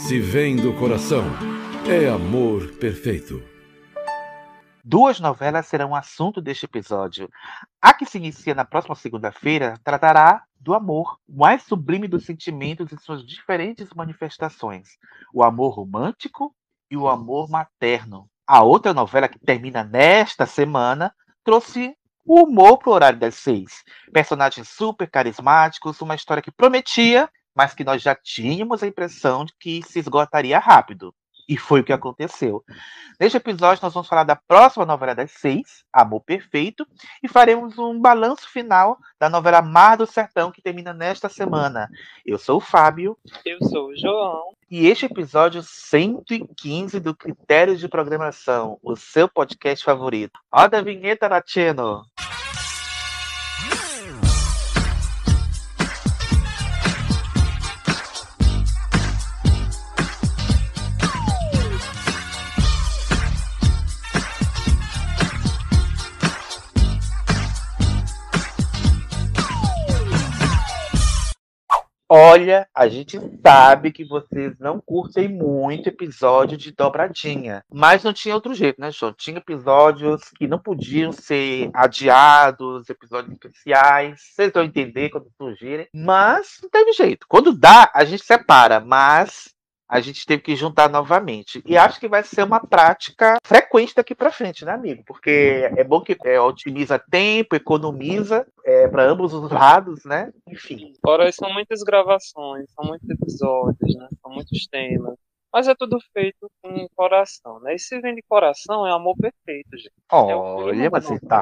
Se vem do coração, é amor perfeito. Duas novelas serão o assunto deste episódio. A que se inicia na próxima segunda-feira tratará do amor, o mais sublime dos sentimentos em suas diferentes manifestações: o amor romântico e o amor materno. A outra novela que termina nesta semana trouxe o humor pro horário das seis. Personagens super carismáticos, uma história que prometia, mas que nós já tínhamos a impressão de que se esgotaria rápido. E foi o que aconteceu. Neste episódio, nós vamos falar da próxima novela das seis, Amor Perfeito, e faremos um balanço final da novela Mar do Sertão, que termina nesta semana. Eu sou o Fábio. Eu sou o João. E este episódio 115 do Critério de Programação, o seu podcast favorito. Roda a vinheta, Latino! Olha, a gente sabe que vocês não curtem muito episódio de dobradinha, mas não tinha outro jeito, né, João? Tinha episódios que não podiam ser adiados, episódios especiais, vocês vão entender quando surgirem, mas não teve jeito. Quando dá, a gente separa, mas a gente teve que juntar novamente. E acho que vai ser uma prática frequente daqui para frente, né, amigo? Porque é bom que é, otimiza tempo, economiza é, para ambos os lados, né? Enfim. Fora são muitas gravações, são muitos episódios, né? São muitos temas. Mas é tudo feito com coração, né? E se vem de coração, é amor perfeito, gente. Olha, é você tá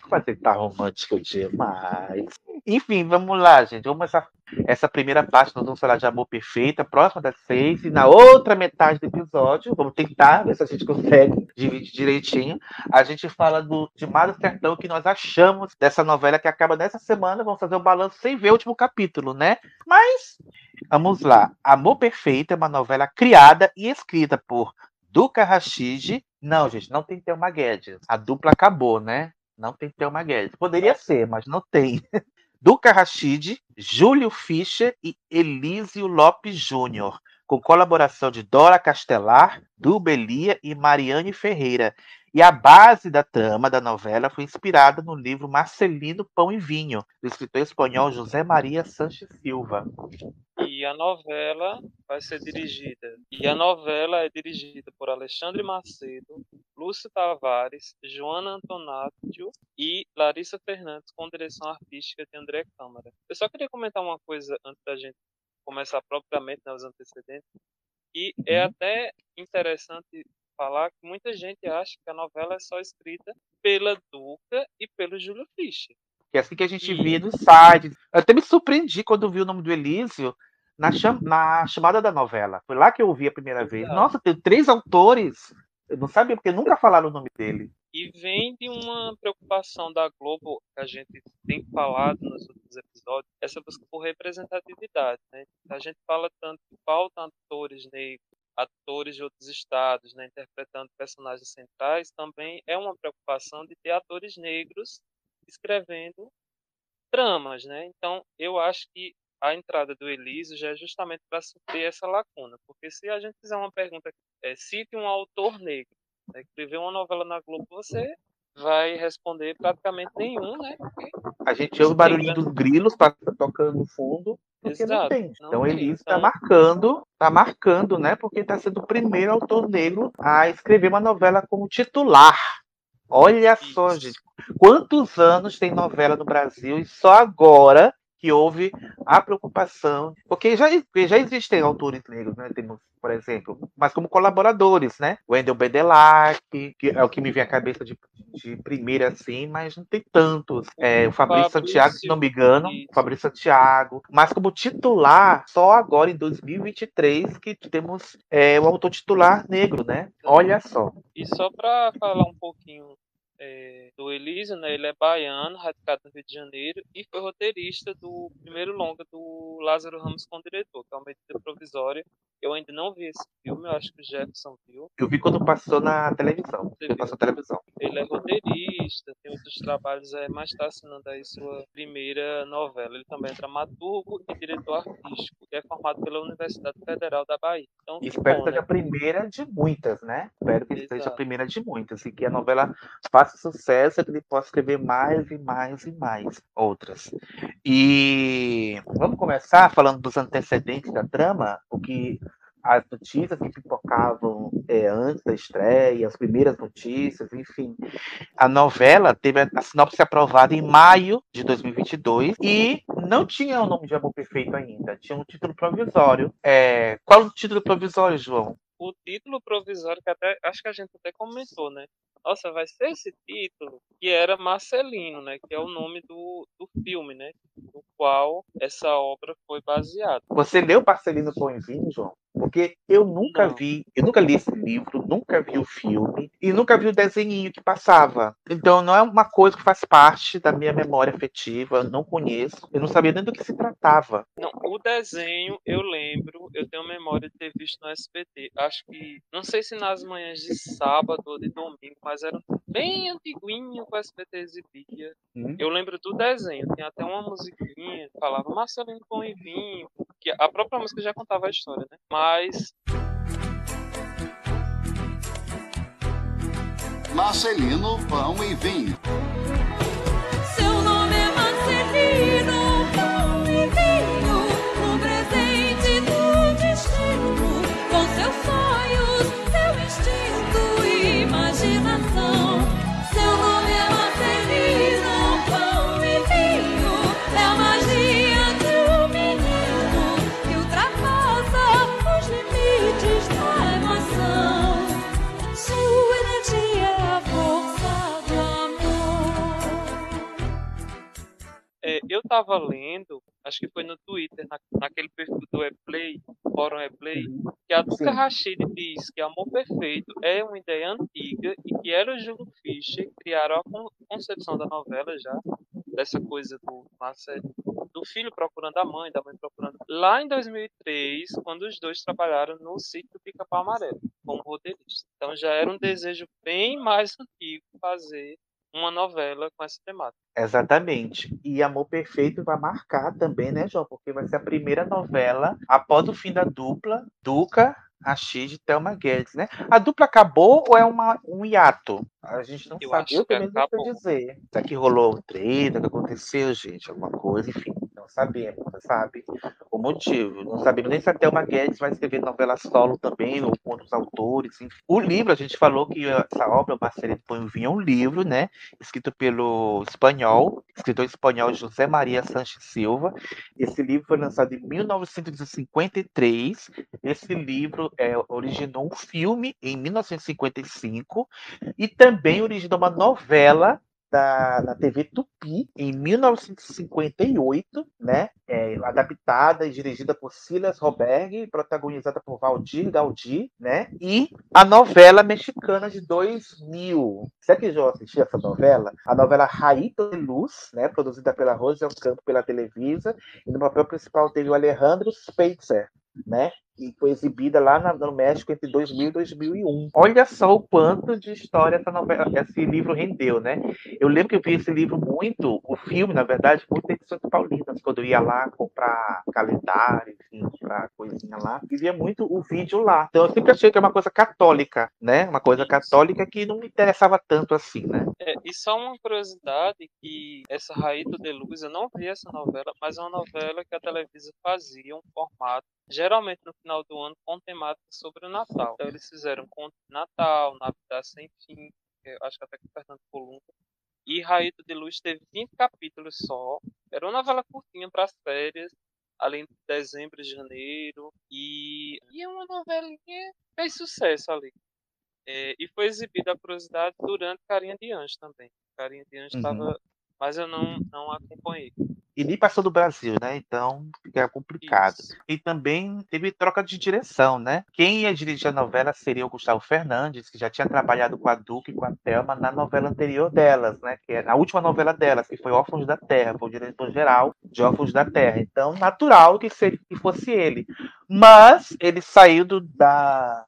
romântico. Você tá romântico demais. Enfim, vamos lá, gente. Vamos essa, essa primeira parte, nós vamos falar de amor perfeito, próxima das seis, e na outra metade do episódio, vamos tentar ver se a gente consegue dividir direitinho. A gente fala do de Mar do Sertão, que nós achamos dessa novela que acaba nessa semana. Vamos fazer o um balanço sem ver o último capítulo, né? Mas vamos lá. Amor Perfeito é uma novela criada e escrita por Duca Rachid. Não, gente, não tem Thelma Guedes. A dupla acabou, né? Não tem Thelma Guedes. Poderia ser, mas não tem. Duca Rachid, Júlio Fischer e Elísio Lopes Júnior, com colaboração de Dora Castelar, Dubelia e Mariane Ferreira. E a base da trama da novela foi inspirada no livro Marcelino Pão e Vinho, do escritor espanhol José Maria Sanches Silva. E a novela vai ser dirigida. E a novela é dirigida por Alexandre Macedo, Lúcio Tavares, Joana Antonátio e Larissa Fernandes, com direção artística de André Câmara. Eu só queria comentar uma coisa antes da gente começar propriamente nos antecedentes. E é uhum. até interessante falar que muita gente acha que a novela é só escrita pela Duca e pelo Júlio Fischer. Que é assim que a gente e... via no site. Eu até me surpreendi quando vi o nome do Elísio na, cham... na chamada da novela. Foi lá que eu ouvi a primeira vez. Nossa, tem três autores. Eu não sabia, porque nunca falaram o nome dele. E vem de uma preocupação da Globo, que a gente tem falado nos outros episódios, essa busca por representatividade. Né? A gente fala tanto que faltam atores negros atores de outros estados, né, interpretando personagens centrais, também é uma preocupação de ter atores negros escrevendo tramas, né? Então, eu acho que a entrada do Elísio já é justamente para suprir essa lacuna, porque se a gente fizer uma pergunta, é, cite um autor negro, né, escreveu uma novela na Globo, você vai responder praticamente nenhum, né? Porque a gente ouve o barulhinho dos grilos tocando no fundo, porque Exato, não tem. Não então ele está então... marcando, está marcando, né? Porque está sendo o primeiro autor negro a escrever uma novela como titular. Olha Isso. só, gente. Quantos anos tem novela no Brasil e só agora que houve a preocupação, porque já, já existem autores negros, né? Temos, por exemplo, mas como colaboradores, né? Wendel Bedelac, que é o que me vem à cabeça de, de primeira assim, mas não tem tantos. É, o Fabrício, Santiago, se não me engano, o Fabrício Santiago, mas como titular, só agora em 2023 que temos é, um autor titular negro, né? Olha só. E só para falar um pouquinho é, do Elísio, né? Ele é baiano, radicado no Rio de Janeiro e foi roteirista do primeiro longa do Lázaro Ramos como diretor, que é uma medida provisória Eu ainda não vi esse filme, eu acho que o Jefferson viu. Eu vi quando passou na televisão. Passou na televisão. Ele é roteirista, tem outros trabalhos, é, mas está assinando aí sua primeira novela. Ele também é dramaturgo e diretor artístico, e é formado pela Universidade Federal da Bahia. Então, que espero bom, que seja a né? primeira de muitas, né? Espero que seja a Exato. primeira de muitas. E que a novela faça sucesso e que ele possa escrever mais e mais e mais outras. E vamos começar falando dos antecedentes da trama, o que as notícias que pipocavam é, antes da estreia, as primeiras notícias, enfim. A novela teve a, a sinopse aprovada em maio de 2022 e não tinha o nome de Amor Perfeito ainda, tinha um título provisório. É, qual o título provisório, João? O título provisório, que até acho que a gente até comentou, né? Nossa, vai ser esse título que era Marcelino, né? Que é o nome do, do filme, né? No qual essa obra foi baseada. Você leu Marcelino Pão Vinho, João? Porque eu nunca Não. vi, eu nunca li esse livro, nunca vi o filme e nunca vi o desenhinho que passava. Então não é uma coisa que faz parte da minha memória afetiva, não conheço, eu não sabia nem do que se tratava. Não, o desenho eu lembro, eu tenho memória de ter visto no SBT. Acho que, não sei se nas manhãs de sábado ou de domingo, mas era bem antiguinho que o SBT exibia. Hum? Eu lembro do desenho, tem até uma musiquinha que falava Marcelino Pão e Vinho, que a própria música já contava a história, né? Mas Marcelino Pão e Vinho. É, eu tava lendo, acho que foi no Twitter, na, naquele perfil do Eplay, Fórum Eplay, que a Duca Sim. Rachid diz que Amor Perfeito é uma ideia antiga e que ela e o Júlio Fischer criaram a con- concepção da novela já, dessa coisa do do filho procurando a mãe, da mãe procurando. Lá em 2003, quando os dois trabalharam no sítio do Pica-Pau Amarelo, como roteiristas. Então já era um desejo bem mais antigo fazer uma novela com essa temática. Exatamente. E Amor Perfeito vai marcar também, né, João? Porque vai ser a primeira novela após o fim da dupla, Duca, Rachid e Thelma Guedes, né? A dupla acabou ou é uma, um hiato? A gente não Eu sabe. Eu que também não sei dizer. Será que rolou um treta, que aconteceu, gente? Alguma coisa, enfim. Não sabemos, sabe? O motivo. Não sabemos nem se a Thelma Guedes vai escrever novela solo também, ou com outros autores. Enfim. O livro, a gente falou que essa obra, o Marcelino Põe o Vinho, é um livro, né? Escrito pelo espanhol, escritor espanhol José Maria Sanches Silva. Esse livro foi lançado em 1953. Esse livro é, originou um filme em 1955 e também originou uma novela da, na TV Tupi em 1958, né? É, adaptada e dirigida por Silas Roberg, protagonizada por Valdir Gaudí, né? E a novela mexicana de 2000. Será que eu assisti essa novela? A novela Raíto de Luz, né? Produzida pela Rosel Campo pela Televisa. E no papel principal teve o Alejandro Spitzer, né? E foi exibida lá na- no México entre 2000 e 2001. Olha só o quanto de história essa novela, esse livro rendeu, né? Eu lembro que eu vi esse livro muito, o filme, na verdade, muito em Edições Paulinas, quando eu ia lá comprar calendário, enfim, comprar coisinha lá, e via muito o vídeo lá. Então eu sempre achei que é uma coisa católica, né? Uma coisa católica que não me interessava tanto assim, né? É, e só uma curiosidade que essa Raíto de Luz, eu não vi essa novela, mas é uma novela que a Televisa fazia um formato, geralmente no final do ano, com temática sobre o Natal. Então eles fizeram Conto de Natal, Navidad Sem Fim, que eu acho que até com o Fernando Columba. E Raíto de Luz teve 20 capítulos só. Era uma novela curtinha para as férias, além de dezembro e janeiro. E, e é uma novelinha que fez sucesso ali. É, e foi exibida a curiosidade durante Carinha de Anjo também. Carinha de Anjo Uhum. estava. Mas eu não, não acompanhei. E nem passou do Brasil, né? Então fica complicado. Isso. E também teve troca de direção, né? Quem ia dirigir a novela seria o Gustavo Fernandes, que já tinha trabalhado com a Duque e com a Thelma na novela anterior delas, né? Que é a última novela delas, que foi Órfãos da Terra, foi o diretor-geral de Órfãos da Terra. Então, natural que, se- que fosse ele. Mas ele saiu do, da.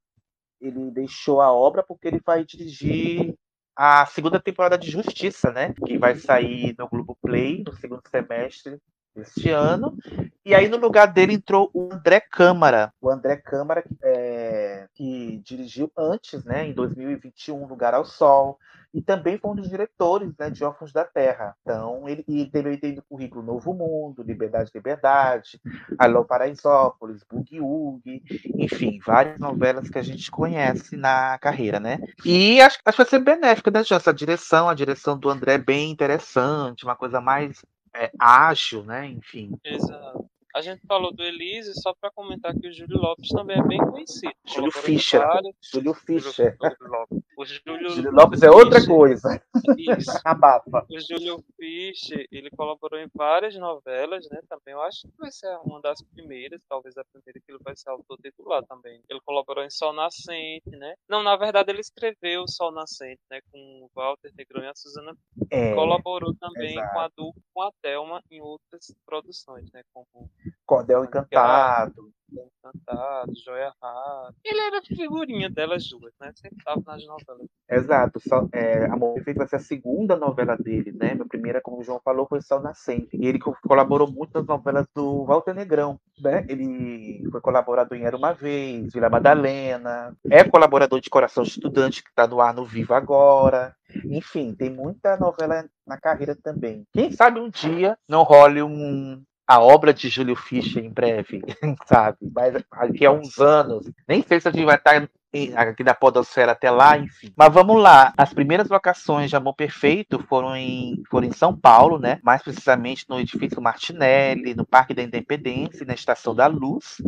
Ele deixou a obra porque ele vai dirigir a segunda temporada de Justiça, né? Que vai sair no Globoplay no segundo semestre deste ano. E aí, no lugar dele, entrou o André Câmara. O André Câmara, é, que dirigiu antes, né, em 2021, Lugar ao Sol. E também foi um dos diretores né, de Órfãos da Terra. Então, ele e também tem no currículo Novo Mundo, Liberdade, Liberdade, Alô Paraisópolis, Boogie Woogie, enfim, várias novelas que a gente conhece na carreira, né? E acho, acho que vai ser benéfica, né, Jô? Essa direção, a direção do André é bem interessante, uma coisa mais é, ágil, né? Enfim. Exato. A gente falou do Elise, só para comentar que o Júlio Lopes também é bem conhecido. Júlio Fischer. Júlio Fischer. Júlio Lopes. O Júlio, Júlio Lopes é outra coisa. Isso. Abafa. O Júlio Fischer, ele colaborou em várias novelas, né? Também eu acho que vai ser uma das primeiras, talvez a primeira que ele vai ser autor titular também. Ele colaborou em Sol Nascente, né? Não, na verdade ele escreveu Sol Nascente, né? Com o Walter Negrão e a Suzana. É, Colaborou também exato. com a Du, com a Thelma em outras produções, né? Como Cordel Encantado. Encantado, Joia Rara. Ele era figurinha delas duas, né? Sempre tava nas novelas. Exato. Só, é, Amor Perfeito vai ser a segunda novela dele, né? A primeira, como o João falou, foi Sol Nascente. E ele co- colaborou muito nas novelas do Walter Negrão, né? Ele foi colaborador em Era Uma Vez, Vila Madalena. É colaborador de Coração de Estudante, que está no ar no Viva Agora. Enfim, tem muita novela na carreira também. Quem sabe um dia não role um, a obra de Júlio Fischer em breve, sabe? Mas daqui a uns anos, nem sei se a gente vai estar em- aqui na Podosfera até lá, enfim. Mas vamos lá. As primeiras locações de Amor Perfeito foram em, foram em São Paulo, né? Mais precisamente no edifício Martinelli, no Parque da Independência, na Estação da Luz.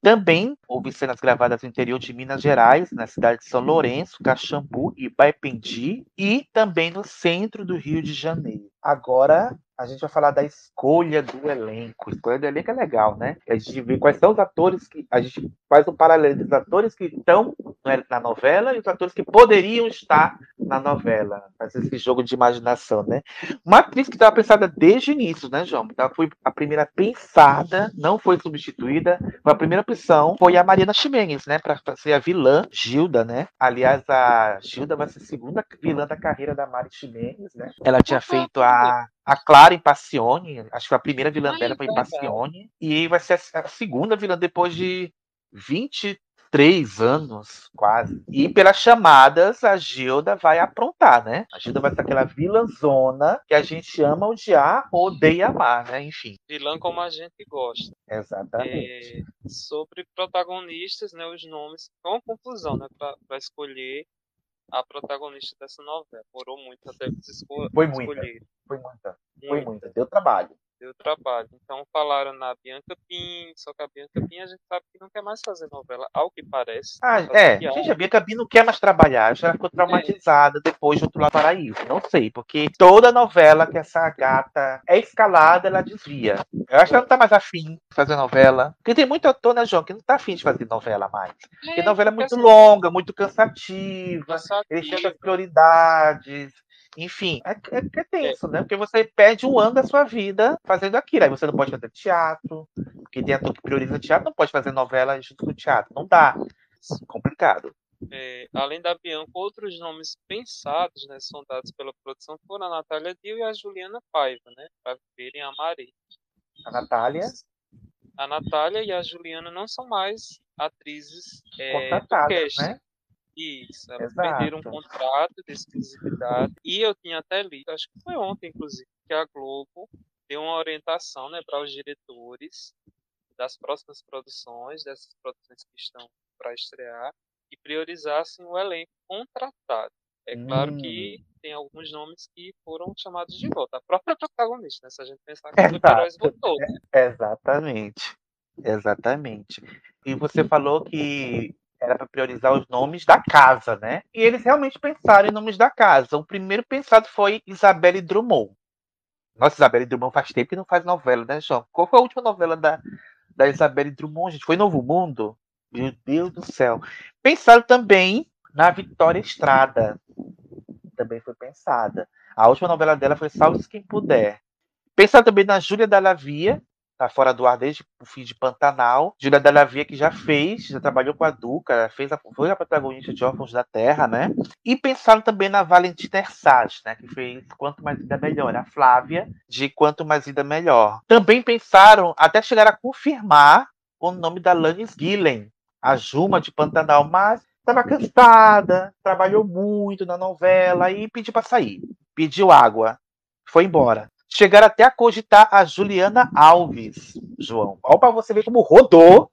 Também houve cenas gravadas no interior de Minas Gerais, na cidade de São Lourenço, Caxambu e Baipendi, e também no centro do Rio de Janeiro. Agora a gente vai falar da escolha do elenco. A escolha do elenco é legal, né? A gente vê quais são os atores que. A gente faz um paralelo dos atores que estão né, na novela e os atores que poderiam estar na novela. Faz esse jogo de imaginação, né? Uma atriz que estava pensada desde o início, né, João? Ela foi a primeira pensada, não foi substituída. A primeira opção foi a Mariana Ximenes, né? Para ser a vilã, Gilda, né? Aliás, a Gilda vai ser a segunda vilã da carreira da Mari Ximenes, né? Ela tinha feito a, a Clara em Passione, acho que foi a primeira vilã dela foi em verdade. Passione. E vai ser a, segunda vilã depois de 23 anos, quase. E pelas chamadas, a Gilda vai aprontar, né? A Gilda vai ser aquela vilãzona que a gente ama odiar ou odeia amar, né? Enfim. Vilã como a gente gosta. Exatamente. É, sobre protagonistas, né, os nomes. Foi uma confusão, né, para escolher a protagonista dessa novela. Demorou muito até eles esco Foi muita. Foi muita. Foi Muito, muita. Deu trabalho. Deu trabalho. Então falaram na Bianca Pin, só que a Bianca Pin a gente sabe que não quer mais fazer novela, ao que parece. Ah, é. teatro. Gente, a Bianca Bi não quer mais trabalhar. Já ficou traumatizada depois de Outro Lado Paraíso. Não sei, porque toda novela que essa gata é escalada, ela desvia. Eu acho que ela não tá mais afim de fazer novela. Porque tem muito ator, né, João, que não tá afim de fazer novela mais. Porque novela é muito assim, longa, muito cansativa. cansativo. Eles têm outras prioridades. Enfim, é, é, é tenso, né? Porque você perde um ano da sua vida fazendo aquilo. Aí você não pode fazer teatro, porque tem ator que prioriza teatro, não pode fazer novela junto com o teatro. Não dá. Complicado. É, além da Bianca, outros nomes pensados, né, sondados pela produção foram a Natália Dio e a Juliana Paiva, né, para viverem a Maré. A Natália, A Natália e a Juliana não são mais atrizes é, do cast. né? Isso, elas Exato. perderam um contrato de exclusividade. E eu tinha até lido, acho que foi ontem, inclusive, que a Globo deu uma orientação né, para os diretores das próximas produções, dessas produções que estão para estrear, e priorizassem o elenco contratado. É claro Hum. que tem alguns nomes que foram chamados de volta. A própria protagonista, né? Se a gente pensar que Exato. o Queiroz voltou. né? Exatamente. Exatamente. E você falou que era para priorizar os nomes da casa, né? E eles realmente pensaram em nomes da casa. O primeiro pensado foi Isabelle Drummond. Nossa, Isabelle Drummond faz tempo que não faz novela, né, João? Qual foi a última novela da, da Isabelle Drummond, gente? Foi Novo Mundo? Meu Deus do céu. Pensaram também na Vitória Estrada. Também foi pensada. A última novela dela foi Salve-se Quem Puder. Pensaram também na Júlia Dallavia, tá fora do ar desde o fim de Pantanal. Júlia Dallavia que já fez, já trabalhou com a Duca, fez a, foi a protagonista de Órfãos da Terra, né? E pensaram também na Valentina Ersage, né? Que fez Quanto Mais Vida Melhor, a Flávia de Quanto Mais Vida Melhor. Também pensaram, até chegar a confirmar o nome da Lannis Gillen, a Juma de Pantanal, mas estava cansada, trabalhou muito na novela e pediu para sair. Pediu água, foi embora. Chegaram até a cogitar a Juliana Alves, João. Olha para você ver como rodou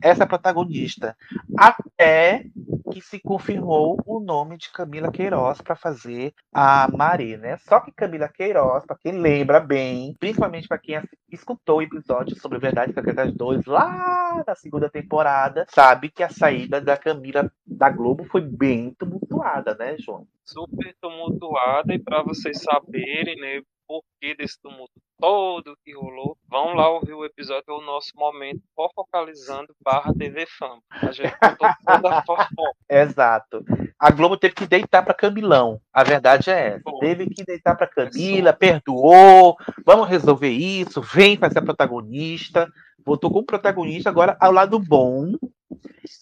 essa protagonista. Até que se confirmou o nome de Camila Queiroz para fazer a Marie, né? Só que Camila Queiroz, para quem lembra bem, principalmente para quem escutou o episódio sobre Verdade Secretas 2 lá na segunda temporada, sabe que a saída da Camila da Globo foi bem tumultuada, né, João? Super tumultuada e para vocês saberem, né, porquê desse tumulto todo que rolou, vão lá ouvir o episódio do nosso momento fofocalizando barra TV Fama. A gente contou toda a fofoca. Exato. A Globo teve que deitar para Camilão. A verdade é essa. Foi. Teve que deitar para Camila, perdoou. Vamos resolver isso. Vem ser a protagonista. Botou como protagonista. Agora, ao lado bom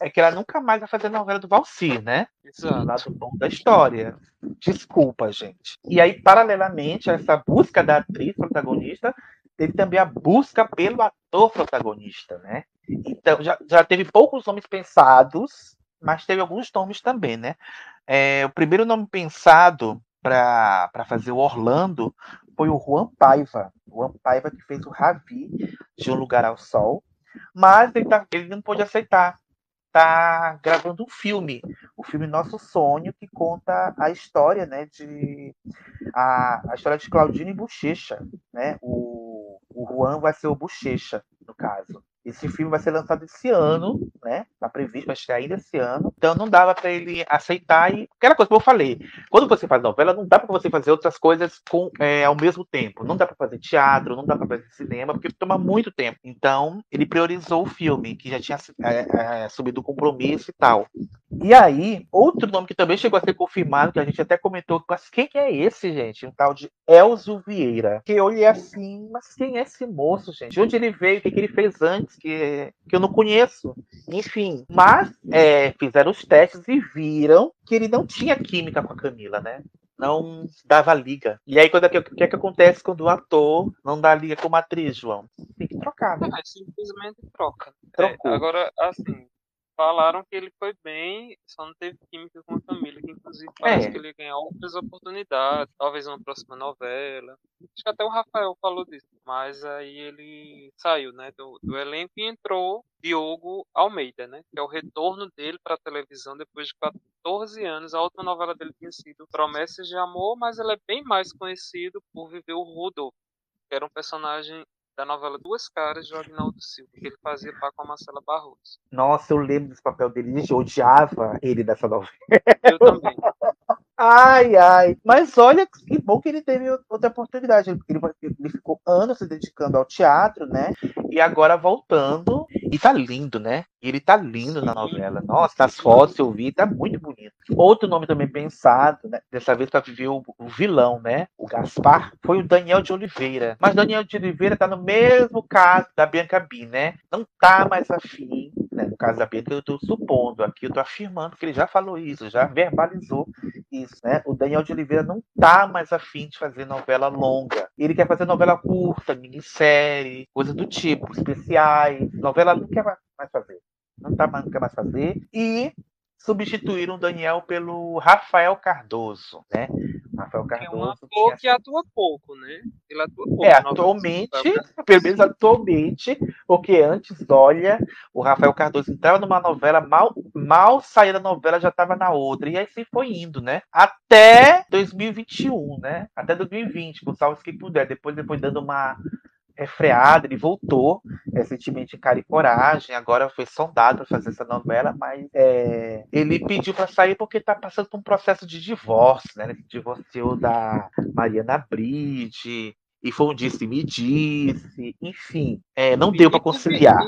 é que ela nunca mais vai fazer novela do Valcir, né? Exato. lado bom da história. Desculpa, gente. E aí, paralelamente a essa busca da atriz protagonista, teve também a busca pelo ator protagonista, né? Então, já, já teve poucos nomes pensados, mas teve alguns nomes também, né? É, o primeiro nome pensado para fazer o Orlando foi o Juan Paiva. O Juan Paiva que fez o Ravi de Um Lugar ao Sol, mas ele, tá- ele não pôde aceitar. Tá gravando um filme, o filme Nosso Sonho, que conta a história, né, de a, a história de Claudine Bochecha, né? O, o Juan vai ser o Bochecha, no caso. Esse filme vai ser lançado esse ano, né? Tá previsto, vai estrear ainda esse ano. Então não dava para ele aceitar e aquela coisa que eu falei. Quando você faz novela, não dá para você fazer outras coisas com, é, ao mesmo tempo. Não dá para fazer teatro, não dá para fazer cinema, porque toma muito tempo. Então ele priorizou o filme, que já tinha é, é, subido o compromisso e tal. E aí, outro nome que também chegou a ser confirmado, que a gente até comentou, mas quem que é esse, gente? Um tal de Elzo Vieira. Que eu olhei assim, mas quem é esse moço, gente? De onde ele veio? O que, que ele fez antes? Que, que eu não conheço. Enfim, mas é, fizeram os testes e viram que ele não tinha química com a Camila, né? Não dava liga. E aí, quando é que- o que é que acontece quando o ator não dá liga com uma atriz, João? Tem que trocar, né? Ah, simplesmente troca. É, agora, assim, falaram que ele foi bem, só não teve química com a família, que inclusive parece É. que ele ia ganhar outras oportunidades, talvez uma próxima novela. Acho que até o Rafael falou disso. Mas aí ele saiu, né, do, do elenco e entrou Diogo Almeida, né? Que é o retorno dele para a televisão depois de 14 anos. A última novela dele tinha sido Promessas de Amor, mas ele é bem mais conhecido por viver o Rodolfo, que era um personagem da novela Duas Caras de Agnaldo Silva, que ele fazia par com a Marcela Barroso. Nossa, eu lembro desse papel dele, gente, eu odiava ele dessa novela. Eu também. Ai, ai. Mas olha que bom que ele teve outra oportunidade. Ele, ele, ele ficou anos se dedicando ao teatro, né? E agora voltando. E tá lindo, né? Ele tá lindo na novela. Nossa, nas fotos eu vi, tá muito bonito. Outro nome também pensado, né? Dessa vez pra viver o, o vilão, né? O Gaspar, foi o Daniel de Oliveira. Mas Daniel de Oliveira tá no mesmo caso da Bianca B, né? Não tá mais afim. Né? No caso da Bianca, eu tô supondo aqui, eu tô afirmando que ele já falou isso, já verbalizou isso, né? O Daniel de Oliveira não tá mais afim de fazer novela longa. Ele quer fazer novela curta, minissérie, coisa do tipo, especiais. Novela não quer mais fazer. Não tá não quer mais fazer. E substituíram o Daniel pelo Rafael Cardoso, né? Rafael Que é um Cardoso. ator tinha que atua pouco, né? Ele atua pouco. é, atualmente, Silva. pelo menos atualmente, porque antes, olha, o Rafael Cardoso entrava numa novela, mal, mal saía da novela, já estava na outra, e aí assim foi indo, né? Até 2021, né? Até 2020, com o Salve Quem Puder. Depois, depois dando uma refreada, ele voltou recentemente em Cara e Coragem, agora foi sondado para fazer essa novela, mas é, ele pediu para sair porque está passando por um processo de divórcio, né? Ele se divorciou da Mariana Bride, E foi um disse-me-disse, enfim, é, não deu para conciliar.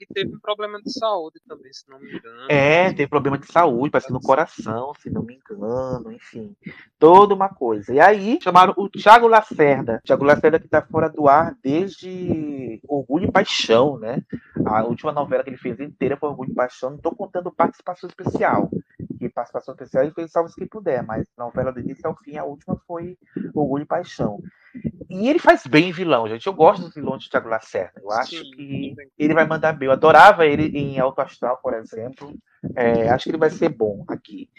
E, teve um problema de saúde também, se não me engano. É, tem problema de saúde, parece que no coração, se não me engano, enfim. Toda uma coisa. E aí, chamaram o Thiago Lacerda. Thiago Lacerda que tá fora do ar desde Orgulho e Paixão, né? A última novela que ele fez inteira foi Orgulho e Paixão. Não tô contando participação especial. Que participação especial ele fez Salve Se Quem Puder, mas novela do início ao fim, a última foi Orgulho e Paixão. E ele faz bem vilão, gente. Eu gosto dos vilões de Thiago Lacerda. Eu acho Sim, que ele vai mandar bem. Eu adorava ele em Alto Astral, por exemplo. É, acho que ele vai ser bom aqui.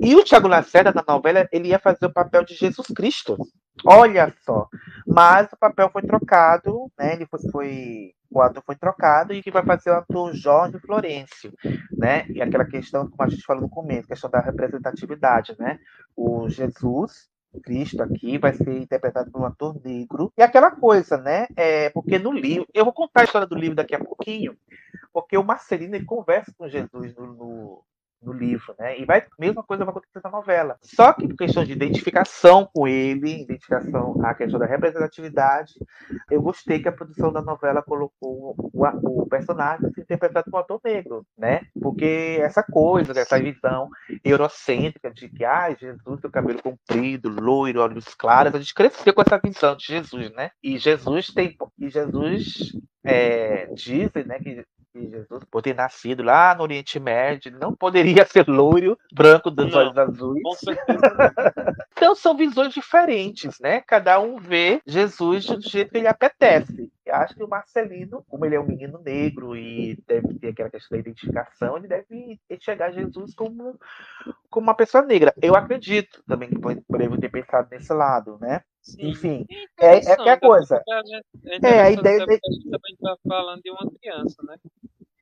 E o Thiago Lacerda, na novela, ele ia fazer o papel de Jesus Cristo. Olha só. Mas o papel foi trocado, né? Ele foi, foi- o ator foi trocado e que vai fazer o ator Jorge Florencio, né? E aquela questão, como a gente falou no começo, questão da representatividade, né? O Jesus Cristo aqui vai ser interpretado por um ator negro. E aquela coisa, né? É, porque no livro, eu vou contar a história do livro daqui a pouquinho, porque o Marcelino ele conversa com Jesus no, no, no livro, né? E vai, a mesma coisa vai acontecer na novela. Só que por questão de identificação com ele, identificação a questão da representatividade, eu gostei que a produção da novela colocou o, o personagem interpretado por um ator negro, né? Porque essa coisa, essa visão eurocêntrica de que, ah, Jesus tem o cabelo comprido, loiro, olhos claros, a gente cresceu com essa visão de Jesus, né? E Jesus tem, e Jesus é, dizem, né, que que Jesus, por ter nascido lá no Oriente Médio, não poderia ser loiro, branco, dos Não. olhos azuis. Então são visões diferentes, né? Cada um vê Jesus do jeito que ele apetece. Eu acho que o Marcelino, como ele é um menino negro e deve ter aquela questão da identificação, ele deve enxergar Jesus como, como uma pessoa negra. Eu acredito também que podemos ter pensado nesse lado, né? Sim. Enfim, é- é interessante, aquela coisa. a gente- É, a interessante ideia até porque a gente também está falando de uma criança, né?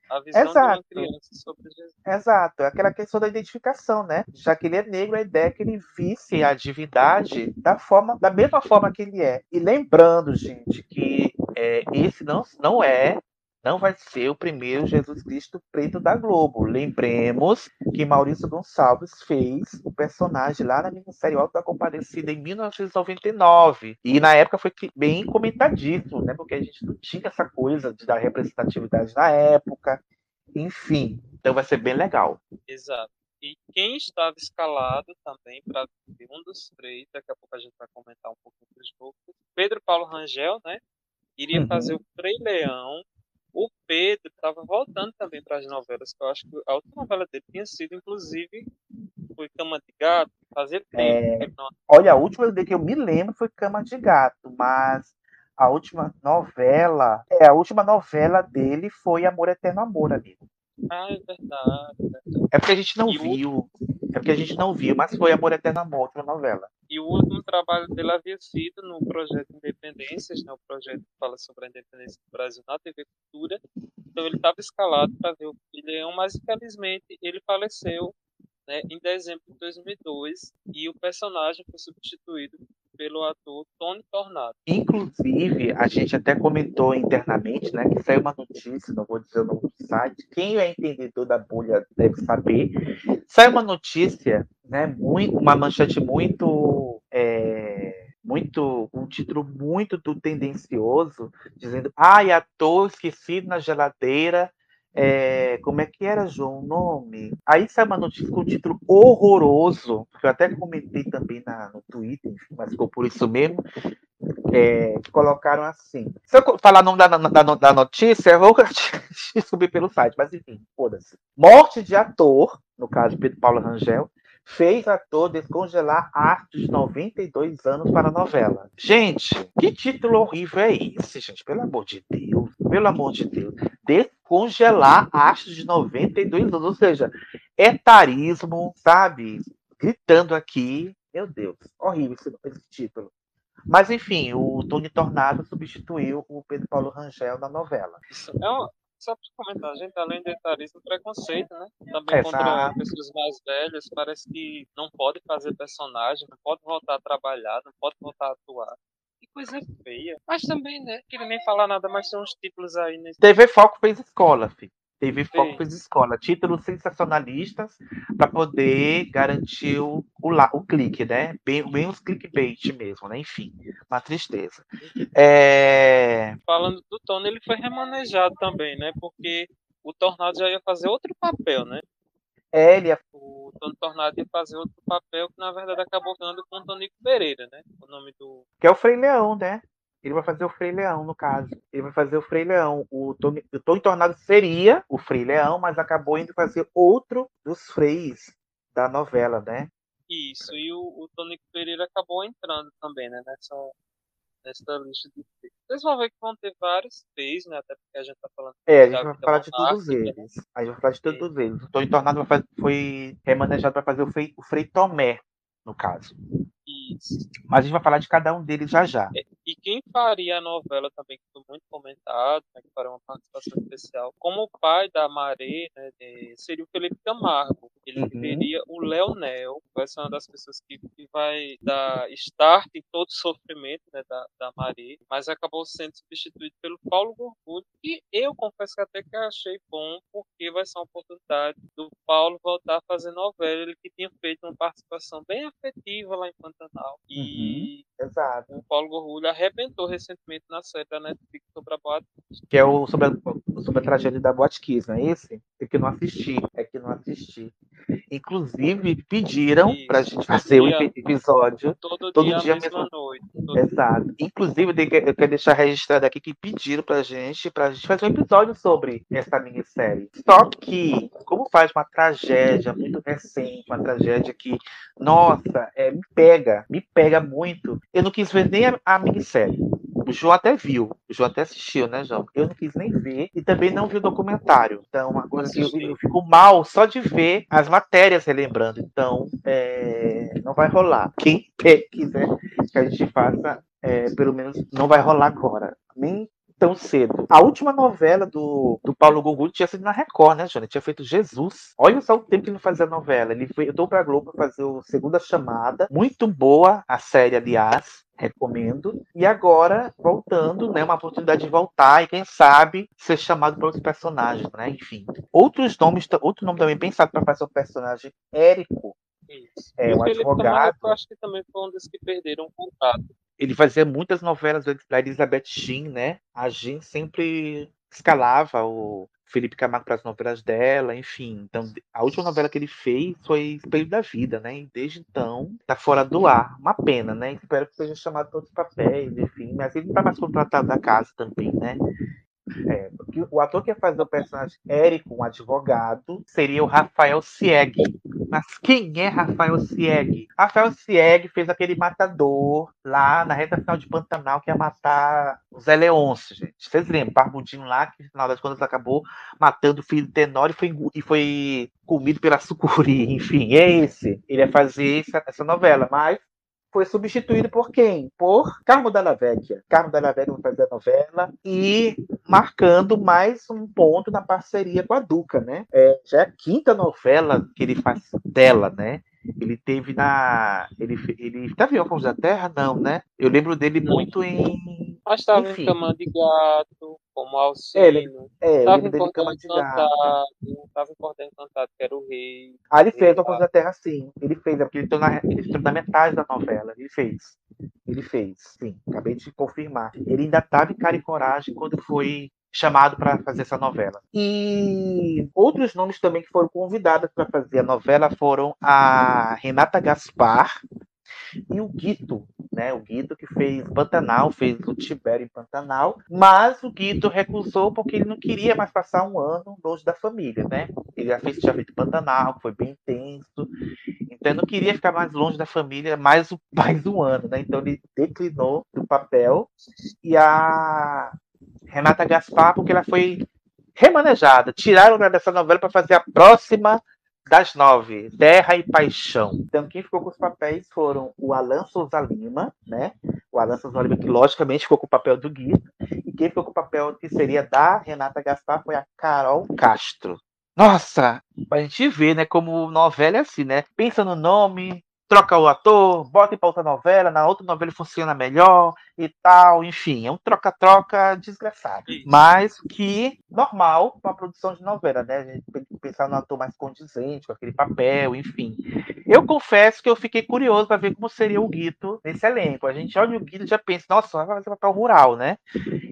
A visão de uma Exato. criança sobre Jesus. Exato, é aquela questão da identificação, né? Já que ele é negro, a ideia é que ele visse a divindade da forma, da mesma forma que ele é. E lembrando, gente, que é, esse não, não é, não vai ser o primeiro Jesus Cristo preto da Globo. Lembremos que Maurício Gonçalves fez o personagem lá na minissérie Alto da Compadecida em 1999. E na época foi bem comentadíssimo, né? Porque a gente não tinha essa coisa de dar representatividade na época. Enfim, então vai ser bem legal. Exato. E quem estava escalado também para ser um dos três, daqui a pouco a gente vai comentar um pouquinho dos outros, Pedro Paulo Rangel, né? Iria Uhum. fazer o Frei Leão. O Pedro estava voltando também para as novelas, que eu acho que a última novela dele tinha sido, inclusive, foi Cama de Gato, fazia tempo É, não Olha, a última que eu me lembro foi Cama de Gato, mas a última novela, é, a última novela dele foi Amor Eterno Amor, amigo. Ah, é verdade. verdade. É porque a gente não E o- viu, é porque a gente não viu, mas foi Amor Eterno Amor, a última novela. E o último trabalho dele havia sido no projeto Independências, né, o projeto que fala sobre a independência do Brasil na TV Cultura. Então ele estava escalado para ver o Leão, mas infelizmente ele faleceu né, em dezembro de 2002 e o personagem foi substituído pelo ator Tony Tornado. Inclusive, a gente até comentou internamente, né, que saiu uma notícia, não vou dizer o nome do site, quem é entendedor da bolha deve saber. Saiu uma notícia, né, muito, uma manchete muito, é, muito, um título muito do tendencioso, dizendo, ai, ator esquecido na geladeira, é, como é que era, João, o nome? Aí saiu uma notícia com um título horroroso, que eu até comentei também na, no Twitter, mas ficou por isso mesmo, é, colocaram assim. Se eu falar o nome da, da, da notícia, eu vou descobrir pelo site, mas enfim, foda-se. Morte de ator, no caso Pedro Paulo Rangel, fez ator descongelar arte de 92 anos para a novela. Gente, que título horrível é esse, gente? Pelo amor de Deus. Pelo amor de Deus. Descongelar arte de 92 anos. Ou seja, etarismo, sabe? Gritando aqui. Meu Deus, horrível esse, esse título. Mas enfim, o Tony Tornado substituiu o Pedro Paulo Rangel na novela. Isso é uma, só para comentar, gente, além de etarismo, preconceito, né? Também contra Exato. pessoas mais velhas, parece que não pode fazer personagem, não pode voltar a trabalhar, não pode voltar a atuar. Que coisa feia. Mas também, né? Queria nem falar nada, mas tem uns títulos aí nesse. TV Foco fez escola, filho. TV Foco Fez. escola. Títulos sensacionalistas para poder garantir o, o, o clique, né? Bem, bem os clickbait mesmo, né? Enfim, uma tristeza. É, Falando do Tony, ele foi remanejado também, né? Porque o Tornado já ia fazer outro papel, né? É, ele é- O Tony Tornado ia fazer outro papel que na verdade acabou ficando com o Tonico Pereira, né? O nome do. que é o Frei Leão, né? Ele vai fazer o Frei Leão, no caso. Ele vai fazer o Frei Leão. O Tony, o Tony Tornado seria o Frei Leão, mas acabou indo fazer outro dos freis da novela, né? Isso, e o, o Tonico Pereira acabou entrando também, né? Nessa, nessa lista de feios. Vocês vão ver que vão ter vários feios, né? Até porque a gente tá falando É, a gente vai falar de todos né? eles. A gente vai falar de todos eles. O Tony Tornado fazer- foi remanejado para fazer o Frei, o Frei Tomé, no caso. Isso. Mas a gente vai falar de cada um deles já já. E quem faria a novela também, que foi muito comentado, né, que faria uma participação especial, como o pai da Maré, né, seria o Felipe Camargo. Ele Uhum. teria o Leonel, vai ser uma das pessoas que, que vai dar start em todo o sofrimento né, da, da Maré, mas acabou sendo substituído pelo Paulo Gorgulho, que eu confesso que até que achei bom, porque vai ser uma oportunidade do Paulo voltar a fazer novela, ele que tinha feito uma participação bem afetiva lá em Pantanal. E Exato. o Paulo Gorgulho arrebentou recentemente na série da Netflix sobre a Boate. Que é o sobre a, sobre a tragédia da Boate Kiss, não é esse? É que não assisti. É que não assisti. Inclusive, pediram Isso. pra gente fazer o epi- episódio. Todo, Todo dia, dia mesma mesmo. noite. Exato. Inclusive, eu quero deixar registrado aqui que pediram pra gente, pra gente fazer um episódio sobre essa minissérie. Só que, como faz uma tragédia muito recente, uma tragédia que, nossa, é, me pega, me pega muito, eu não quis ver nem a, a minissérie. O João até viu, o João até assistiu, né, João? Eu não quis nem ver e também não vi o documentário. Então, que eu, eu fico mal só de ver as matérias relembrando. Então, é, não vai rolar. Quem quiser que a gente faça, é, pelo menos não vai rolar agora. Nem tão cedo. A última novela do, do Paulo Gugu tinha sido na Record, né, Jônia? Tinha feito Jesus. Olha só o tempo que ele não fazia novela. Ele foi, eu tô pra Globo pra fazer o Segunda Chamada. Muito boa a série, aliás. Recomendo. E agora, voltando, né? Uma oportunidade de voltar e, quem sabe, ser chamado para outros personagens, né? Enfim. Outros nomes, outro nome também pensado para fazer o personagem Érico. Isso. É, E o Felipe advogado. Camargo, eu acho que também foi um dos que perderam o contato. Ele fazia muitas novelas da Elizabeth Jean, né? A Jean sempre escalava o Felipe Camargo para as novelas dela, enfim. Então, a última novela que ele fez foi Espelho da Vida, né? E desde então tá fora do ar. Uma pena, né? Espero que seja chamado para outros papéis, enfim. Mas ele não tá mais contratado da casa também, né? É, porque o ator que ia fazer o personagem Érico, um advogado, seria o Rafael Sieg. Mas quem é Rafael Sieg? Rafael Sieg fez aquele matador lá na reta final de Pantanal que ia matar o Zé Leôncio, gente. Vocês lembram? Barbudinho lá, que no final das contas acabou matando o filho do Tenório e foi, e foi comido pela sucuri. Enfim, é esse. Ele ia fazer essa, essa novela, mas foi substituído por quem? Por Carmo Della Vecchia. Carmo Della Vecchia vai fazer a novela e marcando mais um ponto na parceria com a Duca, né? É, já é a quinta novela que ele faz dela, né? Ele teve na. Ele, ele tá em Órfãos da Terra? Não, né? Eu lembro dele muito em. Mas estava em Cama de Gato, como É, ele- Alcino. É, lembro em Gato. Encantado. Estava em Encantado, que era o rei. Ah, ele fez Ele Órfãos da Terra, sim. Ele fez, é porque ele entrou, na, ele entrou na metade da novela. Ele fez. Ele fez, sim. Acabei de confirmar. Ele ainda estava em Cara e Coragem quando foi chamado para fazer essa novela. E outros nomes também que foram convidados para fazer a novela foram a Renata Gaspar e o Guito, né? O Guito que fez Pantanal, fez o Tibério em Pantanal, mas o Guito recusou porque ele não queria mais passar um ano longe da família, né? Ele já fez já feito Pantanal, que foi bem intenso, então ele não queria ficar mais longe da família mais, mais um ano, né? Então ele declinou do papel e a Renata Gaspar, porque ela foi remanejada, tiraram ela dessa novela para fazer a próxima das nove, Terra e Paixão. Então, quem ficou com os papéis foram o Alan Souza Lima, né? O Alan Souza Lima, que logicamente ficou com o papel do Guido. E quem ficou com o papel que seria da Renata Gaspar foi a Carol Castro. Nossa, a gente vê, né, como novela é assim, né? Pensa no nome, troca o ator, bota para outra novela, na outra novela ele funciona melhor e tal, enfim, é um troca-troca desgraçado. Mas que normal para produção de novela, né? A gente tem que pensar no ator mais condizente, com aquele papel, enfim. Eu confesso que eu fiquei curioso para ver como seria o Guito nesse elenco. A gente olha o Guito e já pensa, nossa, vai fazer papel rural, né?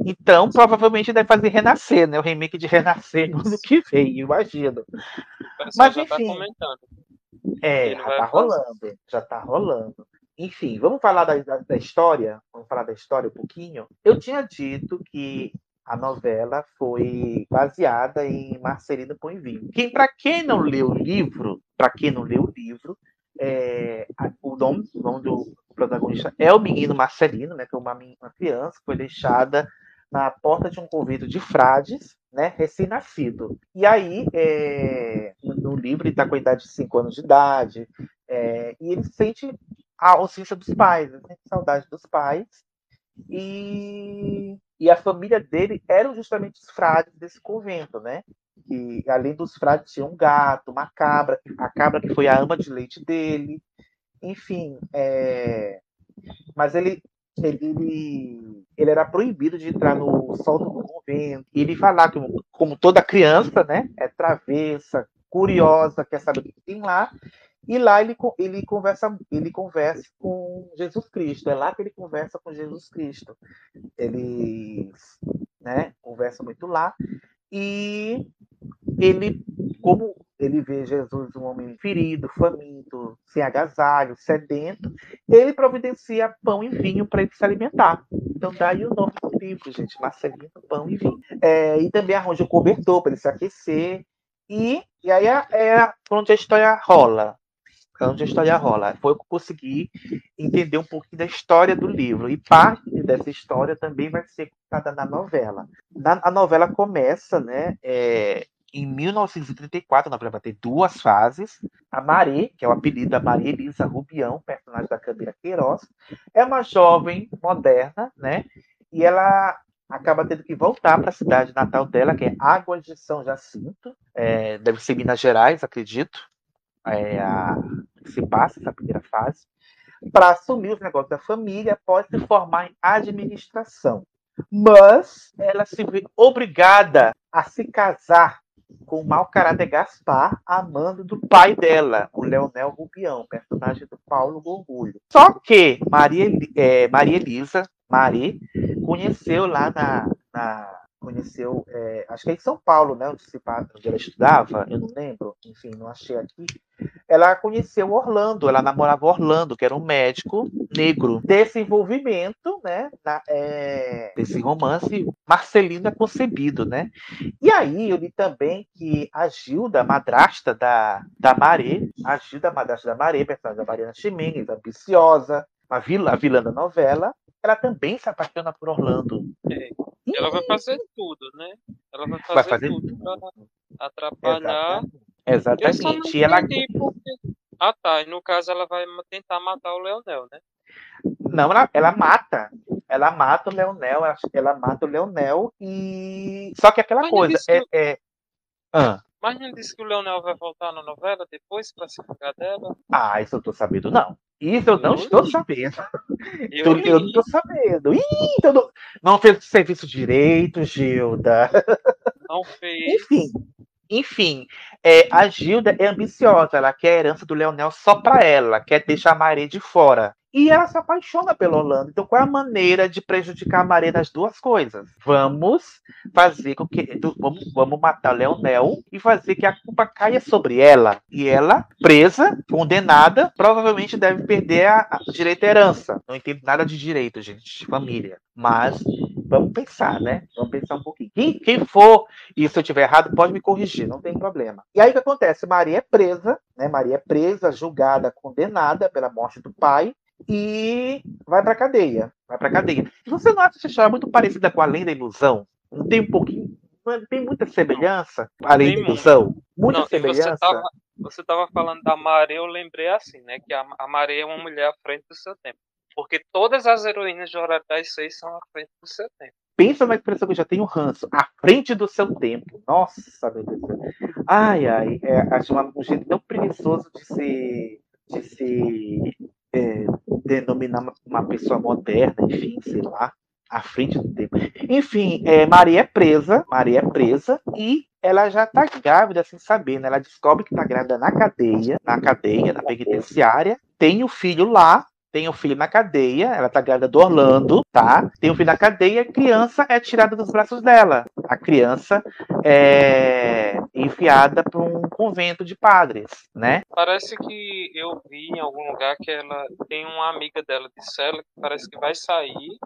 Então, provavelmente deve fazer Renascer, né? O remake de Renascer no ano que vem, imagino. Mas, tá enfim. comentando. É, já tá rolando, já tá rolando. Enfim, vamos falar da, da, da história? Vamos falar da história um pouquinho? Eu tinha dito que a novela foi baseada em Marcelino Põe Vinho. Quem, para quem não leu o livro, para quem não leu o livro, é, o nome, o nome do protagonista é o menino Marcelino, né, que é uma, uma criança que foi deixada na porta de um convento de frades, né, recém-nascido. E aí, é, no livro, ele está com a idade de 5 anos de idade, é, e ele sente a ausência dos pais, ele sente saudade dos pais, e, e a família dele eram justamente os frades desse convento, né? E além dos frades tinha um gato, uma cabra, a cabra que foi a ama de leite dele, enfim, é, mas ele, ele, ele, ele era proibido de entrar no sótão do convento. E ele falar que, como toda criança, né, é travessa, curiosa, quer saber o que tem lá. E lá ele, ele conversa, ele conversa com Jesus Cristo. É lá que ele conversa com Jesus Cristo. Eles, né, conversam muito lá. E ele, como ele vê Jesus um homem ferido, faminto, sem agasalho, sedento, ele providencia pão e vinho para ele se alimentar. Então daí o nome do livro, gente, Marcelino, pão e vinho. É, e também arranja o cobertor para ele se aquecer. E, e aí é, é onde a história rola. É onde a história rola. Foi que eu consegui entender um pouquinho da história do livro. E parte dessa história também vai ser contada na novela. Na, a novela começa, né? é, em 1934, a novela vai ter duas fases. A Maré, que é o apelido da Maria Elisa Rubião, personagem da Camila Queiroz, é uma jovem moderna, né? E ela acaba tendo que voltar para a cidade natal dela, que é Águas de São Jacinto, é, deve ser Minas Gerais, acredito. É a se passa essa primeira fase, para assumir os negócios da família após se formar em administração. Mas ela se vê obrigada a se casar com o mau caráter Gaspar, amando do pai dela, o Leonel Rubião, personagem do Paulo Gorgulho. Só que Maria, é, Maria Elisa, Maria, conheceu lá na. na- conheceu, é, acho que é em São Paulo, né, onde, se, onde ela estudava, eu não lembro, enfim, não achei aqui. Ela conheceu Orlando, ela namorava Orlando, que era um médico negro. Desse envolvimento, né, na- é, desse romance, Marcelino é concebido, né? E aí eu li também que a Gilda, madrasta da, da Maré, a Gilda, madrasta da Maré, personagem da Mariana Ximenes, ambiciosa, a vilã, a vilã da novela, ela também se apaixona por Orlando. É. Ela vai fazer tudo, né? Ela vai fazer, Vai fazer tudo pra atrapalhar. Exatamente. Exatamente. E ela, porque... Ah tá, e no caso ela vai tentar matar o Leonel, né? não, ela, ela mata. Ela mata o Leonel, ela, ela mata o Leonel e. Só que aquela Mas coisa. É, que- é... Ah, Mas não disse que o Leonel vai voltar na novela depois pra se vingar dela? ah, isso eu tô sabendo, não. Isso eu não estou li. sabendo. Eu Eu, não tô sabendo. Ih, então não, não fez o serviço direito, Gilda. Não fez. Enfim, enfim, é, a Gilda é ambiciosa, ela quer a herança do Leonel só para ela, quer deixar a Maré de fora. E ela se apaixona pelo Orlando. Então, qual é a maneira de prejudicar a Maré nas duas coisas? Vamos fazer com que. Vamos, vamos matar Leonel e fazer que a culpa caia sobre ela. E ela, presa, condenada, provavelmente deve perder a, a direito à herança. Não entendo nada de direito, gente, de família. Mas vamos pensar, né? Vamos pensar um pouquinho. Quem, quem for e se eu estiver errado, pode me corrigir, não tem problema. E aí o que acontece? Maria é presa, né? Maria é presa, julgada, condenada pela morte do pai e vai pra cadeia. Vai pra cadeia. E você não acha essa história muito parecida com Além da Ilusão? Não tem um pouquinho. Não tem muita semelhança? Além da ilusão? Muita Não, semelhança? você tava, você tava falando da Maré, eu lembrei assim, né? Que a, a Maré é uma mulher à frente do seu tempo. Porque todas as heroínas de Hora das Seis são à frente do seu tempo. Pensa na expressão que eu já tenho ranço. À frente do seu tempo. Nossa, meu Deus. Ai, ai. É, acho uma- um jeito tão preguiçoso de se de se é, denominar uma, pessoa moderna, enfim, sei lá, à frente do tempo. Enfim, é, Maria é presa, Maria é presa e ela já está grávida sem saber, né? Ela descobre que está grávida na cadeia, na cadeia, na penitenciária, tem o filho lá, tem o filho na cadeia, ela tá grávida do Orlando, tá? Tem o filho na cadeia, a criança é tirada dos braços dela. A criança é enviada para um convento de padres, né? Parece que eu vi em algum lugar que ela tem uma amiga dela de cela que parece que vai sair,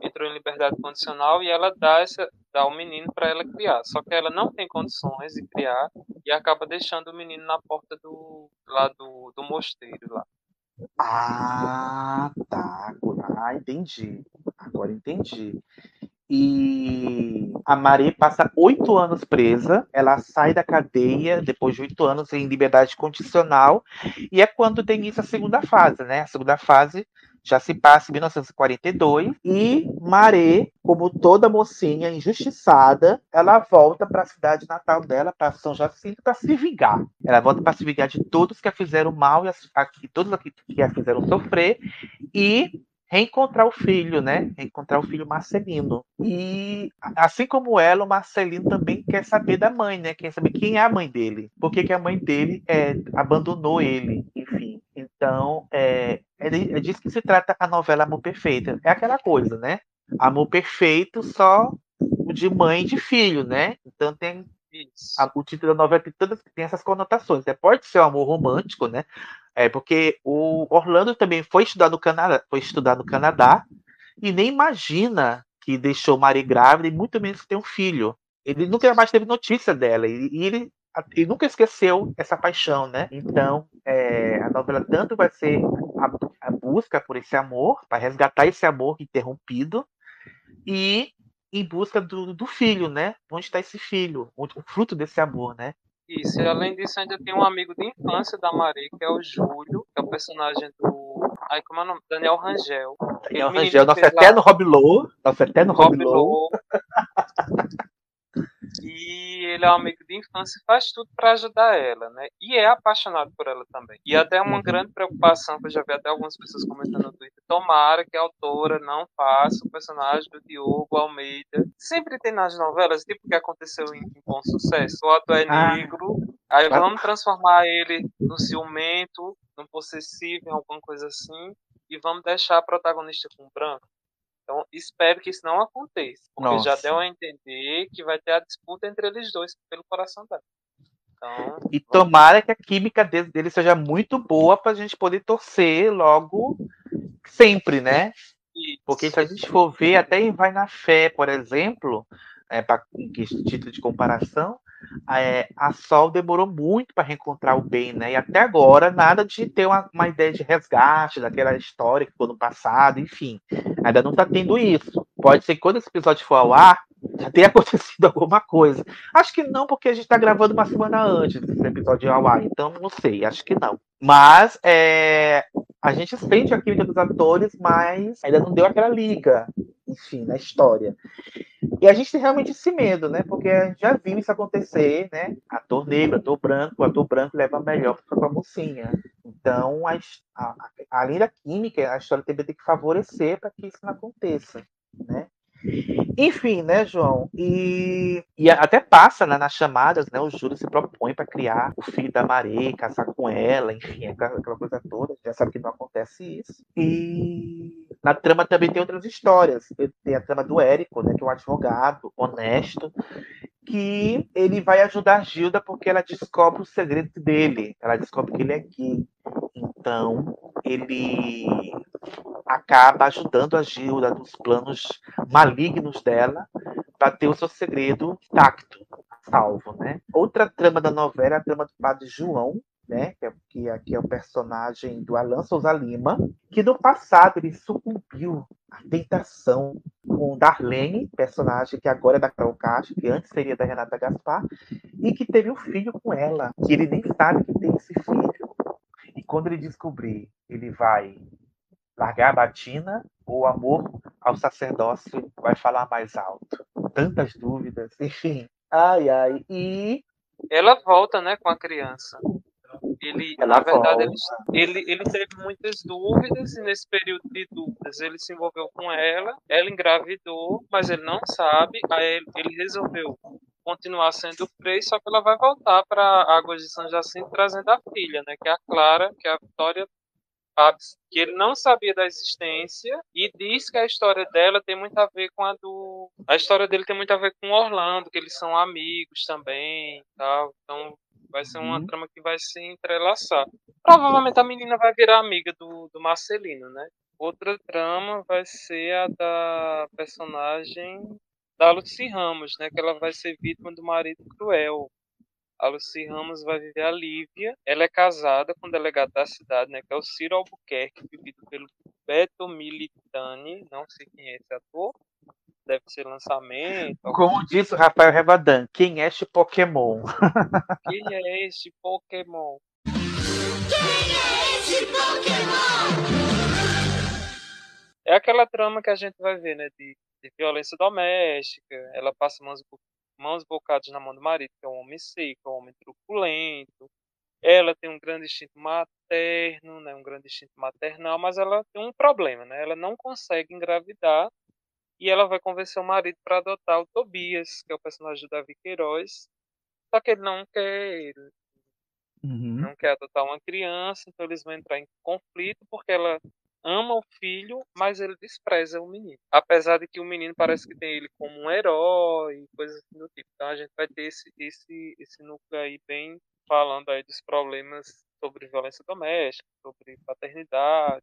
entrou em liberdade condicional e ela dá essa dá o menino para ela criar. Só que ela não tem condições de criar e acaba deixando o menino na porta do lá do, do mosteiro lá. Ah, tá. Ah, entendi. Agora entendi. E a Maré passa oito anos presa. Ela sai da cadeia depois de oito anos em liberdade condicional. E é quando tem início a segunda fase, né? A segunda fase já se passa em 1942 e Maré, como toda mocinha injustiçada, ela volta para a cidade natal dela, para São Jacinto, para se vingar. Ela volta para se vingar de todos que a fizeram mal e as, a, todos que a fizeram sofrer e reencontrar o filho, né? Reencontrar o filho Marcelino. E assim como ela, o Marcelino também quer saber da mãe, né? Quer saber quem é a mãe dele. Por que, que a mãe dele é, abandonou ele, enfim. Então, é, é, é disso que se trata a novela Amor Perfeito. É aquela coisa, né? Amor perfeito só de mãe e de filho, né? Então tem a, o título da novela tem, todas, tem essas conotações. Né? Pode ser um amor romântico, né? É porque o Orlando também foi estudar no Canadá, foi estudar no Canadá e nem imagina que deixou Maria grávida e muito menos que tem um filho. Ele nunca mais teve notícia dela e, e ele, ele nunca esqueceu essa paixão, né? Então é, a novela tanto vai ser a, a busca por esse amor, para resgatar esse amor interrompido e em busca do, do filho, né? Onde está esse filho? O, o fruto desse amor, né? Isso, e além disso, ainda tem um amigo de infância da Maria, que é o Júlio, que é o personagem do. Ai, como é o nome? Daniel Rangel. Daniel Rangel, nosso eterno Rob Lowe. Nosso eterno Rob Lowe. E ele é um amigo de infância e faz tudo para ajudar ela, né? E é apaixonado por ela também. E até uma Uhum. grande preocupação que eu já vi até algumas pessoas comentando no Twitter. Tomara que a autora não faça o personagem do Diogo Almeida. Sempre tem nas novelas, tipo o que aconteceu em, em Bom Sucesso. O ator é Ah. negro, aí Claro. vamos transformar ele no ciumento, no possessivo, em alguma coisa assim. E vamos deixar a protagonista com branco. Então, espero que isso não aconteça. Porque já Nossa. deu a entender que vai ter a disputa entre eles dois pelo coração dela. Então, E tomara que a química dele, dele seja muito boa para a gente poder torcer logo sempre, né? isso. Porque se a gente for ver, até em Vai na Fé, por exemplo, é, para título de comparação, é, a Sol demorou muito para reencontrar o bem, né? E até agora, nada de ter uma, uma ideia de resgate daquela história que foi no passado, enfim. Ainda não está tendo isso. Pode ser que quando esse episódio for ao ar, já tenha acontecido alguma coisa. Acho que não, porque a gente está gravando uma semana antes desse episódio ao ar, então não sei, acho que não. Mas é, a gente sente a química dos atores, mas ainda não deu aquela liga, enfim, na história. E a gente tem realmente esse medo, né? Porque a gente já viu isso acontecer, né? Ator negro, ator branco, ator branco leva melhor para a mocinha. Então, a, a, além da química, a história também tem que favorecer para que isso não aconteça, né? Enfim, né, João? E, e até passa né, nas chamadas, né? O Júlio se propõe para criar o filho da Maré, casar com ela, enfim, aquela coisa toda. Já sabe que não acontece isso. E na trama também tem outras histórias. Tem a trama do Érico, né? Que é um advogado honesto, que ele vai ajudar a Gilda porque ela descobre o segredo dele. Ela descobre que ele é gay. Então, ele acaba ajudando a Gilda nos planos malignos dela para ter o seu segredo intacto, salvo, né? Outra trama da novela é a trama do Padre João, né? Que é, que é, que é o personagem do Alan Souza Lima, que no passado ele sucumbiu à tentação com Darlene, personagem que agora é da Carol Castro, que antes seria da Renata Gaspar, e que teve um filho com ela, que ele nem sabe que tem esse filho. E quando ele descobrir, ele vai largar a batina ou o amor ao sacerdócio vai falar mais alto? Tantas dúvidas, enfim. Ai, ai. E Ela volta, né, com a criança. Ele, Ela na verdade, ele, ele, ele teve muitas dúvidas e nesse período de dúvidas ele se envolveu com ela, ela engravidou, mas ele não sabe, aí ele, ele resolveu continuar sendo frei, só que ela vai voltar para Águas de São Jacinto trazendo a filha, né, que é a Clara, que é a Vitória que ele não sabia da existência e diz que a história dela tem muito a ver com a do a história dele tem muito a ver com o Orlando, que eles são amigos também, tal. Então vai ser uma Uhum. trama que vai se entrelaçar. Provavelmente a menina vai virar amiga do, do Marcelino, né? Outra trama vai ser a da personagem da Lucy Ramos, né? Que ela vai ser vítima do marido cruel. A Lucy Ramos vai viver a Lívia. Ela é casada com o delegado da cidade, né? Que é o Ciro Albuquerque, vivido pelo Beto Militani. Não sei quem é esse ator. Deve ser lançamento. Como disse o Rafael Revadan, quem é este Pokémon? Quem é este Pokémon? É aquela trama que a gente vai ver, né? De, de violência doméstica. Ela passa mãos, mãos bocadas na mão do marido, que é um homem seco, é um homem truculento. Ela tem um grande instinto materno, né? Um grande instinto maternal, mas ela tem um problema, né? Ela não consegue engravidar e ela vai convencer o marido para adotar o Tobias, que é o personagem do Davi Queiroz. Só que ele não quer, ele Uhum. não quer adotar uma criança, então eles vão entrar em conflito porque ela ama o filho, mas ele despreza o menino. Apesar de que o menino parece que tem ele como um herói, coisas assim do tipo. Então a gente vai ter esse, esse, esse núcleo aí bem falando aí dos problemas sobre violência doméstica, sobre paternidade.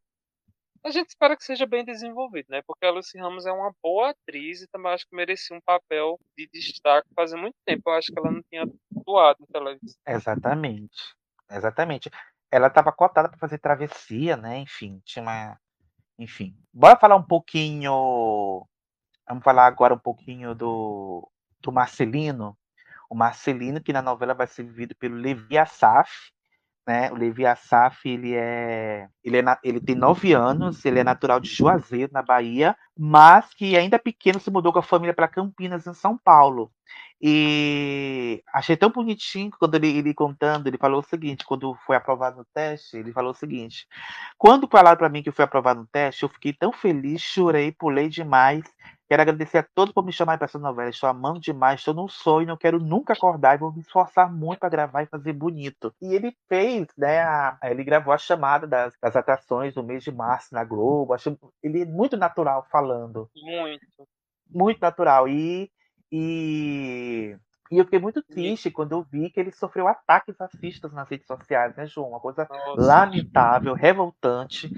A gente espera que seja bem desenvolvido, né? Porque a Lucy Ramos é uma boa atriz e também acho que merecia um papel de destaque fazia muito tempo. Eu acho que ela não tinha atuado em televisão. Exatamente. Exatamente. Ela estava cotada para fazer travessia, né? Enfim, tinha uma. Enfim. Bora falar um pouquinho. Vamos falar agora um pouquinho do, do Marcelino. O Marcelino, que na novela vai ser vivido pelo Levi Assaf. Né? O Levi Assaf, ele é, ele é ele tem nove anos, ele é natural de Juazeiro, na Bahia, mas que ainda pequeno se mudou com a família para Campinas, em São Paulo. E achei tão bonitinho quando ele, ele contando, ele falou o seguinte, quando foi aprovado no teste, ele falou o seguinte: quando falaram para mim que eu fui aprovado no teste, eu fiquei tão feliz, chorei, pulei demais. Quero agradecer a todos por me chamarem para essa novela. Estou amando demais, estou num sonho, não quero nunca acordar e vou me esforçar muito para gravar e fazer bonito. E ele fez, né? a- ele gravou a chamada das, das atrações do mês de março na Globo. Acho ele é muito natural falando Muito. muito natural. E, e, e eu fiquei muito triste quando eu vi que ele sofreu ataques racistas nas redes sociais, né, João? Uma coisa Nossa. lamentável, revoltante.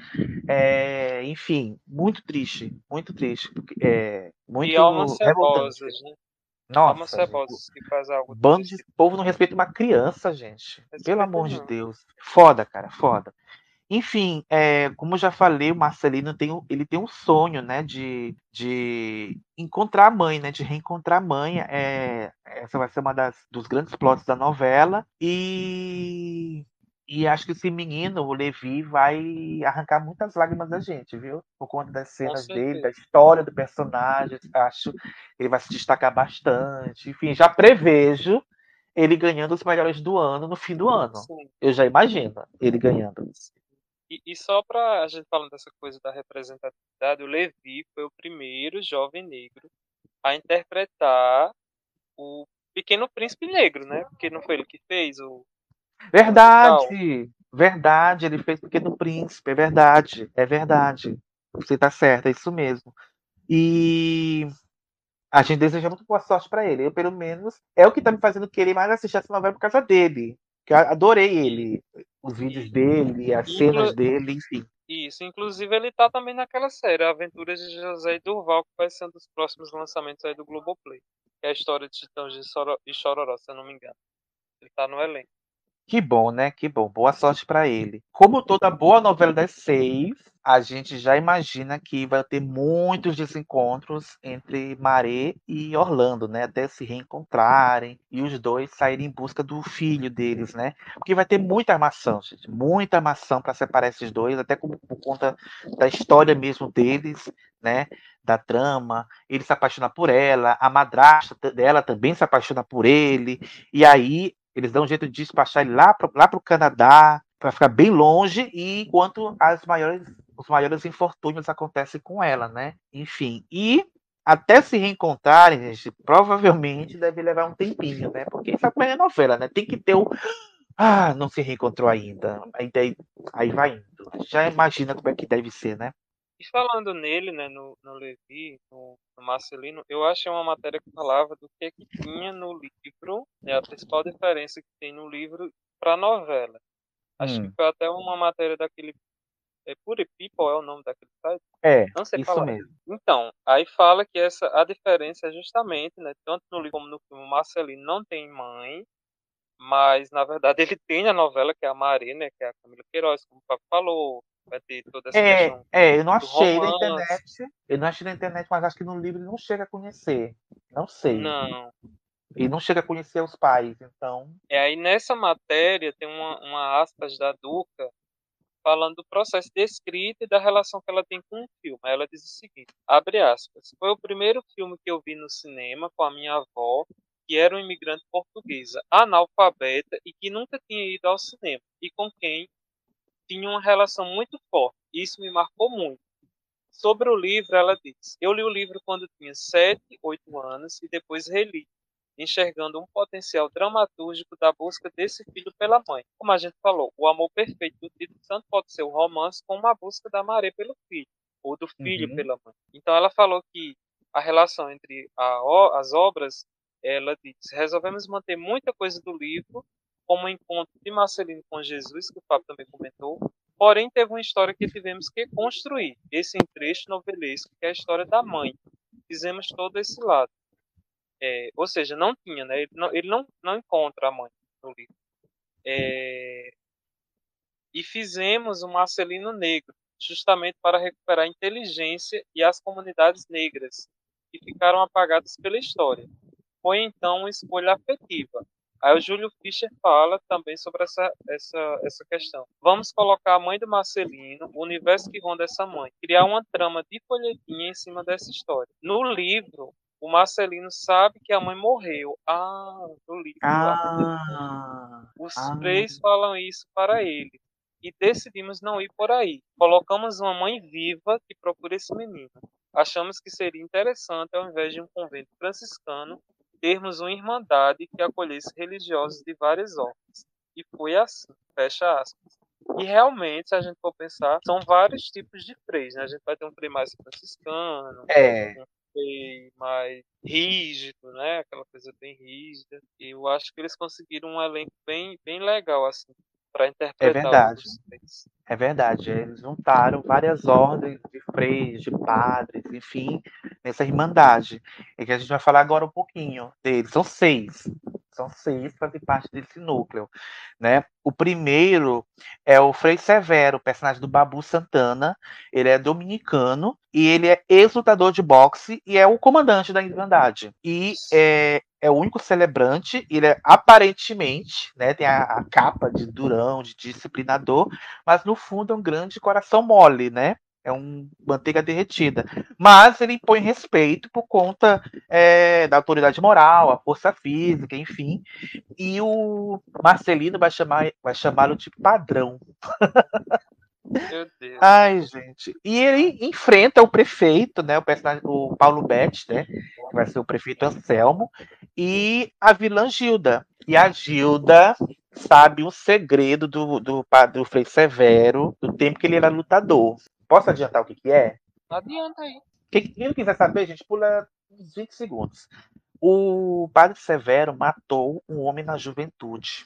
É, enfim, muito triste, muito triste. porque, É, muito e almas revoltante. cebosas, né? Nossa, almas cebosas que faz algo Bando de povo não respeita uma criança, gente. Respeita Pelo amor de não. Deus. Foda, cara, foda. Enfim, é, como eu já falei, o Marcelino tem, um- ele tem um sonho, né, de, de encontrar a mãe, né, de reencontrar a mãe. É, essa vai ser uma das, dos grandes plots da novela. E, e acho que esse menino, o Levi, vai arrancar muitas lágrimas da gente, viu? Por conta das cenas dele, da história do personagem. Acho que ele vai se destacar bastante. Enfim, já prevejo ele ganhando os melhores do ano no fim do ano. Sim. Eu já imagino ele ganhando. E, e só pra a gente falando dessa coisa da representatividade, o Levi foi o primeiro jovem negro a interpretar o Pequeno Príncipe Negro, né? Porque não foi ele que fez o. Verdade! Verdade, ele fez Pequeno Príncipe, é verdade, é verdade. Você tá certo, é isso mesmo. E a gente deseja muito boa sorte pra ele. Eu, pelo menos, é o que tá me fazendo querer mais assistir essa novela por causa dele. Que eu adorei ele, os vídeos dele, as cenas dele, enfim. Isso, inclusive ele tá também naquela série, Aventuras de José e Durval, que vai ser um dos próximos lançamentos aí do Globoplay. Que é a história de Titãs de e Chororó, se eu não me engano. Ele tá no elenco. Que bom, né? Que bom. Boa sorte pra ele. Como toda boa novela das seis, a gente já imagina que vai ter muitos desencontros entre Maré e Orlando, né? Até se reencontrarem e os dois saírem em busca do filho deles, né? Porque vai ter muita armação, gente. Muita armação para separar esses dois, até por, por conta da história mesmo deles, né? Da trama. Ele se apaixona por ela, a madrasta dela também se apaixona por ele. E aí Eles dão um jeito de despachar ele lá pro, lá pro Canadá, para ficar bem longe, e enquanto as maiores, os maiores infortúnios acontecem com ela, né? Enfim, e até se reencontrarem, gente, provavelmente deve levar um tempinho, né? Porque como é a novela, né? Tem que ter o. Ah, não se reencontrou ainda. Aí, aí vai indo. Já imagina como é que deve ser, né? E falando nele, né, no, no Levi, no, no Marcelino, eu achei uma matéria que falava do que, que tinha no livro, né, a principal diferença que tem no livro para a novela. Acho Hum. que foi até uma matéria daquele. É Pure People é o nome daquele site? É, Não sei isso falar. mesmo. Então, aí fala que essa a diferença é justamente, né, tanto no livro como no filme, o Marcelino não tem mãe, mas na verdade ele tem na novela que é a Maria, né, que é a Camila Queiroz, como o Papo falou, vai ter toda essa É, questão. é, eu não achei na romance. internet. Eu não achei na internet, mas acho que no livro ele não chega a conhecer. Não sei. Não. Ele não chega a conhecer os pais, então. É aí nessa matéria tem uma, uma aspas da Duca falando do processo de escrita e da relação que ela tem com o filme. Ela diz o seguinte, abre aspas, foi o primeiro filme que eu vi no cinema com a minha avó, que era uma imigrante portuguesa, analfabeta e que nunca tinha ido ao cinema, e com quem tinha uma relação muito forte. Isso me marcou muito. Sobre o livro, ela diz: Eu li o livro quando tinha 7, 8 anos e depois reli, enxergando um potencial dramatúrgico da busca desse filho pela mãe. Como a gente falou, o amor perfeito do título tanto pode ser o romance como a busca da Maré pelo filho, ou do filho Uhum. pela mãe. Então ela falou que a relação entre a as obras, ela diz: resolvemos manter muita coisa do livro, como o encontro de Marcelino com Jesus, que o Fábio também comentou, Porém, teve uma história que tivemos que construir. Esse trecho novelesco, que é a história da mãe. Fizemos todo esse lado. É, ou seja, não tinha, né? Ele não, ele não, não encontra a mãe no livro. É, e fizemos o Marcelino Negro, justamente para recuperar a inteligência e as comunidades negras, que ficaram apagadas pela história. Foi então uma escolha afetiva. Aí o Júlio Fischer fala também sobre essa, essa, essa questão. Vamos colocar a mãe do Marcelino, o universo que ronda essa mãe, criar uma trama de folhetinha em cima dessa história. No livro, o Marcelino sabe que a mãe morreu. Ah, no livro. Ah, os Ah. três falam isso para ele. E decidimos não ir por aí. Colocamos uma mãe viva que procura esse menino. Achamos que seria interessante, ao invés de um convento franciscano, termos uma irmandade que acolhesse religiosos de várias ordens. E foi assim. Fecha aspas. E realmente, se a gente for pensar, são vários tipos de freis. Né? A gente vai ter um frei mais franciscano, é. frei mais rígido, né? Aquela coisa bem rígida. E eu acho que eles conseguiram um elenco bem, bem legal, assim, para interpretar verdade. os três. É verdade, eles juntaram várias ordens de freios, de padres, enfim, nessa irmandade. E que a gente vai falar agora um pouquinho deles. São seis. São seis que fazem parte desse núcleo. Né? O primeiro é o Frei Severo, personagem do Babu Santana. Ele é dominicano e ele é ex-lutador de boxe e é o comandante da Irmandade. E é, é o único celebrante, ele é aparentemente, né, tem a, a capa de durão, de disciplinador, mas no fundo é um grande coração mole, né? É um manteiga derretida. Mas ele impõe respeito por conta é, da autoridade moral, a força física, enfim. E o Marcelino vai chamar vai chamá-lo de padrão. Meu Deus. Ai, gente. E ele enfrenta o prefeito, né? O personagem, o Paulo Betti, né? Que vai ser o prefeito Anselmo, e a vilã Gilda. E a Gilda sabe um segredo do, do, do Frei Severo, do tempo que ele era lutador. Posso adiantar o que, que é? Não adianta aí. Quem, quem não quiser saber, gente, pula uns 20 segundos. O padre Severo matou um homem na juventude.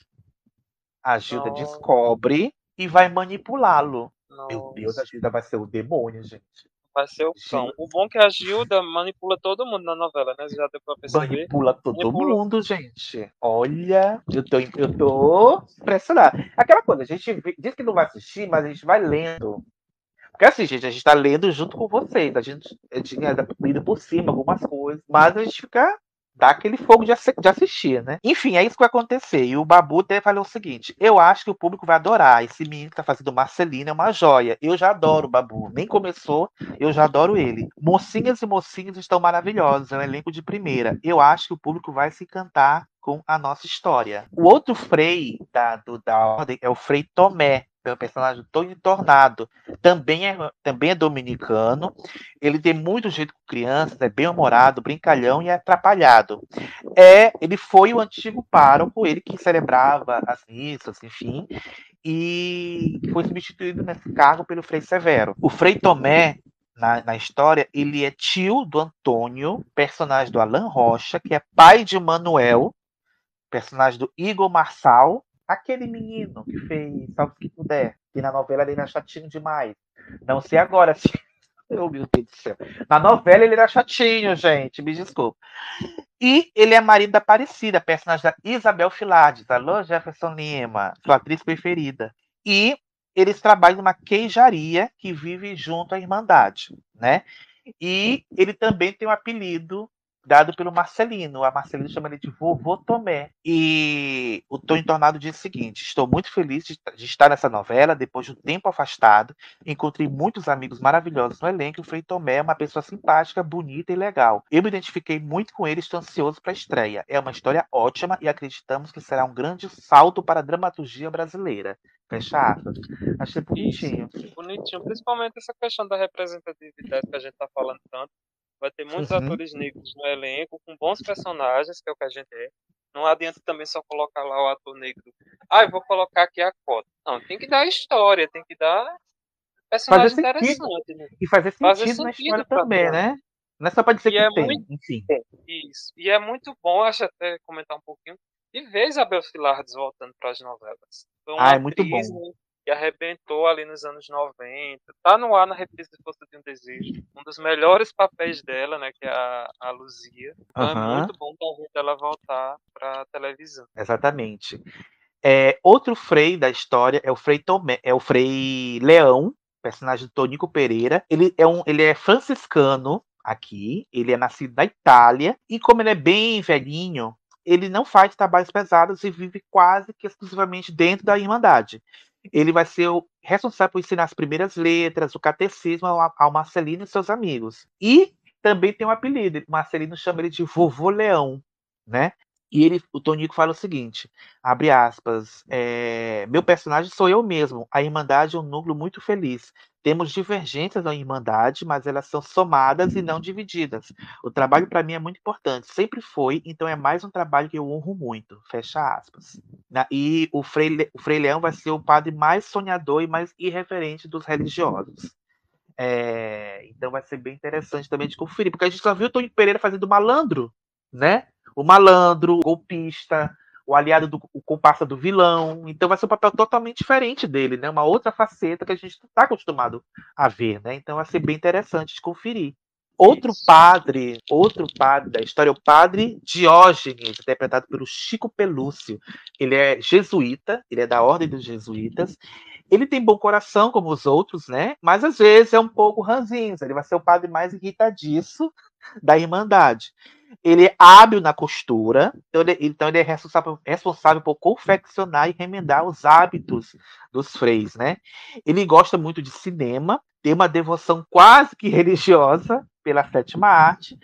A Gilda descobre e vai manipulá-lo. Meu Deus, a Gilda vai ser o demônio, gente. Vai ser o cão. O bom é que a Gilda manipula todo mundo na novela, né? Já deu pra perceber. Manipula todo Manipula. mundo, gente. Olha, eu tô, eu tô impressionado. Aquela coisa, a gente diz que não vai assistir, mas a gente vai lendo. Porque assim, gente, a gente tá lendo junto com vocês. A gente tinha lido por cima algumas coisas, mas a gente fica. Dá aquele fogo de, de assistir, né? Enfim, é isso que vai acontecer. E o Babu até falou o seguinte: eu acho que o público vai adorar. Esse menino que tá fazendo Marcelino é uma joia. Eu já adoro o Babu. Nem começou, eu já adoro ele. Mocinhas e mocinhos estão maravilhosos. É um elenco de primeira. Eu acho que o público vai se encantar com a nossa história. O outro Frei da, do- da ordem é o Frei Tomé, que é o personagem do Tony Tornado. Também é, também é dominicano. Ele tem muito jeito com crianças, é bem humorado, brincalhão e é atrapalhado. É, ele foi o antigo pároco, ele que celebrava as missas, enfim, e foi substituído nesse cargo pelo Frei Severo. O Frei Tomé na, na história, ele é tio do Antônio, personagem do Alan Rocha, que é pai de Manuel, personagem do Igor Marçal, aquele menino que fez Salve que puder, que na novela ele era chatinho demais. Não sei agora se. Oh, meu Deus do céu. Na novela ele era chatinho, gente, me desculpa. E ele é marido da Aparecida, personagem da Isabel Filardes, alô Jefferson Lima, sua atriz preferida. E eles trabalham numa queijaria que vive junto à Irmandade, né? E ele também tem um apelido dado pelo Marcelino. A Marcelino chama ele de Vovô Tomé. E o Tony Tornado diz o seguinte: Estou muito feliz de, de estar nessa novela, depois de um tempo afastado. Encontrei muitos amigos maravilhosos no elenco. O Frei Tomé é uma pessoa simpática, bonita e legal. Eu me identifiquei muito com ele, estou ansioso para a estreia. É uma história ótima e acreditamos que será um grande salto para a dramaturgia brasileira. Fecha aspas. Achei bonitinho. Bonitinho, principalmente essa questão da representatividade que a gente tá falando tanto. Vai ter muitos Uhum. atores negros no elenco, com bons personagens, que é o que a gente é. Não adianta também só colocar lá o ator negro. Ah, eu vou colocar aqui a cota. Não, tem que dar história, tem que dar personagem sentido. interessante. Né? E fazer sentido, Fazer na sentido história pra também, né? Não é só pra dizer E que é tem, muito- enfim. Isso. E é muito bom, acho até comentar um pouquinho, de ver Isabel Filardes voltando para as novelas. Foi uma Ah, é muito atriz, bom. Que arrebentou ali nos anos 90. Tá no ar na de Força de um Desejo. Um dos melhores papéis dela, né, que é a, a Luzia. Então é Aham. muito bom vendo ela voltar pra televisão. Exatamente. É, outro Frei da história é o Frei Tomé, é o Frei Leão, personagem do Tonico Pereira. Ele é um, ele é franciscano aqui, ele é nascido na Itália e como ele é bem velhinho, ele não faz trabalhos pesados e vive quase que exclusivamente dentro da Irmandade. Ele vai ser o responsável por ensinar as primeiras letras, o catecismo ao, Marcelino e seus amigos. E também tem um apelido, Marcelino chama ele de Vovô Leão, né? E ele, o Tonico fala o seguinte: abre aspas, é, meu personagem sou eu mesmo. A Irmandade é um núcleo muito feliz. Temos divergências na Irmandade, mas elas são somadas e não divididas. O trabalho para mim é muito importante, sempre foi, então é mais um trabalho que eu honro muito. Fecha aspas. Na- e o Frei, o Frei Leão vai ser o padre mais sonhador e mais irreverente dos religiosos. É, então vai ser bem interessante também de conferir, porque a gente só viu o Tony Pereira fazendo malandro, né? O malandro, o golpista, o aliado do o comparsa do vilão. Então vai ser um papel totalmente diferente dele, né? Uma outra faceta que a gente não está acostumado a ver, né? Então vai ser bem interessante de conferir. Outro Isso. padre, outro padre da história, é o padre Diógenes, interpretado pelo Chico Pelúcio. Ele é jesuíta, ele é da ordem dos jesuítas. Ele tem bom coração, como os outros, né? Mas às vezes é um pouco ranzinho. Ele vai ser o padre mais irritadiço da Irmandade. Ele é hábil na costura, então ele, então ele é responsável, responsável por confeccionar e remendar os hábitos dos freis, né? Ele gosta muito de cinema, tem uma devoção quase que religiosa pela sétima arte,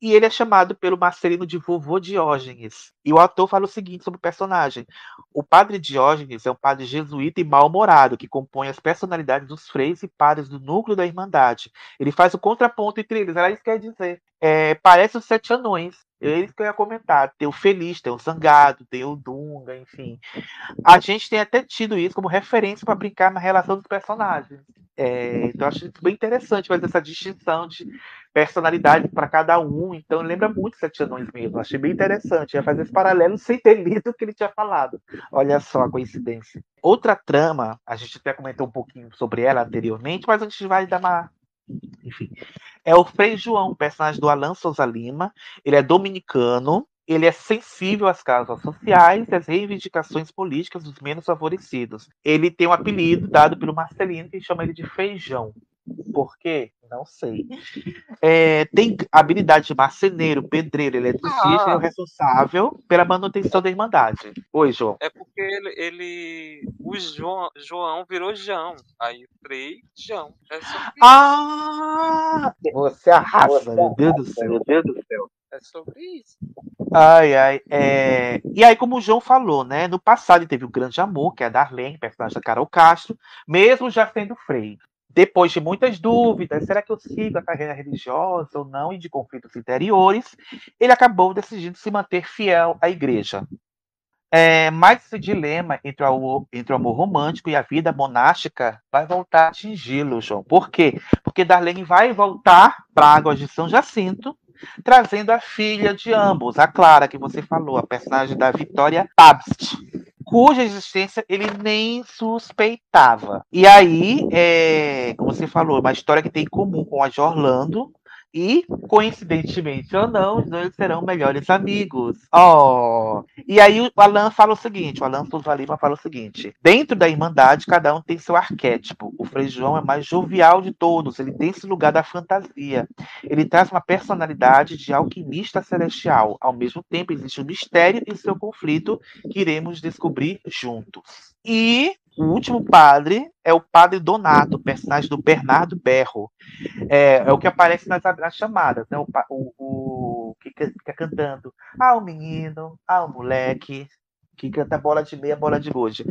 e ele é chamado pelo Marcelino de vovô Diógenes. E o ator fala o seguinte sobre o personagem: o padre Diógenes é um padre jesuíta e mal-humorado que compõe as personalidades dos freis e padres do núcleo da Irmandade. Ele faz o contraponto entre eles, era isso que quer dizer. É, parece os sete anões. É isso que eu ia comentar. Tem o Feliz, tem o Zangado, tem o Dunga, enfim. A gente tem até tido isso como referência para brincar na relação dos personagens. É, então, acho bem interessante fazer essa distinção de personalidade para cada um. Então, lembra muito Sete Anões mesmo. Achei bem interessante. Ia fazer esse paralelo sem ter lido o que ele tinha falado. Olha só a coincidência. Outra trama, a gente até comentou um pouquinho sobre ela anteriormente, mas a gente vai dar uma. Enfim. É o Frei João, personagem do Alan Souza Lima. Ele é dominicano. Ele é sensível às causas sociais e às reivindicações políticas dos menos favorecidos. Ele tem um apelido dado pelo Marcelino que chama ele de Feijão. Por quê? Não sei. É, tem habilidade de marceneiro, pedreiro, eletricista e é o Ah. responsável pela manutenção da Irmandade. Oi, João. É porque ele, ele o João, João virou João. Aí Frei, João. É. Ah! Você arrasa, meu Deus do céu. É sobre isso. Ai, ai. é, E aí, como o João falou, né? No passado ele teve um grande amor, que é a Darlene, personagem da Carol Castro, mesmo já sendo freio. Depois de muitas dúvidas, será que eu sigo a carreira religiosa ou não, e de conflitos interiores, ele acabou decidindo se manter fiel à igreja. É, mas esse dilema entre o, entre o amor romântico e a vida monástica vai voltar a atingi-lo, João. Por quê? Porque Darlene vai voltar para Águas de São Jacinto, trazendo a filha de ambos, a Clara, que você falou, a personagem da Vitória Pabst, cuja existência ele nem suspeitava. E aí, é, como você falou, uma história que tem em comum com a de Orlando, e, coincidentemente ou não, os dois serão melhores amigos. Oh! E aí o Alan fala o seguinte: o Alan Souza Lima fala o seguinte: dentro da Irmandade, cada um tem seu arquétipo. O Frei João é mais jovial de todos, ele tem esse lugar da fantasia. Ele traz uma personalidade de alquimista celestial. Ao mesmo tempo, existe um mistério em seu conflito que iremos descobrir juntos. E o último padre é o padre Donato, personagem do Bernardo Berro. É, é o que aparece nas, nas chamadas, né? O, o, o que ca- fica cantando. Ah, o menino, ah, o moleque, que canta bola de meia, bola de hoje.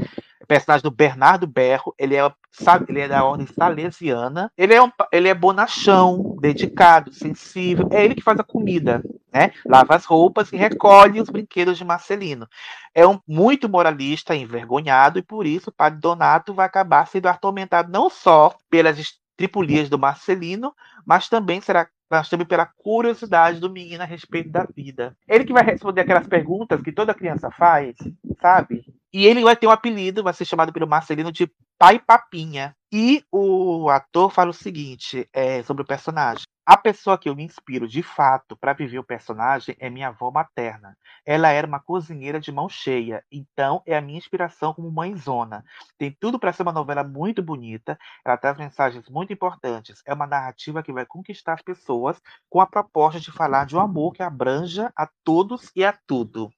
O personagem do Bernardo Berro, ele é, sabe, ele é da ordem salesiana. Ele é, um, ele é bonachão, dedicado, sensível. É ele que faz a comida, né? Lava as roupas e recolhe os brinquedos de Marcelino é um muito moralista, envergonhado, e por isso o padre Donato vai acabar sendo atormentado não só pelas estripulias do Marcelino, mas também será mas também pela curiosidade do menino a respeito da vida. Ele que vai responder aquelas perguntas que toda criança faz, sabe? E ele vai ter um apelido, vai ser chamado pelo Marcelino de Pai Papinha. E o ator fala o seguinte é, sobre o personagem. A pessoa que eu me inspiro de fato para viver o personagem é minha avó materna. Ela era uma cozinheira de mão cheia, então é a minha inspiração como mãezona. Tem tudo para ser uma novela muito bonita, ela traz mensagens muito importantes. É uma narrativa que vai conquistar as pessoas com a proposta de falar de um amor que abranja a todos e a tudo.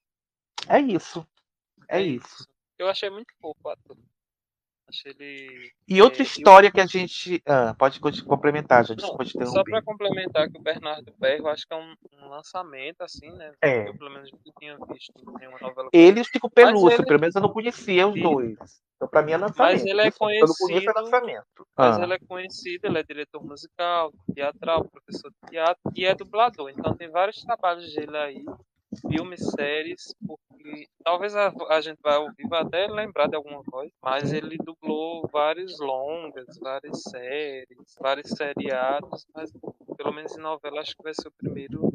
É isso. É isso. Eu achei muito fofo o ator. Achei ele. E outra É, eu- história que a gente. Ah, pode co- complementar, já Não, desculpa te só para complementar que o Bernardo Berro, acho que é um, um lançamento, assim, né? É. Eu, pelo menos, não tinha visto nenhuma novela. Ele e o Chico Pelúcio, ele- pelo menos eu não conhecia os Sim. dois. Então, pra mim é lançamento. ele é Desculpa, Eu não conheço é conhecido- lançamento. Mas Ah, ele é conhecido, ele é diretor musical, teatral, professor de teatro e é dublador. Então tem vários trabalhos dele aí, filmes, séries, porque talvez a, a gente vai ouvir, vai até lembrar de alguma coisa, mas ele dublou vários longas, várias séries, vários seriados, mas pelo menos em novela acho que vai ser o primeiro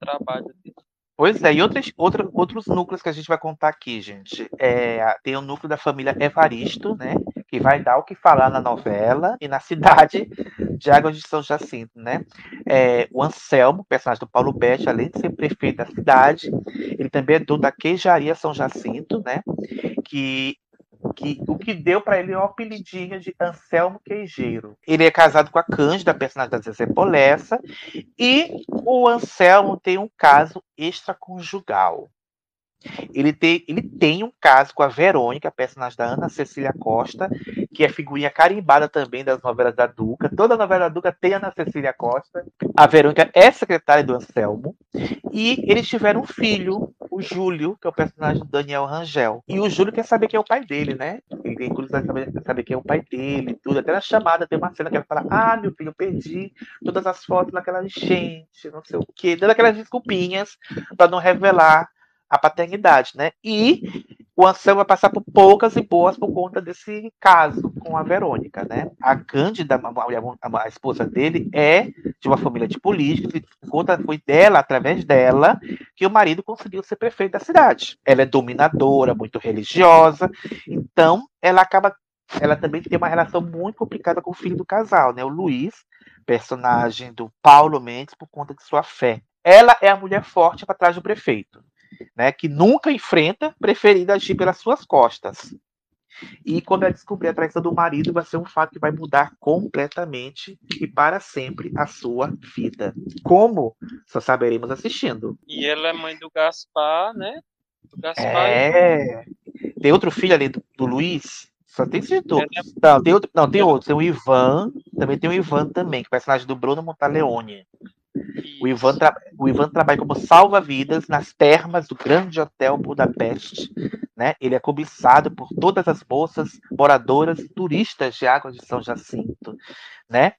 trabalho dele. Pois é, e outras, outra, outros núcleos que a gente vai contar aqui, gente. É, tem o núcleo da família Evaristo, né? Que vai dar o que falar na novela e na cidade de Águas de São Jacinto, né? É, o Anselmo, personagem do Paulo Betti, além de ser prefeito da cidade, ele também é dono da queijaria São Jacinto, né? Que, que o que deu para ele é o apelidinho de Anselmo Queijeiro. Ele é casado com a Cândida, personagem da Zezé Polessa, e o Anselmo tem um caso extraconjugal. Ele tem, ele tem um caso com a Verônica, personagem da Ana Cecília Costa, que é figurinha carimbada também das novelas da Duca. Toda novela da Duca tem Ana Cecília Costa. A Verônica é secretária do Anselmo. E eles tiveram um filho, o Júlio, que é o personagem do Daniel Rangel. E o Júlio quer saber quem é o pai dele, né? Ele tem curiosidade de saber, saber quem é o pai dele tudo. Até na chamada tem uma cena que ela fala: Ah, meu filho, eu perdi todas as fotos naquela enchente, não sei o quê. Dando aquelas desculpinhas para não revelar a paternidade, né? E o Anselmo vai passar por poucas e boas por conta desse caso com a Verônica, né? A Cândida, a, esposa dele, é de uma família de políticos e por conta foi dela, através dela, que o marido conseguiu ser prefeito da cidade. Ela é dominadora, muito religiosa, então ela acaba, ela também tem uma relação muito complicada com o filho do casal, né? O Luiz, personagem do Paulo Mendes, por conta de sua fé. Ela é a mulher forte para trás do prefeito né, que nunca enfrenta, preferindo agir pelas suas costas. E quando ela descobrir a traição do marido, vai ser um fato que vai mudar completamente e para sempre a sua vida. Como? Só saberemos assistindo. E ela é mãe do Gaspar, né? Do Gaspar É. Tem outro filho ali do, do Luiz? Só tem esses dois. Ele Não, tem outro, não, tem outro. Tem o Ivan, também tem o Ivan também, que é o personagem do Bruno Montaleone. O Ivan, o Ivan trabalha como salva-vidas nas termas do grande hotel Budapeste. Né? Ele é cobiçado por todas as moças, moradoras e turistas de Águas de São Jacinto. Né?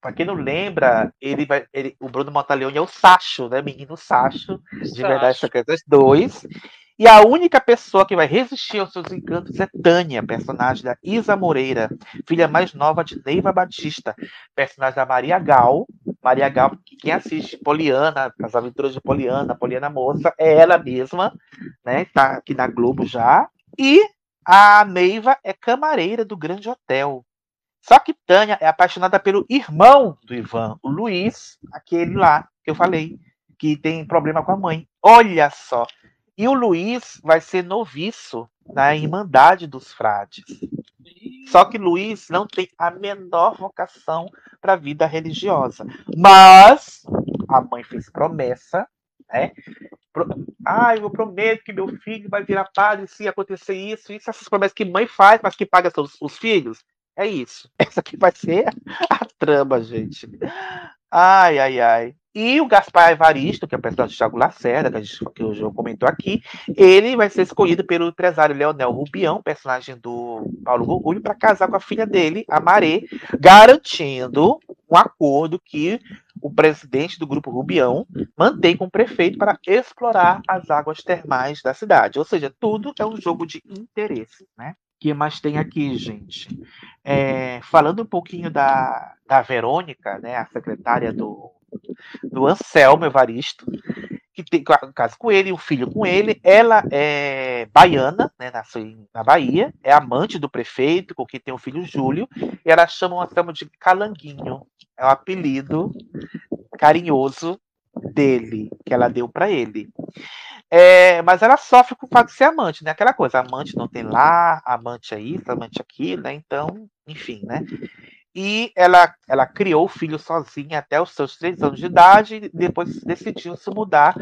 Para quem não lembra, ele vai, ele- o Bruno Montaleone é o Sacho, né? Menino Sacho, de Verdade Secretas 2. E a única pessoa que vai resistir aos seus encantos é Tânia, personagem da Isa Moreira, filha mais nova de Neiva Batista, personagem da Maria Gal. Maria Gal, que quem assiste Poliana, as aventuras de Poliana, Poliana Moça, é ela mesma, né? Tá aqui na Globo já. E a Neiva é camareira do Grande Hotel. Só que Tânia é apaixonada pelo irmão do Ivan, o Luiz, aquele lá que eu falei, que tem problema com a mãe. Olha só. E o Luiz vai ser noviço na Irmandade dos Frades. Só que Luiz não tem a menor vocação para a vida religiosa. Mas a mãe fez promessa, né? Pro... Ah, eu prometo que meu filho vai virar padre se acontecer isso, isso, essas promessas que mãe faz, mas que paga os, os filhos. É isso. Essa aqui vai ser a trama, gente. Ai, ai, ai. E o Gaspar Evaristo, que é o personagem de Thiago Lacerda, que, gente, que o João comentou aqui, ele vai ser escolhido pelo empresário Leonel Rubião, personagem do Paulo Gugulho, para casar com a filha dele, a Maré, garantindo um acordo que o presidente do grupo Rubião mantém com o prefeito para explorar as águas termais da cidade. Ou seja, tudo é um jogo de interesse, né? O que mais tem aqui, gente? É, falando um pouquinho da, da Verônica, né, a secretária do, do Anselmo Evaristo, que tem um caso com ele, um filho com ele. Ela é baiana, né, nasceu na Bahia, é amante do prefeito, com quem tem um filho Júlio, e ela chama o Anselmo de Calanguinho. É o apelido carinhoso dele, que ela deu para ele. É, mas ela sofre com o fato de ser amante, né? Aquela coisa, amante não tem lá, amante é isso, amante é aquilo, né? Então, enfim, né? E ela, ela criou o filho sozinha até os seus três anos de idade e depois decidiu se mudar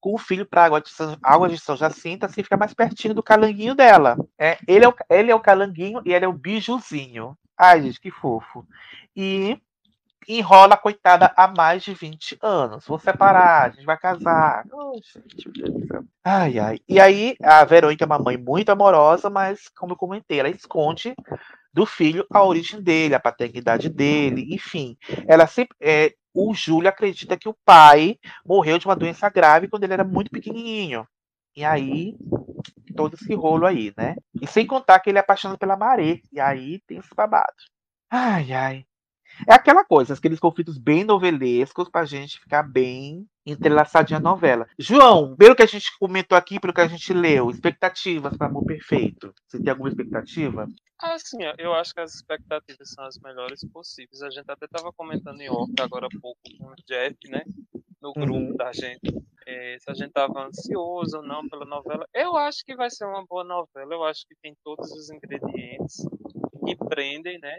com o filho para Água de São, Água de São Jacinto, assim fica mais pertinho do calanguinho dela. É, ele, é o, ele é o calanguinho e ela é o bijuzinho. Ai, gente, que fofo. E enrola a coitada há mais de 20 anos. Vou separar, a gente vai casar. Oh, gente. Ai, ai. E aí, a Verônica é uma mãe muito amorosa, mas, como eu comentei, ela esconde do filho a origem dele, a paternidade dele, enfim. Ela sempre. é, o Júlio acredita que o pai morreu de uma doença grave quando ele era muito pequenininho. E aí, todo esse rolo aí, né? E sem contar que ele é apaixonado pela Maré. E aí tem esse babado. Ai, ai. É aquela coisa, aqueles conflitos bem novelescos pra gente ficar bem entrelaçadinha a novela. João, pelo que a gente comentou aqui, pelo que a gente leu, expectativas para Amor Perfeito. Você tem alguma expectativa? Assim, ó, eu acho que as expectativas são as melhores possíveis. A gente até estava comentando em off agora há pouco com o Jeff, né? No grupo Uhum. da gente. eh, se a gente tava ansioso ou não pela novela. Eu acho que vai ser uma boa novela. Eu acho que tem todos os ingredientes que prendem, né?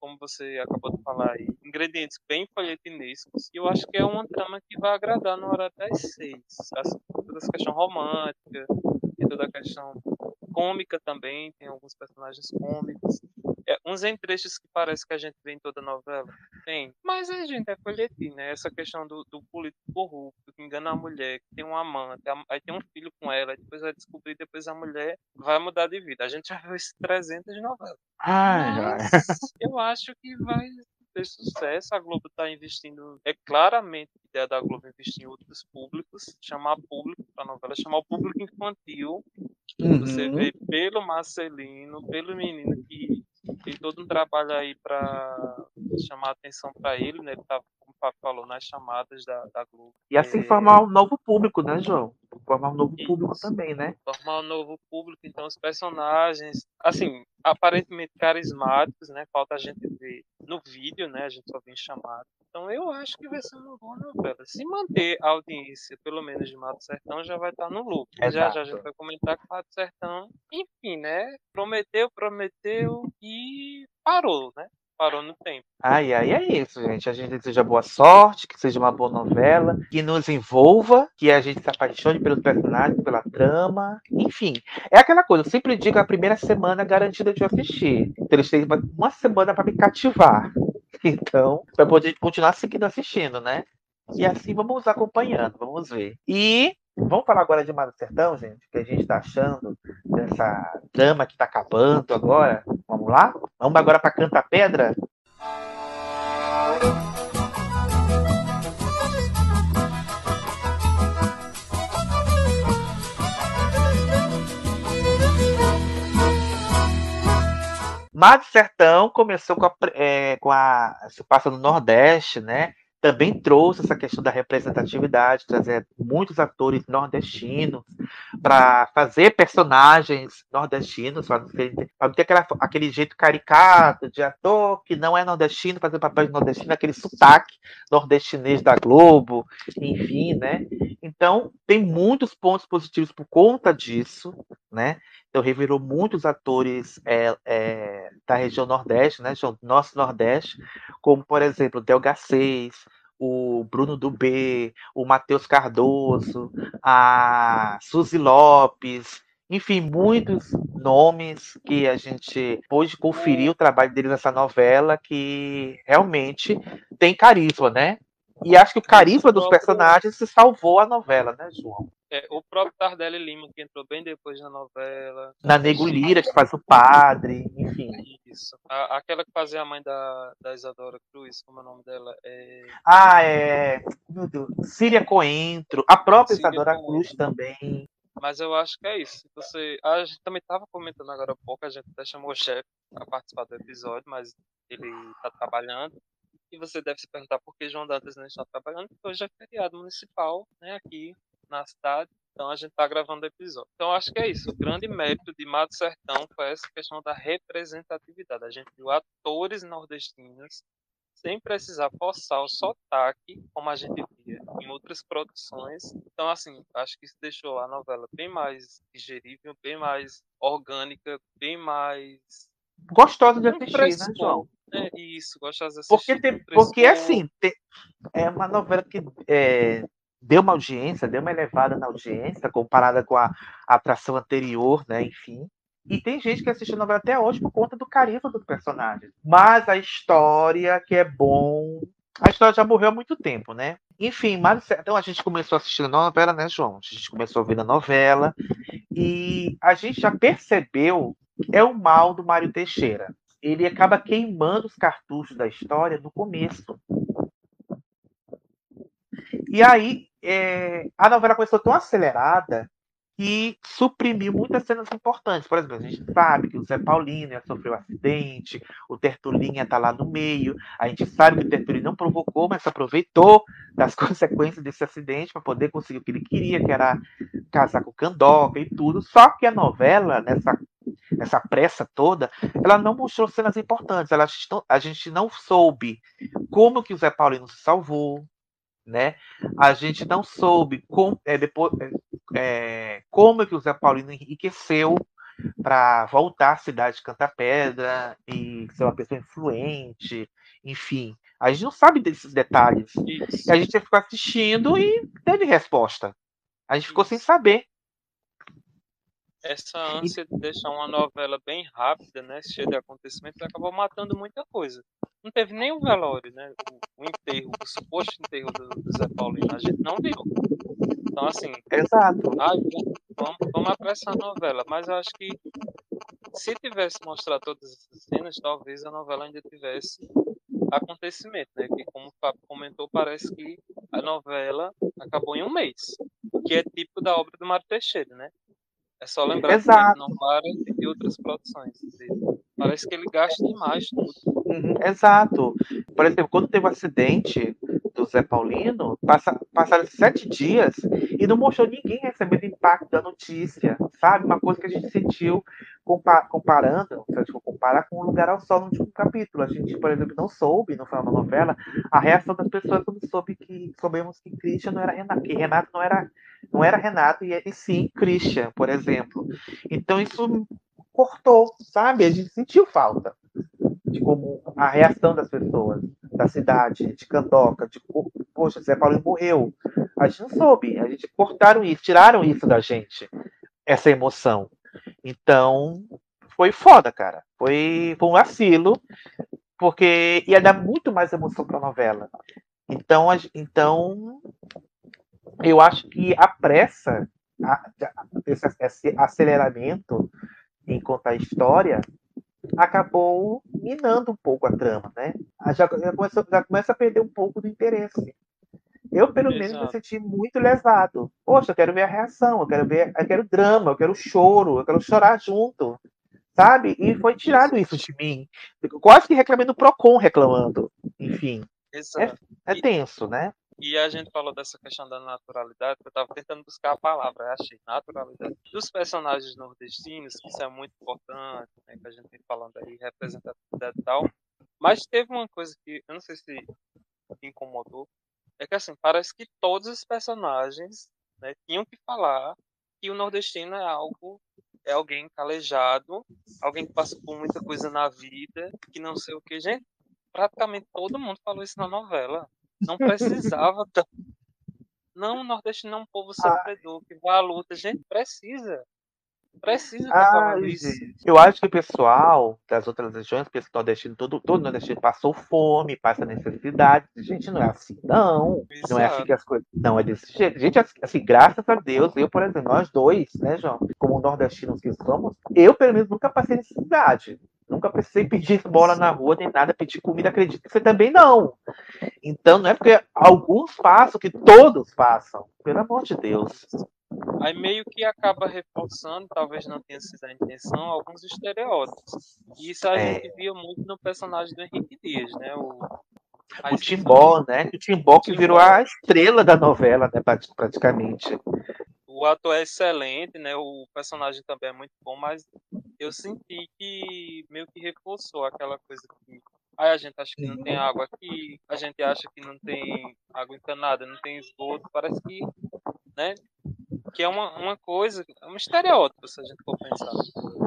Como você acabou de falar aí. Ingredientes bem folhetinescos. E eu acho que é uma trama que vai agradar na hora das seis. Assim, toda essa questão romântica, e toda a questão cômica também, tem alguns personagens cômicos. É, uns entrechos que parece que a gente vê em toda novela. Tem. Mas a gente é folhetim, né? Essa questão do, do político corrupto, que engana a mulher, que tem um amante, aí tem um filho com ela, depois vai descobrir, depois a mulher vai mudar de vida. A gente já viu isso 300 novelas. Ai, ai. Mas eu acho que vai ter sucesso. A Globo está investindo. É claramente a ideia da Globo investir em outros públicos, chamar público para novela, chamar o público infantil. Você Uhum. vê pelo Marcelino, pelo menino que tem todo um trabalho aí para chamar atenção para ele, né? Ele tava, como o Fábio falou, nas chamadas da, da Globo. E assim É, formar um novo público, né, João? Formar um novo público Isso. também, né? formar um novo público, então os personagens, assim, aparentemente carismáticos, né? Falta a gente ver no vídeo, né? A gente só vê em chamada. Então eu acho que vai ser uma boa novela. Se manter a audiência, pelo menos de Mato Sertão, já vai estar no lucro. Já já a gente vai comentar que Mato Sertão, enfim, né? Prometeu, prometeu e parou, né? Parou no tempo. Ai, ai, é isso, gente. A gente deseja boa sorte, que seja uma boa novela, que nos envolva, que a gente se apaixone pelos personagens, pela trama, enfim. É aquela coisa, eu sempre digo a primeira semana garantida de assistir. Então eles têm uma- semana para me cativar. Então, para poder continuar seguindo assistindo, né? E assim vamos acompanhando, vamos ver. E vamos falar agora de Mar do Sertão, gente, que a gente está achando dessa drama que está acabando agora. Vamos lá? Vamos agora para Canta Pedra? Mar do Sertão começou com a, é, com a se passa no Nordeste, né? Também trouxe essa questão da representatividade, trazer muitos atores nordestinos para fazer personagens nordestinos, para não, ter, aquela, aquele jeito caricato de ator que não é nordestino, fazer papel de nordestino, aquele sotaque nordestinês da Globo, enfim, né? Então, tem muitos pontos positivos por conta disso, né? Então, revelou muitos atores é, é, da região Nordeste, né? Nosso Nordeste, como, por exemplo, Del Gacês, o Bruno Dubé, o Matheus Cardoso, a Suzy Lopes, enfim, muitos nomes que a gente pôde conferir o trabalho deles nessa novela que realmente tem carisma, né? E acho que o carisma dos personagens se salvou a novela, né, João? É, o próprio Tardelli Lima, que entrou bem depois na novela. Na Nego Lira, que faz o padre, enfim. Isso. A, aquela que fazia a mãe da, da Isadora Cruz, como é o nome dela? É... Ah, é. Meu Deus. Síria Coentro. A própria Isadora Coentro. Cruz também. Mas eu acho que é isso. Você, a gente também estava comentando agora há pouco, a gente até chamou o chefe para participar do episódio, mas ele está trabalhando. E você deve se perguntar por que João Dantas não está trabalhando, porque hoje é feriado municipal, né, aqui na cidade. Então a gente está gravando o episódio. Então acho que é isso. O grande mérito de Mato Sertão foi essa questão da representatividade. A gente viu atores nordestinos sem precisar forçar o sotaque, como a gente via em outras produções. Então, assim, acho que isso deixou a novela bem mais digerível, bem mais orgânica, bem mais. Gostosa de assistir, né. João? É isso, gostosa de assistir. Porque, tem, porque frescou. assim, tem- é uma novela que é, deu uma audiência, deu uma elevada na audiência, comparada com a, a atração anterior, né? Enfim. E tem gente que assiste a novela até hoje por conta do carisma dos personagens. Mas a história, que é bom. A história já morreu há muito tempo, né? Enfim, mas então a gente começou assistindo a novela, né, João? A gente começou a ouvir a novela. E a gente já percebeu é o mal do Mário Teixeira ele acaba queimando os cartuchos da história no começo. E aí, é, a novela começou tão acelerada que suprimiu muitas cenas importantes. Por exemplo, a gente sabe que o Zé Paulino ia sofrer um acidente, o Tertulinha está lá no meio, a gente sabe que o Tertulinho não provocou, mas aproveitou das consequências desse acidente para poder conseguir o que ele queria, que era casar com Candoca e tudo. Só que a novela, nessa essa pressa toda, ela não mostrou cenas importantes. Ela, a gente não soube como que o Zé Paulino se salvou, né? A gente não soube como, é, depois, é, como que o Zé Paulino enriqueceu para voltar à cidade de Cantapedra e ser uma pessoa influente, enfim. A gente não sabe desses detalhes. Isso. E a gente ficou assistindo e teve resposta. A gente ficou sem saber. essa ânsia de deixar uma novela bem rápida, né, cheia de acontecimentos, acabou matando muita coisa. Não teve nem o velório, né, o, o enterro, o suposto enterro do, do Zé Paulino, a gente não viu. Então, assim, Exato. vamos, vamos apressar a novela, mas eu acho que se tivesse mostrado todas essas cenas, talvez a novela ainda tivesse acontecimento, né, que como o Fábio comentou, parece que a novela acabou em um mês, o que é típico da obra do Mário Teixeira, né? É só lembrar Exato. que ele não para de outras produções. Parece que ele gasta demais tudo. Uhum, exato. Por exemplo, quando teve o acidente do Zé Paulino, passa, passaram sete dias e não mostrou ninguém recebendo impacto da notícia, sabe? Uma coisa que a gente sentiu compa comparando, se a gente for comparar com o Lugar ao Sol no último capítulo. A gente, por exemplo, não soube, no final da novela, a reação das pessoas quando soube que soubemos que Christian não era Renato, que Renato não era, não era Renato e, e sim Christian, por exemplo. Então isso cortou, sabe? A gente sentiu falta de como a reação das pessoas da cidade, de Candoca, de poxa, Zé Paulo morreu. A gente não soube, a gente cortaram isso, tiraram isso da gente, essa emoção. Então, foi foda, cara. Foi, foi um vacilo, porque ia dar muito mais emoção pra novela. Então, a então eu acho que a pressa, a- a- esse aceleramento em contar a história, acabou minando um pouco a trama, né? Ah, Já, já, começa, já começa a perder um pouco do interesse. Eu, pelo menos, me Exato. senti muito lesado. Poxa, eu quero ver a reação, eu quero ver, eu quero drama, eu quero choro, eu quero chorar junto, sabe? E foi tirado isso de mim. Quase que reclamei no Procon reclamando. Enfim, Exato. é tenso, né? E a gente falou dessa questão da naturalidade, eu tava tentando buscar a palavra, achei, naturalidade. Dos personagens nordestinos, que isso é muito importante, né, que a gente vem falando aí, representatividade e tal. Mas teve uma coisa que, eu não sei se incomodou, é que assim, parece que todos os personagens né, tinham que falar que o nordestino é algo, é alguém calejado, alguém que passa por muita coisa na vida, que não sei o que. Gente, praticamente todo mundo falou isso na novela. Não precisava tanto. Não, o nordestino é um povo sofredor, que vai à luta. Gente, precisa. Precisa gente. Eu acho que o pessoal das outras regiões, o pessoal nordestino, todo, todo nordestino passou fome, passa necessidade. Gente, não é assim, não. Não é assim Exato. que as coisas. Não, é desse jeito. Gente, assim, graças a Deus, eu, por exemplo, nós dois, né, João, como nordestinos que somos, eu, pelo menos, nunca passei necessidade. Nunca precisei pedir esmola na rua, nem nada, pedir comida, acredito que você também não. Então, não é porque alguns passam que todos passam. Pelo amor de Deus. Aí meio que acaba reforçando, talvez não tenha sido a intenção, alguns estereótipos. E isso a É. gente via muito no personagem do Henrique Dias, né? O, O. Timbó, né? O Timbó que Timbó. virou a estrela da novela, né? prati- Praticamente. O ator é excelente, né? O personagem também é muito bom, mas eu senti que meio que reforçou aquela coisa que aí a gente acha que não tem água aqui, a gente acha que não tem água encanada, não tem esgoto, parece que, né? Que é uma, uma coisa, é um estereótipo, se a gente for pensar.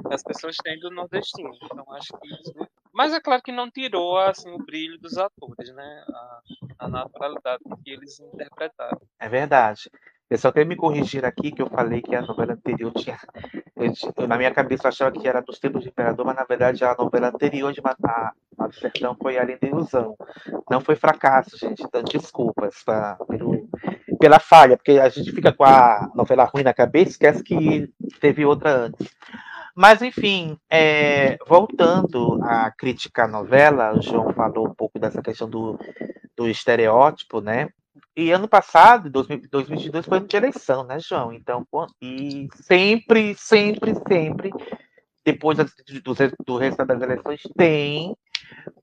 Que as pessoas têm do nordestino. Então acho que isso. Mas é claro que não tirou assim, o brilho dos atores, né? A, a naturalidade que eles interpretaram. É verdade. Eu só quero me corrigir aqui que eu falei que a novela anterior tinha. Eu na minha cabeça eu achava que era dos tempos de Imperador, mas na verdade a novela anterior de Matar a do Sertão foi Além da Ilusão. Não foi fracasso, gente. Então, desculpas tá, pelo, pela falha, porque a gente fica com a novela ruim na cabeça esquece que teve outra antes. Mas, enfim, é, voltando a criticar a novela, o João falou um pouco dessa questão do, do estereótipo, né? E ano passado, 2000 2022, foi de eleição, né, João? Então, e sempre, sempre, sempre, depois do, do resultado das eleições, tem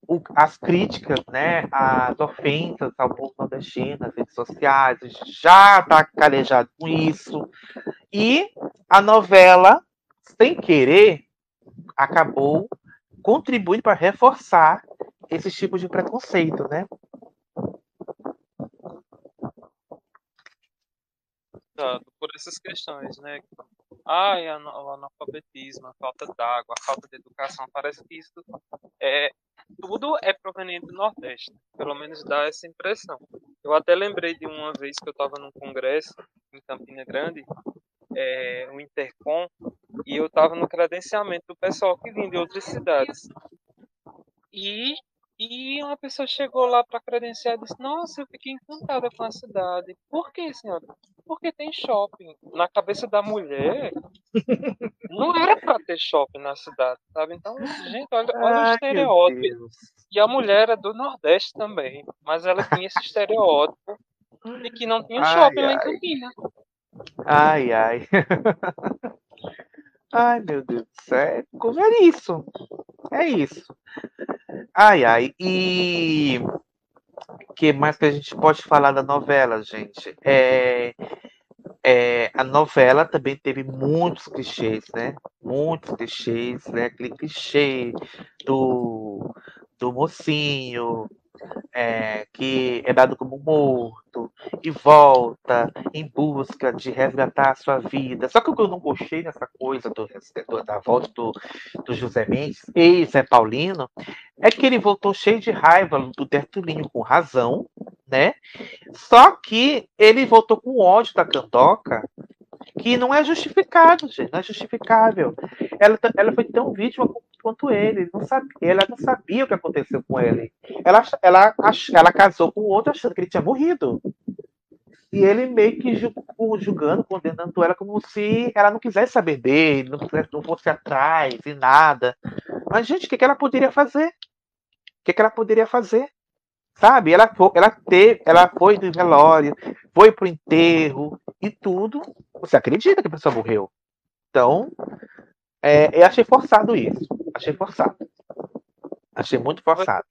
o- as críticas, né, as ofensas ao povo nordestino nas redes sociais, já está calejado com isso. E a novela, sem querer, acabou contribuindo para reforçar esse tipo de preconceito, né? Por essas questões, né? Ai, o analfabetismo, a falta d'água, a falta de educação, parece que isso é tudo é proveniente do Nordeste, pelo menos dá essa impressão. Eu até lembrei de uma vez que eu estava num congresso em Campina Grande, é, o Intercom, e eu estava no credenciamento do pessoal que vinha de outras cidades. E, e uma pessoa chegou lá para credenciar e disse: Nossa, eu fiquei encantada com a cidade. Por que, senhora? Porque tem shopping. Na cabeça da mulher, não era para ter shopping na cidade, sabe? Então, gente, olha, olha o Ai, estereótipo. E a mulher era do Nordeste também, mas ela tinha esse estereótipo de que não tinha Ai, shopping lá em ai. Campina. Ai, ai. Ai, meu Deus do céu. Como é isso? É isso. Ai, ai. E que mais que a gente pode falar da novela, gente? É, é, a novela também teve muitos clichês, né? Muitos clichês, né? Aquele clichê do, do mocinho, é, que é dado como morto e volta em busca de resgatar a sua vida. Só que o que eu não gostei nessa coisa do, do- da volta do, do José Mendes, ex-Zé Paulino, é que ele voltou cheio de raiva do Tertulinho, com razão, né? Só que ele voltou com ódio da Candoca, que não é justificado, gente, não é justificável. Ela, ela foi tão vítima quanto ele. Não sabia, ela não sabia o que aconteceu com ele. Ela, ela, ela casou com outro achando que ele tinha morrido. E ele meio que ju- julgando, condenando ela como se ela não quisesse saber dele, não, não fosse atrás e nada. Mas, gente, o que, que ela poderia fazer? O que, que ela poderia fazer? Sabe? Ela foi, ela teve, ela foi do velório, foi pro enterro e tudo. Você acredita que a pessoa morreu? Então, é, eu achei forçado isso. Achei forçado. Achei muito forçado.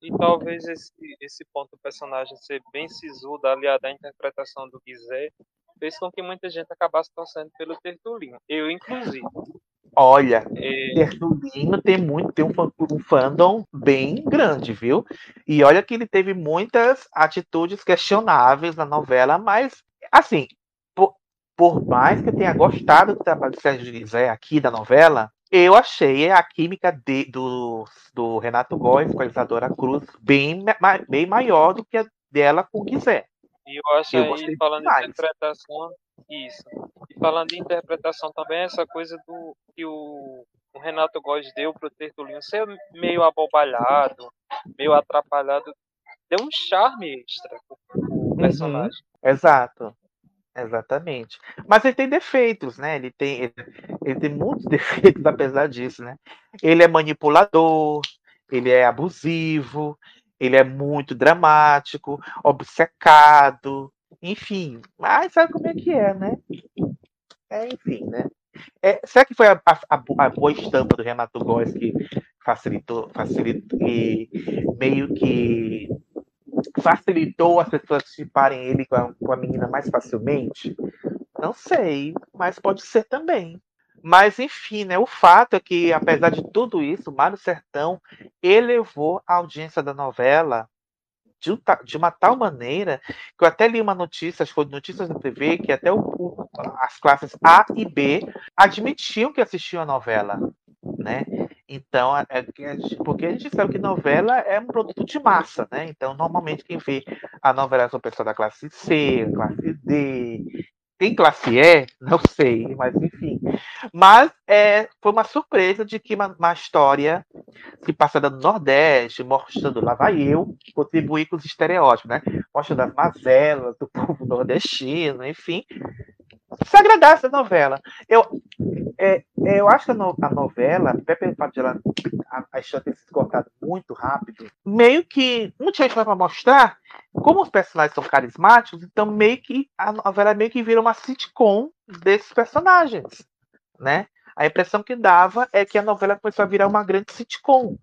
E talvez esse, esse ponto do personagem ser bem sisudo, aliado à interpretação do Guizé, fez com que muita gente acabasse torcendo pelo Tertulinho. Eu, inclusive. Olha, É, Tertulino tem muito, tem um, um fandom bem grande, viu? E olha que ele teve muitas atitudes questionáveis na novela, mas assim, por, por mais que eu tenha gostado do trabalho do Sérgio Guizé aqui da novela, eu achei a química de- do, do Renato Góes com a Isadora Cruz bem, bem maior do que a dela com o Guizé. E eu acho Eu aí, falando demais. de interpretação, isso. E falando de interpretação também, essa coisa do que o, o Renato Góes deu pro Tertulinho ser meio abobalhado, meio atrapalhado, deu um charme extra pro Uhum. personagem. Exato. Exatamente. Mas ele tem defeitos, né? Ele tem, ele, ele tem muitos defeitos apesar disso, né? Ele é manipulador, ele é abusivo, ele é muito dramático, obcecado, enfim. Mas sabe como é que é, né? É, enfim, né? É, será que foi a, a- a bo- a boa estampa do Renato Góes que facilitou, facilitou e meio que facilitou as pessoas chiparem ele com a, com a menina mais facilmente? Não sei, mas pode ser também. Mas enfim, né? O fato é que, apesar de tudo isso, Mário Sertão elevou a audiência da novela de, um de uma tal maneira que eu até li uma notícia, acho que foi notícias da TV, que até o- o- as classes A e B admitiam que assistiam a novela, né? Então, é- é porque a gente sabe que novela é um produto de massa, né? Então, normalmente quem vê a novela são pessoas da classe C, classe D, tem classe E, não sei, mas enfim. Mas é, foi uma surpresa de que uma, uma história se passada no Nordeste, mostrando lá vai eu contribuir com os estereótipos, né? Mostrando as mazelas do povo nordestino, enfim. Se agradasse a novela. Eu, é, é, eu acho que a, no- a novela, até pelo fato de ela, a, a história ter se esgotado muito rápido, meio que não tinha história para mostrar. Como os personagens são carismáticos, então meio que a novela meio que vira uma sitcom desses personagens, né? A impressão que dava é que a novela começou a virar uma grande sitcom,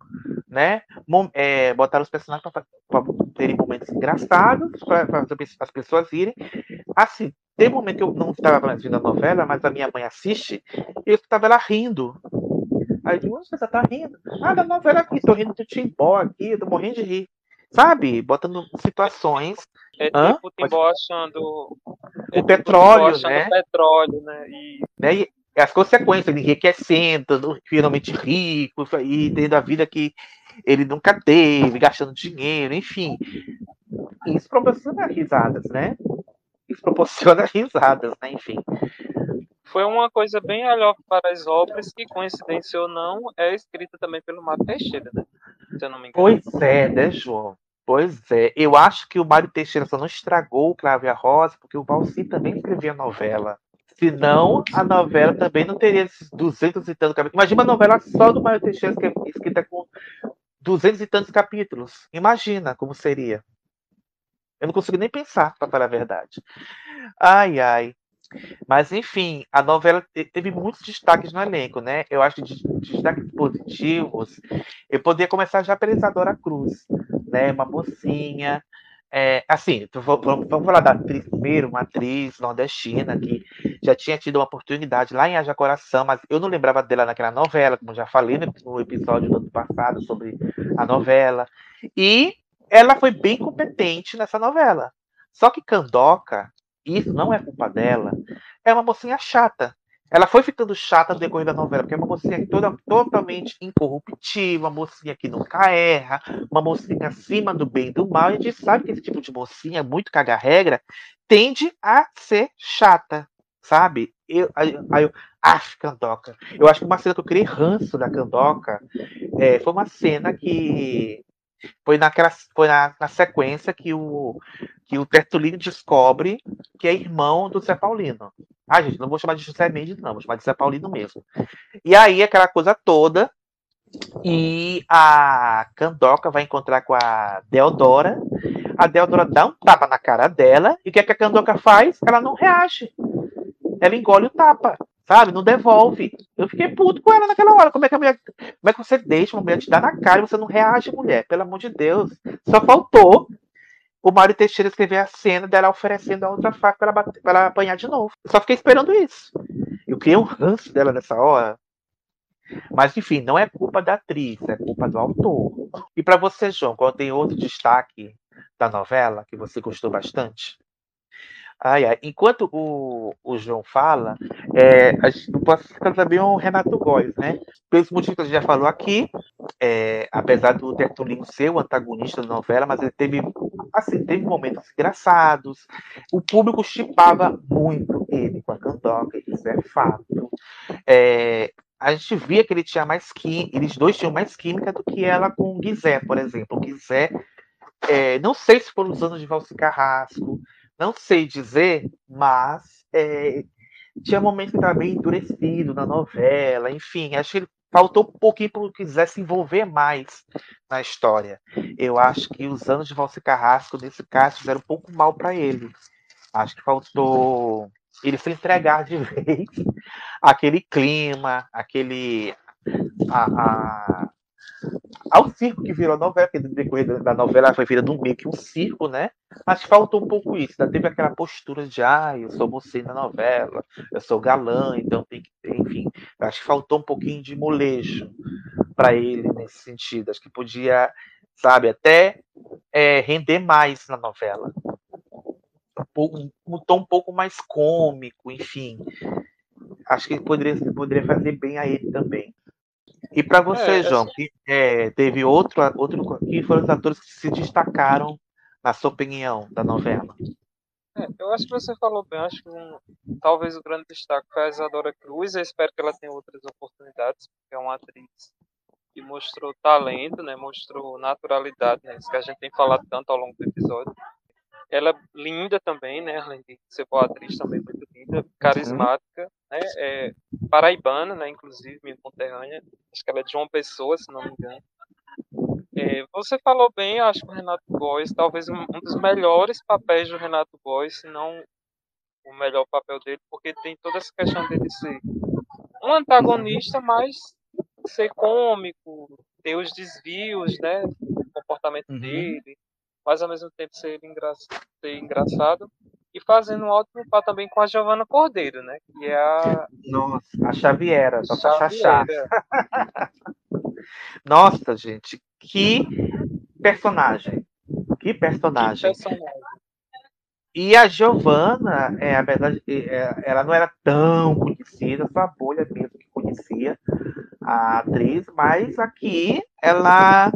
né? É, botaram os personagens para terem momentos engraçados, para as pessoas irem. Assim, tem um momento que eu não estava mais vendo a novela, mas a minha mãe assiste, e eu estava ela rindo. Aí eu digo, "Onde você tá rindo? Ah, da novela aqui, tô rindo do Timbó aqui, eu tô morrendo de rir. Sabe? Botando situações. É Hã? tipo o Timbó achando. é O tipo petróleo, achando né? petróleo, né? E né? E as consequências, ele enriquecendo, finalmente rico, e tendo a vida que ele nunca teve, gastando dinheiro, enfim. Isso proporciona risadas, né? Proporciona risadas, né? Enfim. foi uma coisa bem alhó para as obras, que coincidência ou não, é escrita também pelo Mário Teixeira, né? Se eu não me engano. Pois é, né, João? Pois é. Eu acho que o Mário Teixeira só não estragou o Cravo e a Rosa, porque o Valci também escrevia novela. Senão, a novela também não teria esses 200 e tantos capítulos. Imagina uma novela só do Mário Teixeira que é escrita com 200 e tantos capítulos. Imagina como seria. Eu não consigo nem pensar, para falar a verdade. Ai, ai. Mas, enfim, a novela te- teve muitos destaques no elenco, né? Eu acho que de de destaques positivos, eu poderia começar já pela Isadora Cruz, né? Uma mocinha. é, assim, vamos falar da atriz primeiro, uma atriz nordestina que já tinha tido uma oportunidade lá em Haja Coração, mas eu não lembrava dela naquela novela, como já falei no episódio do ano passado sobre a novela. E ela foi bem competente nessa novela. Só que Candoca, isso não é culpa dela, é uma mocinha chata. Ela foi ficando chata no decorrer da novela, porque é uma mocinha toda, totalmente incorruptível, uma mocinha que nunca erra, uma mocinha acima do bem e do mal. E a gente sabe que esse tipo de mocinha, muito caga-regra, tende a ser chata, sabe? Eu, aí, aí eu, Aff, Candoca. Eu acho que uma cena que eu criei ranço da Candoca é, foi uma cena que foi naquela foi na, na sequência que o que o Tertulino descobre que é irmão do Zé Paulino. Ah, gente, não vou chamar de José Mendes, não, vou chamar de Zé Paulino mesmo. E aí, aquela coisa toda, e a Candoca vai encontrar com a Deodora. A Deodora dá um tapa na cara dela, e o que, é que a Candoca faz? Ela não reage. Ela engole o tapa, sabe? Não devolve. Eu fiquei puto com ela naquela hora. Como é que a mulher. Como é que você deixa uma mulher te dar na cara e você não reage, mulher? Pelo amor de Deus. Só faltou o Mário Teixeira escrever a cena dela oferecendo a outra faca para ela, ela apanhar de novo. Eu só fiquei esperando isso. Eu criei um ranço dela nessa hora. Mas, enfim, não é culpa da atriz, é culpa do autor. E para você, João, qual tem outro destaque da novela que você gostou bastante? Ai, ai. Enquanto o, o João fala, é, a gente não pode citar também o Renato Góes, né? Pelos motivos que a gente já falou aqui, é, apesar do Tertulino ser o antagonista da novela, mas ele teve, assim, teve momentos engraçados. O público chipava muito ele com a Candoca, isso é fato. É, a gente via que ele tinha mais química, eles dois tinham mais química do que ela com o Guizé, por exemplo. O Guizé, é, não sei se foram os anos de Valci Carrasco, não sei dizer, mas é, tinha momentos que estava bem endurecido na novela, enfim, acho que faltou um pouquinho para Guizé se envolver mais na história. Eu acho que os anos de Valci Carrasco, nesse caso, fizeram um pouco mal para ele. Acho que faltou ele se entregar de vez aquele clima, aquele. A, a- ao circo que virou a novela, porque decorrer da- novela foi virando um meio que um circo, né? Que faltou um pouco isso. Ainda teve aquela postura de, ah, eu sou você na novela, eu sou galã, então tem que ter, enfim. Acho que faltou um pouquinho de molejo para ele nesse sentido. Acho que podia, sabe, até é, render mais na novela. Um, pouco, um tom um pouco mais cômico, enfim. Acho que poderia, poderia fazer bem a ele também. E para você, É, João, que, é, teve outro, outro que foram os atores que se destacaram, na sua opinião, da novela? É, eu acho que você falou bem. Acho que um- talvez o grande destaque foi a Isadora Cruz. Eu espero que ela tenha outras oportunidades, porque é uma atriz que mostrou talento, né? Mostrou naturalidade, né? Isso que a gente tem falado tanto ao longo do episódio. Ela é linda também, né? Além de ser boa atriz, também muito linda, carismática, né? É paraibana, né? Inclusive, minha conterrânea. Acho que ela é de uma pessoa, se não me engano. É, você falou bem, acho que o Renato Góes, talvez um, um dos melhores papéis do Renato Góes, se não o melhor papel dele, porque tem toda essa questão dele ser um antagonista, mas ser cômico, ter os desvios, né, do comportamento Uhum. dele, mas ao mesmo tempo ser, engra ser engraçado, e fazendo um ótimo par também com a Giovanna Cordeiro, né, que é a Nossa, a Xaviera, nossa Xaxá. Nossa, gente, que personagem. Que Que personagem. personagem. E a Giovanna, é, a verdade, é, ela não era tão conhecida, só a bolha mesmo conhecia a atriz, mas aqui ela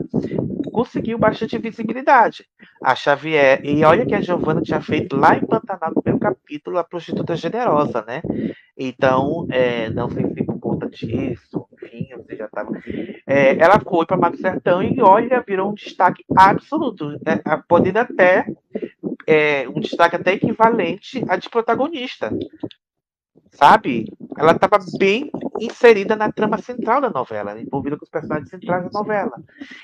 conseguiu bastante visibilidade. A Xavier, e olha que a Giovanna tinha feito lá em Pantanal, no primeiro capítulo, a prostituta generosa, né? Então, é, não sei se por conta disso, enfim, você já estava. ela foi para Mato Sertão e olha, virou um destaque absoluto, né? podendo até é, um destaque até equivalente a de protagonista. Sabe? Ela estava bem inserida na trama central da novela, envolvida com os personagens centrais da novela.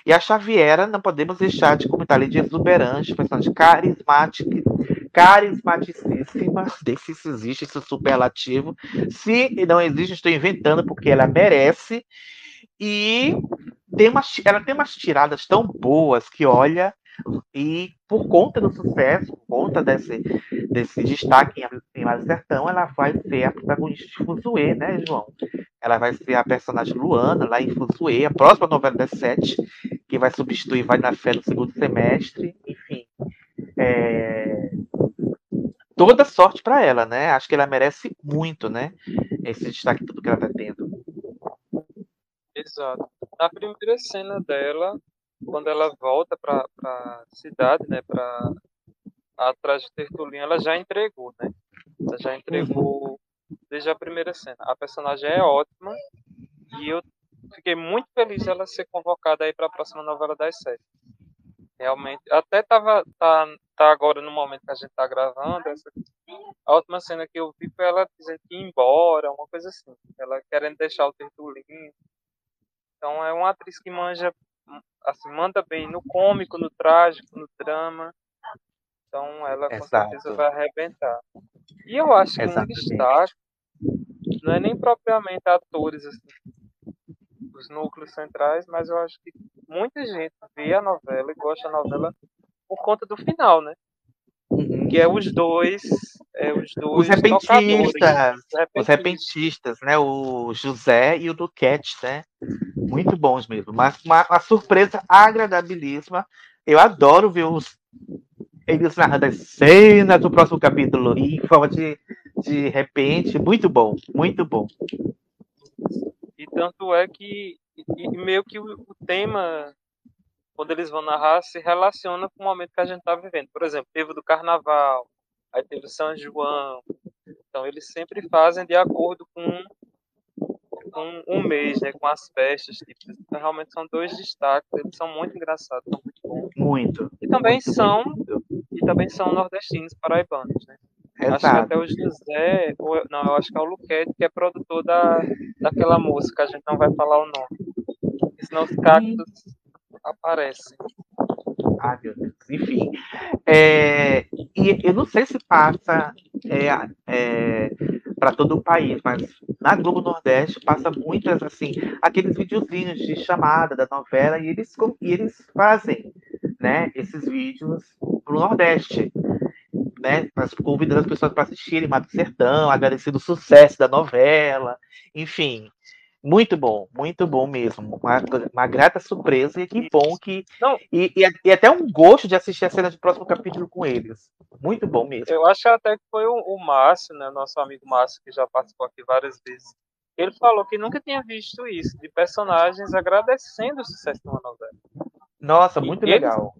E a Xaviera, não podemos deixar de comentar ali de exuberante, personagem carismática, carismaticíssima, se existe esse superlativo. Se não existe, estou inventando, porque ela merece. E tem umas, ela tem umas tiradas tão boas que, olha, e por conta do sucesso, por conta desse, desse destaque em Mato Sertão, ela vai ser a protagonista de Fuzue, né, João? Ela vai ser a personagem Luana, lá em Fuzue, a próxima novela das sete, que vai substituir Vai na Fé no segundo semestre, enfim. É... Toda sorte para ela, né? Acho que ela merece muito, né? Esse destaque tudo que ela tá tendo. Exato. Na primeira cena dela, quando ela volta para a cidade, né, para atrás de Tertulino, ela já entregou, né? Ela já entregou desde a primeira cena. A personagem é ótima e eu fiquei muito feliz dela ser convocada aí para a próxima novela das sete. Realmente, até tava tá, tá agora no momento que a gente tá gravando, essa, a última cena que eu vi foi ela dizendo que ia embora, uma coisa assim. Ela querendo deixar o Tertulinho. Então é uma atriz que manja, assim, manda bem no cômico, no trágico, no drama. Então ela com Exato. certeza vai arrebentar. E eu acho que um Exatamente. destaque não é nem propriamente atores, assim, os núcleos centrais, mas eu acho que muita gente vê a novela e gosta da novela por conta do final, né? Uhum. Que é os dois, é os dois Os repentistas, os os repentistas, né? O José e o Duquette, né? Muito bons mesmo. Mas uma, uma surpresa agradabilíssima. Eu adoro ver os eles narrando as cenas do próximo capítulo em forma de, de repente. Muito bom, muito bom. E tanto é que meio que o, o tema, quando eles vão narrar, se relaciona com o momento que a gente está vivendo. Por exemplo, teve do carnaval, aí teve o São João. Então eles sempre fazem de acordo com um, um mês, né? Com as festas. Tipo, então, realmente são dois destaques, eles são muito engraçados, são muito bons. Muito. E também muito, são, muito. e também são nordestinos paraibanos, né? Acho que Exato. até o José, ou, não, eu acho que é o Luquete, que é produtor da, daquela música, a gente não vai falar o nome. Senão os cactos aparecem. Ai, meu Deus. Enfim. É, e eu não sei se passa é, para todo o país, mas na Globo Nordeste passa muitas, assim, aqueles videozinhos de chamada da novela e eles, e eles fazem, né, esses vídeos pro Nordeste, né, convidando as pessoas para assistirem Mato Sertão, agradecendo o sucesso da novela, enfim. Muito bom, muito bom mesmo. Uma, uma grata surpresa e que bom que. Não. E, e, e até um gosto de assistir a cena do próximo capítulo com eles. Muito bom mesmo. Eu acho até que foi o, o Márcio, né, nosso amigo Márcio, que já participou aqui várias vezes. Ele falou que nunca tinha visto isso, de personagens agradecendo o sucesso de uma novela. Nossa, E muito eles- legal.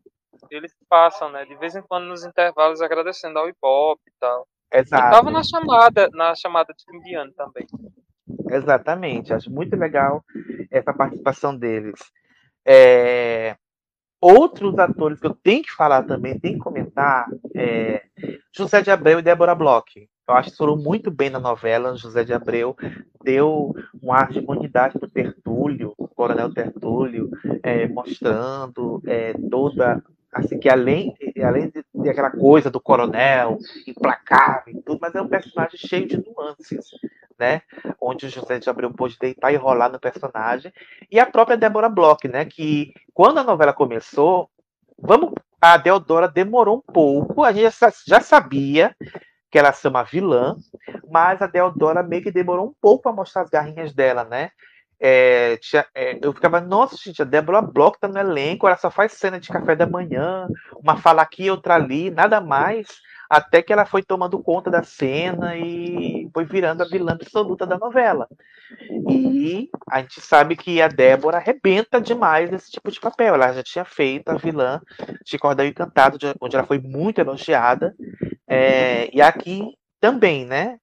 Eles passam, né, de vez em quando nos intervalos agradecendo ao Ibope e tal. E Exato. tava na chamada, na chamada de fim de ano também. Exatamente. Acho muito legal essa participação deles. É, Outros atores que eu tenho que falar também, tenho que comentar, é José de Abreu e Débora Bloch. Eu acho que foram muito bem na novela. José de Abreu deu um ar de humanidade para o Tertúlio, o Coronel Tertúlio, é, mostrando é, toda. Assim, que além, além de ter aquela coisa do coronel implacável e tudo, mas é um personagem cheio de nuances, né? Onde o José de Abreu pôde deitar e rolar no personagem. E a própria Débora Bloch, né? Que quando a novela começou, vamos, a Deodora demorou um pouco, a gente já, sabia que ela ser uma vilã, mas a Deodora meio que demorou um pouco para mostrar as garrinhas dela, né? É, tinha- é, eu ficava, nossa, gente, a Débora Bloch tá no elenco, ela só faz cena de café da manhã, uma fala aqui, outra ali, nada mais, até que ela foi tomando conta da cena e foi virando a vilã absoluta da novela. E a gente sabe que a Débora arrebenta demais esse tipo de papel. Ela já tinha feito a vilã de Cordel Encantado, de- onde ela foi muito elogiada. É, e aqui também, né?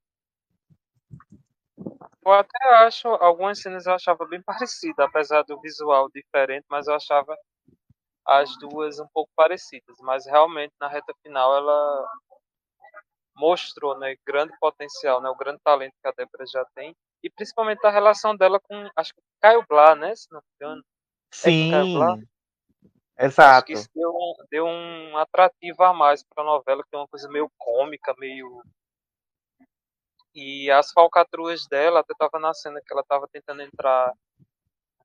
Eu até acho, algumas cenas eu achava bem parecida, apesar do visual diferente, mas eu achava as duas um pouco parecidas. Mas realmente na reta final ela mostrou, né, grande potencial, né, o grande talento que a Débora já tem, e principalmente a relação dela com, acho que Caio Blá, né, se não me engano. Sim. Blá? Acho Exato. que isso deu um, deu um atrativo a mais para a novela, que é uma coisa meio cômica, meio. E as falcatruas dela, até tava na cena que ela tava tentando entrar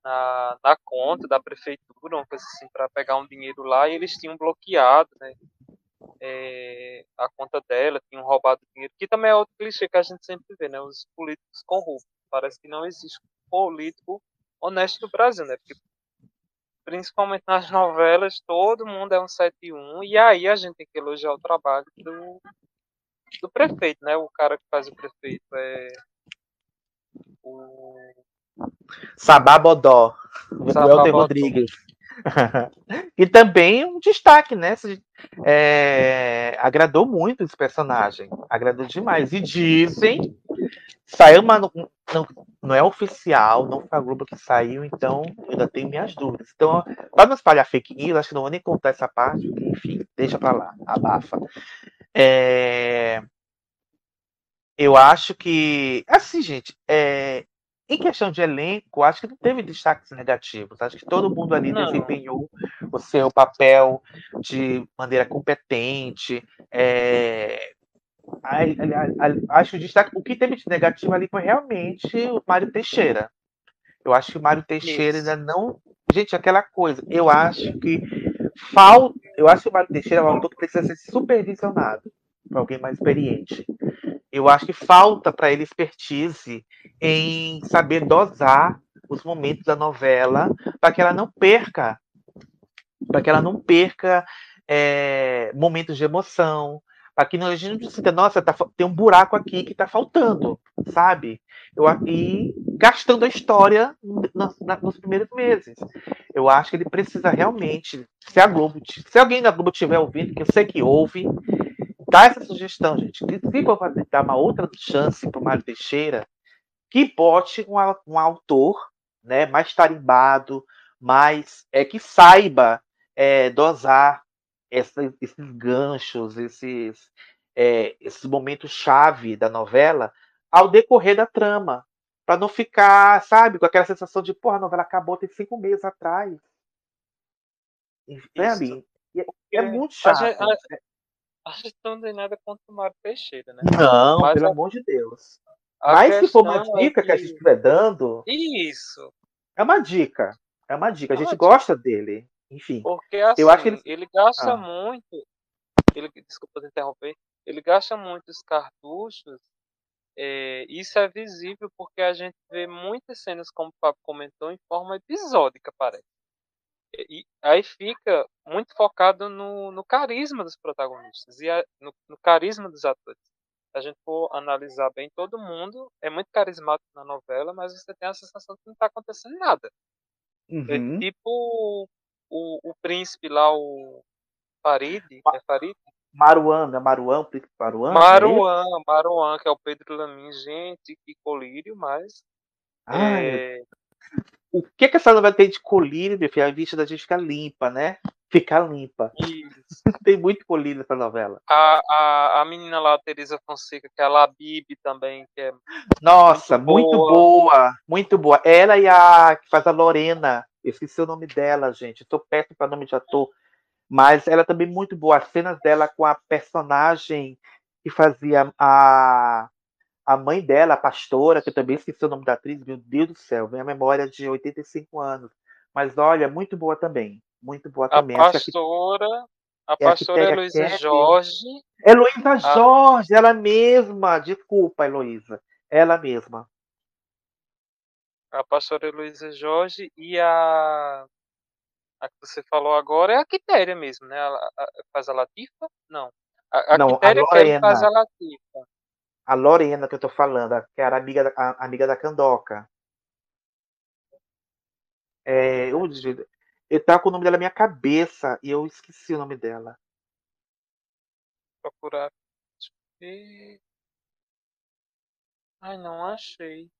na, na conta da prefeitura, uma coisa assim, para pegar um dinheiro lá, e eles tinham bloqueado, né? É, a conta dela, tinham roubado dinheiro, que também é outro clichê que a gente sempre vê, né? Os políticos corruptos. Parece que não existe político honesto no Brasil, né? Porque principalmente nas novelas, todo mundo é um 71, e aí a gente tem que elogiar o trabalho do, do prefeito, né? O cara que faz o prefeito é o Sabá Bodó. Sabá Welter. Rodrigues. E também um destaque, né? É, agradou muito esse personagem. Agradou demais. E dizem. Saiu, mas não, não, é oficial, não foi a Globo que saiu, então eu ainda tenho minhas dúvidas. Então, para não espalhar fake news, acho que não vou nem contar essa parte, enfim, deixa pra lá, abafa. É, eu acho que, assim, gente, é, em questão de elenco, acho que não teve destaques negativos. Acho que todo mundo ali Não. desempenhou o seu papel de maneira competente. é, acho que o destaque, o que teve de negativo ali foi realmente o Mário Teixeira. Eu acho que o Mário Teixeira Isso. ainda não. Gente, aquela coisa. Eu acho que falta. Eu acho que o Mário Teixeira é um autor que precisa ser supervisionado por alguém mais experiente. Eu acho que falta para ele expertise em saber dosar os momentos da novela para que ela não perca, para que ela não perca é, momentos de emoção, para que a gente não sinta, nossa, tá tem um buraco aqui que está faltando, sabe? Eu, e gastando a história na- nos primeiros meses. Eu acho que ele precisa realmente, se a Globo, se alguém da Globo estiver ouvindo, que eu sei que ouve, dá essa sugestão, gente. Que se for fazer- dar uma outra chance para o Mário Teixeira, que bote um, um autor né, mais tarimbado, mais é, que saiba é, dosar essa- esses ganchos, esses, é, esses momentos chave da novela ao decorrer da trama. Para não ficar, sabe, com aquela sensação de, porra, a novela acabou tem cinco meses atrás. Né, Isso. Aline? E É, Porque é muito a chato. a, a gente não tem nada contra o Mário Teixeira, né? Não, Mas pelo a- amor de Deus. A Mas se for uma é dica que a gente estiver dando, Isso, é uma dica. É uma dica. A É gente dica. gosta dele. Enfim. porque assim, Eu acho que ele- ele gasta Ah. muito, ele, desculpa te interromper, ele gasta muito os cartuchos, é, isso é visível porque a gente vê muitas cenas, como o Fábio comentou, em forma episódica, parece. E, aí fica muito focado no, no carisma dos protagonistas e a- no, no carisma dos atores. Se a gente for analisar bem, todo mundo é muito carismático na novela, mas você tem a sensação que não está acontecendo nada. É Uhum. tipo o, o príncipe lá, o Farid, é Farid? Maruan, é Maruan, Príncipe Maruan? é esse? Maruan, Maruan, que é o Pedro Lamin, gente, que colírio, mas Ai, meu é, O que, que essa novela tem de colírio, meu filho? A vista da gente fica limpa, né? Fica limpa. isso. Tem muito colírio nessa novela. A, a, a menina lá, a Teresa Fonseca, que é a Labib também, que é Nossa, Muito muito boa. boa. Muito boa. Ela e a que faz a Lorena. Eu esqueci o nome dela, gente. Estou péssimo para nome de ator. Mas ela também muito boa. As cenas dela com a personagem que fazia a, a mãe dela, a pastora, que eu também esqueci o nome da atriz. Meu Deus do céu, minha memória é de 85 anos. Mas olha, muito boa também. Muito boa a também. Aqui- pastora, a é a pastora pega Heloísa. Jorge, Heloísa Jorge, ela mesma. Desculpa, Heloísa. Ela mesma. a pastora Heloísa Jorge e a a que você falou agora é a Quitéria mesmo, né? A, a- a- faz a Latifa? Não. A, a Não, a Quitéria que ele faz a Lorena. Latifa. A Lorena que eu tô falando, que era amiga da, a- amiga da Candoca. É, eu, eu tava com o nome dela na minha cabeça e eu esqueci o nome dela. Procurar. E... Ai, não achei.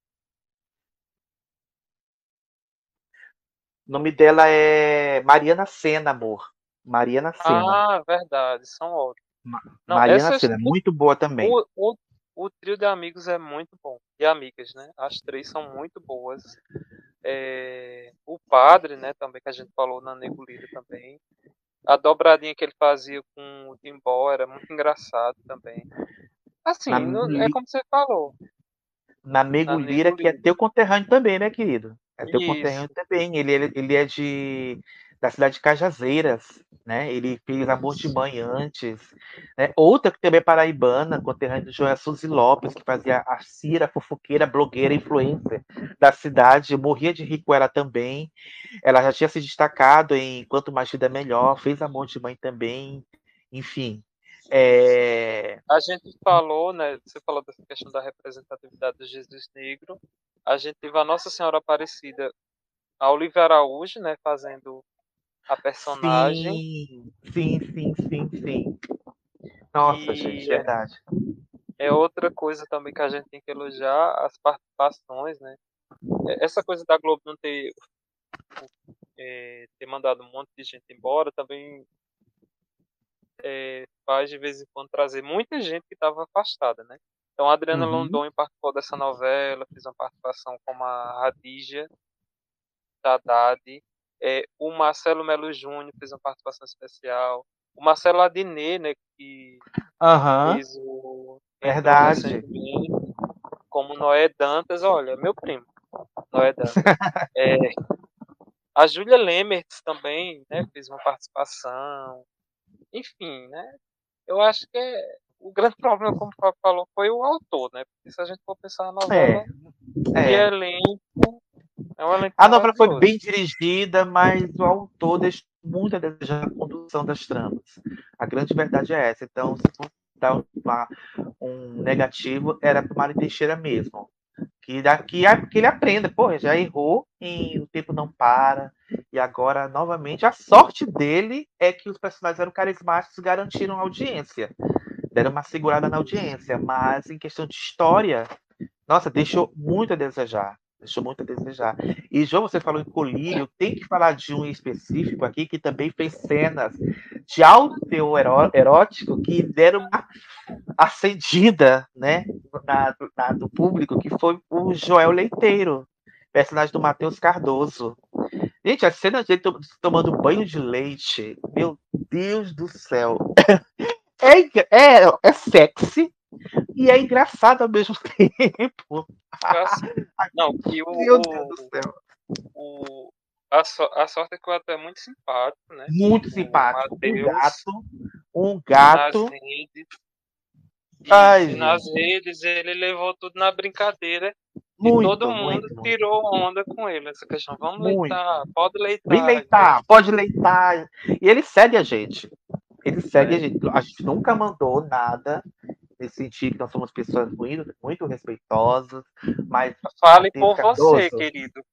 O nome dela é Mariana Sena, amor. Mariana Sena. Ah, verdade, são ótimos. Não, Mariana Sena, muito boa também. O, o, o trio de amigos é muito bom. E amigas, né? As três são muito boas. É, o padre, né, também, que a gente falou na Negulida também. A dobradinha que ele fazia com o Timbó era muito engraçado também. Assim, não- é como você falou. Na Nego Na Lira, Nego que é teu conterrâneo também, né, querido? É teu Isso. conterrâneo também. Ele, ele, ele é de da cidade de Cajazeiras, né? Ele fez Amor de Mãe antes. Né? Outra que também é paraibana, conterrânea do Joel Suzy Lopes, que fazia a Cira, fofoqueira, blogueira, influencer da cidade. Morria de rir com ela também. Ela já tinha se destacado em Quanto Mais Vida Melhor, fez Amor de Mãe também. Enfim. É... A gente falou, né? Você falou dessa questão da representatividade do Jesus Negro. A gente teve a Nossa Senhora Aparecida, a Olivia Araújo, né? Fazendo a personagem. Sim, sim, sim, sim, sim. Nossa, E gente, é- verdade. É outra coisa também que a gente tem que elogiar as participações, né? É, Essa coisa da Globo não ter, é, ter mandado um monte de gente embora também é, faz de vez em quando trazer muita gente que estava afastada, né? Então a Adriana Uhum. London participou dessa novela, fez uma participação como a Radija Haddad, é, o Marcelo Melo Júnior fez uma participação especial, o Marcelo Adnet, né, que Aham, fez o verdade. como Noé Dantas, olha, meu primo, Noé Dantas. É, a Júlia Lemertz também, né, fez uma participação. Enfim, né? Eu acho que é- o grande problema, como o falou, foi o autor, né? Porque se a gente for pensar na novela, É, é. elenco, é elenco A novela foi bem dirigida, mas o autor deixou muito a desejar a condução das tramas. A grande verdade é essa. Então, se for dar uma- um negativo, era para o Mário Teixeira mesmo. Que, daqui, que ele aprenda. Pô, já errou em O Tempo Não Para. E agora, novamente, a sorte dele é que os personagens eram carismáticos e garantiram a audiência. Deram uma segurada na audiência. Mas, em questão de história, nossa, deixou muito a desejar. Deixou muito a desejar. E, João, você falou em colírio, tem que falar de um específico aqui que também fez cenas de alto eró- erótico que deram uma acendida né, na, na- do público, que foi o Joel Leiteiro, personagem do Matheus Cardoso. Gente, a cena dele to- tomando banho de leite, meu Deus do céu. É, é, é sexy e é engraçado ao mesmo tempo. Não, e o, Meu Deus do céu. o, a, so- a sorte é que o ator é muito simpático, né? Muito simpático. Um Matheus, gato. Um gato. nas redes. E Ai, nas gente. redes ele levou tudo na brincadeira Muito, e todo mundo muito. tirou onda com ele. Essa questão, vamos Muito. leitar, pode leitar. Vem leitar, pode leitar. E ele segue a gente. Ele segue É. a gente. A gente nunca mandou nada nesse sentido que nós somos pessoas muito, muito respeitosas, mas Fale Tem por você, Cardoso. querido.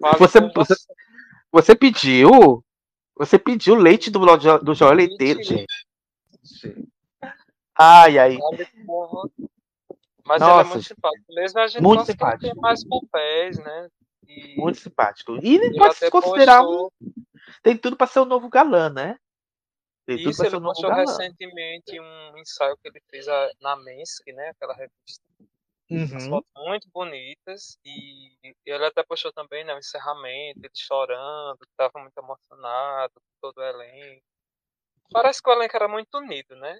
Fale Você- por você- você. você pediu, você pediu leite do, do Joel Leiteiro, Mentira. gente. Ai, ai. Fale por você. Mas ele é Nossa, muito simpático. Mesmo a gente muito simpático. mais papéis, né? E Muito simpático. E ele pode se considerar postou, um. Tem tudo para ser o novo galã, né? Tudo isso, ele galã. recentemente um ensaio que ele fez na Mensk, né? Aquela revista. Umas Uhum. fotos muito bonitas. E ele até postou também, né? O encerramento, ele chorando, que estava muito emocionado, com todo o elenco. Parece que o elenco era muito unido, né?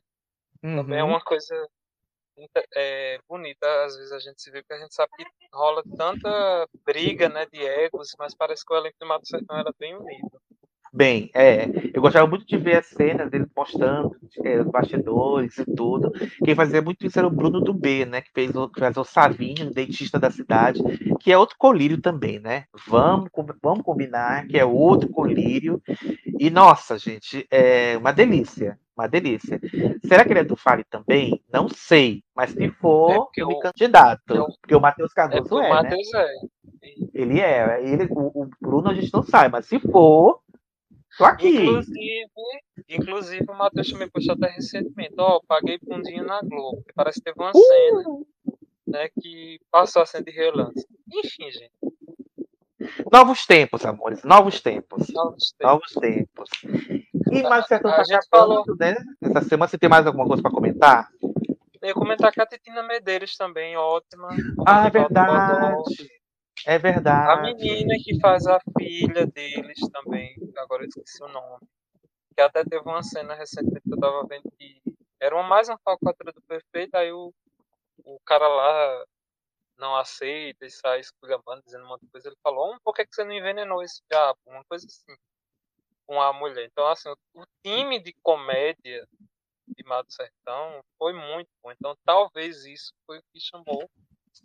Também é Uhum. uma coisa é, bonita, às vezes a gente se vê, porque a gente sabe que rola tanta briga, né, de egos, mas parece que o elenco de Mato Sertão era bem unido. Bem, é. Eu gostava muito de ver as cenas dele postando é, os bastidores e tudo. Quem fazia muito isso era o Bruno do B, né? Que fez o, que faz o Savinho, o dentista da cidade, que é outro colírio também, né? Vamos, vamos combinar que é outro colírio. E, nossa, gente, é uma delícia. Uma delícia. Será que ele é do Fale também? Não sei. Mas se É, for, porque eu me candidato. porque o- Porque o Matheus É Cardoso porque o é, né? Matheus é. Ele é. Ele, o, o Bruno a gente não sabe, mas se for, tô aqui. Inclusive, inclusive o Matheus também postou até recentemente, ó, paguei fundinho na Globo. Parece que teve uma cena, né, que passou a cena de relance. Enfim, gente, Novos tempos, amores. Novos tempos. novos tempos. Novos tempos. E mais certo tá acabando, né? Essa semana você tem mais alguma coisa para comentar? Eu ia comentar que a Titina Medeiros também, ótima. Ah, é rival Bodó. verdade. É A menina que faz a filha deles também, agora eu esqueci o nome. Que até teve uma cena recentemente que eu tava vendo que era uma, mais uma falcatrua do perfeito, aí o, o cara lá não aceita e sai esculhambando, dizendo um monte de coisa. Ele falou, "Hum, por que, que você não envenenou esse diabo? Uma coisa assim. Com a mulher. Então, assim, o, o time de comédia de Mato Sertão foi muito bom. Então, talvez isso foi o que chamou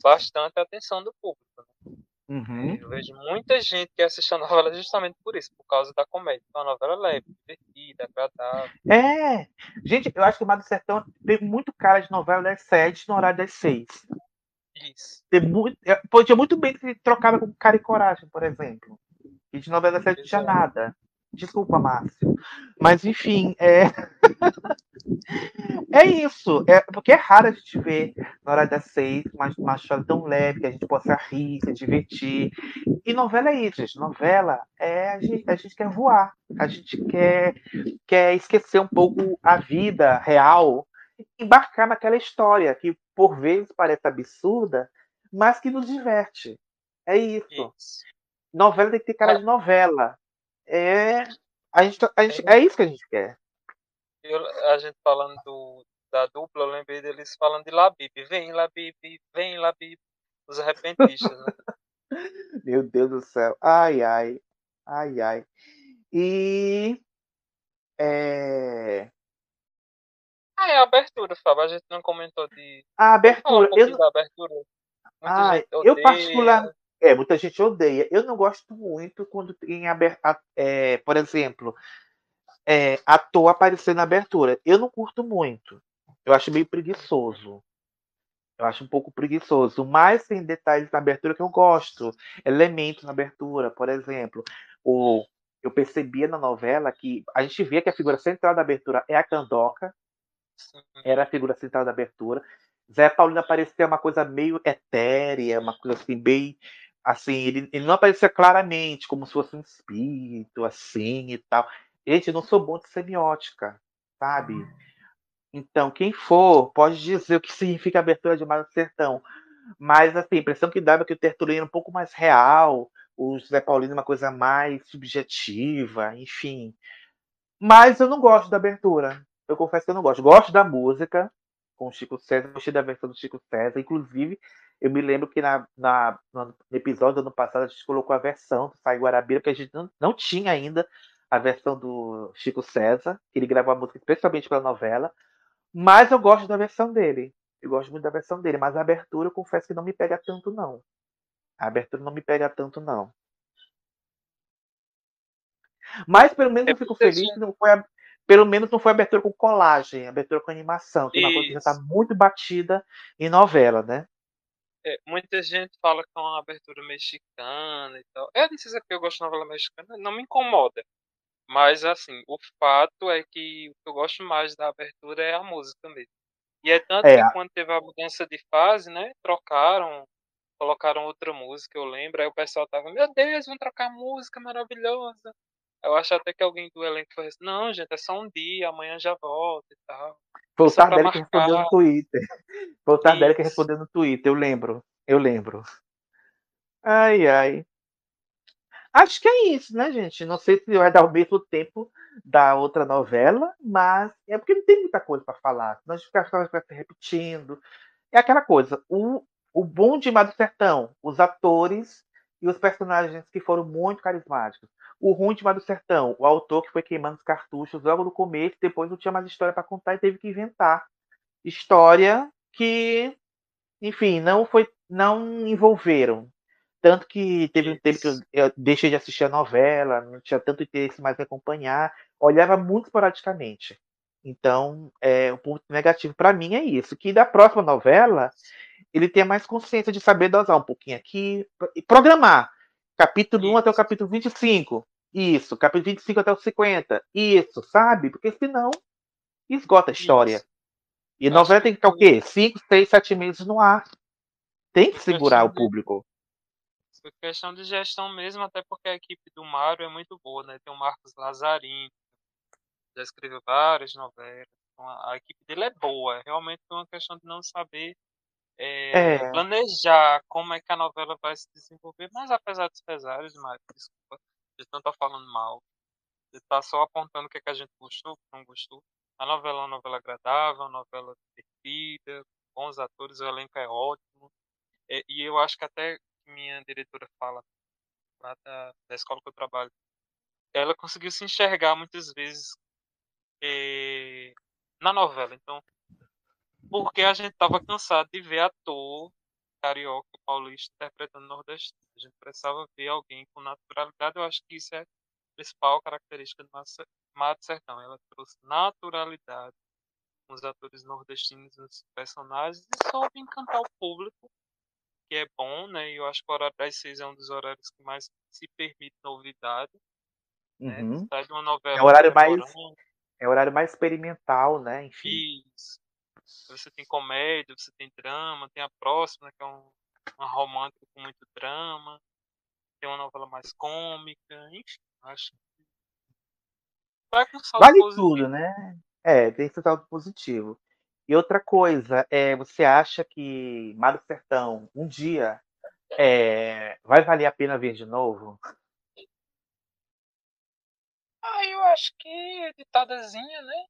bastante a atenção do público. né? Uhum. Eu vejo muita gente que assiste a novela justamente por isso, por causa da comédia. É uma novela leve, divertida, agradável. É. Gente, eu acho que o Mar do Sertão tem muito cara de novela das sete no horário das seis. Isso. Tem muito, é, podia muito bem ter trocado com Cara e Coragem, por exemplo. E de novela das sete não tinha nada. Desculpa, Márcio. Mas, enfim, é. é isso. É, porque é raro a gente ver na hora das seis uma, uma história tão leve que a gente possa rir, se divertir. E novela é isso, gente. Novela é a gente, a gente quer voar. A gente quer, quer esquecer um pouco a vida real, embarcar naquela história que por vezes parece absurda, mas que nos diverte. É isso. Isso. Novela tem que ter cara Ah. de novela. É, a gente, a gente, é isso que a gente quer. Eu- a gente falando do, da dupla, eu lembrei deles falando de Labib. Vem, Labib, vem, Labib. Os arrepentistas, né? Meu Deus do céu. Ai, ai. Ai, ai. E. É... Ah, é a abertura, Fábio. A gente não comentou de. A um abertura. pouquinho Eu, da abertura. Muita Ah, eu particular- é, muita gente odeia. Eu não gosto muito quando tem. É, por exemplo, é, ator aparecer na abertura. Eu não curto muito. Eu acho meio preguiçoso. Eu acho um pouco preguiçoso. Mas tem detalhes na abertura que eu gosto. Elementos na abertura, por exemplo. O, eu percebia na novela que a gente via que a figura central da abertura é a Candoca. Era a figura central da abertura. Zé Paulino aparecia uma coisa meio etérea, uma coisa assim, bem. Assim, ele, ele não aparecia claramente, como se fosse um espírito, assim e tal. Gente, eu não sou bom de semiótica, sabe? Então, quem for, pode dizer o que significa abertura de Mar do Sertão. Mas, assim, a impressão que dava é que o Tertuliano era um pouco mais real, o Zé Paulino uma coisa mais subjetiva, enfim. Mas eu não gosto da abertura. Eu confesso que eu não gosto. Gosto da música com o Chico César, gostei da versão do Chico César. Inclusive, eu me lembro que na, na- no episódio do ano passado a gente colocou a versão do Sai Guarabira, porque a gente não, não tinha ainda a versão do Chico César, que ele gravou a música especialmente para a novela. Mas eu gosto da versão dele. Eu gosto muito da versão dele, mas a abertura eu confesso que não me pega tanto, não. A abertura não me pega tanto, não. Mas pelo menos É eu fico feliz que não foi a- pelo menos não foi abertura com colagem, abertura com animação, que é uma coisa que já está muito batida em novela, né? É, muita gente fala que é uma abertura mexicana e tal. Eu não sei se é porque eu gosto de novela mexicana, não me incomoda. Mas, assim, o fato é que o que eu gosto mais da abertura é a música mesmo. E é tanto É, que quando teve a mudança de fase, né, trocaram, colocaram outra música, eu lembro. Aí o pessoal tava, meu Deus, vão trocar música maravilhosa. Eu acho até que alguém do elenco falou assim, não, gente, é só um dia, amanhã já volta e tal. Foi o Tardelli que respondeu no. Twitter. Foi o Tardelli que respondeu no Twitter, eu lembro. Eu lembro. Ai, ai. Acho que é isso, né, gente? Não sei se vai dar o mesmo tempo da outra novela, mas é porque não tem muita coisa para falar. Senão a gente fica fica se repetindo. É aquela coisa. O, o bom de Mar do Sertão, os atores e os personagens que foram muito carismáticos. O ruim do Sertão, o autor que foi queimando os cartuchos logo no começo, depois não tinha mais história para contar e teve que inventar história que, enfim, não foi, não envolveram. Tanto que teve um tempo que eu, eu deixei de assistir a novela, não tinha tanto interesse mais em acompanhar, olhava muito esporadicamente. Então, é, o ponto negativo para mim é isso, que da próxima novela ele tenha mais consciência de saber dosar um pouquinho aqui e programar. Capítulo 1 até o Isso. capítulo 25. Isso. Capítulo 25 até o 50. Isso, sabe? Porque senão esgota a história. Isso. E Acho novela tem que ficar o quê? 5, 6, 7 meses no ar. Tem que segurar o público. por questão de gestão mesmo, até porque a equipe do Mário é muito boa, né? Tem o Marcos Lazzarini, já escreveu várias novelas. Então a, a equipe dele é boa. É realmente uma questão de não saber é, É, planejar como é que a novela vai se desenvolver. Mas apesar dos pesares, Mário, desculpa, de não estar falando mal, de estar só apontando o que, é que a gente gostou, o que não gostou. A novela é uma novela agradável, uma novela divertida, bons atores, o elenco é ótimo. É, e eu acho que até minha diretora fala lá da, da escola que eu trabalho, ela conseguiu se enxergar muitas vezes eh, na novela. Então, porque a gente estava cansado de ver ator carioca, paulista interpretando nordestino. A gente precisava ver alguém com naturalidade. Eu acho que isso é a principal característica do Mar- do Sertão. Ela trouxe naturalidade com os atores nordestinos nos personagens e soube encantar o público, que é bom, né? E eu acho que o horário das seis é um dos horários que mais se permite novidade. né? Uhum. Sai de uma novela É um horário mais- É o horário mais experimental, né? Enfim. Isso. Você tem comédia, você tem drama, tem a próxima, que é um, uma romântica com muito drama, tem uma novela mais cômica, enfim, acho que vai com saldo Vale positivo. tudo, né? É, tem esse saldo positivo. E outra coisa, é, você acha que Mar do Sertão, um dia, é, vai valer a pena ver de novo? Ah, eu acho que editadazinha, né?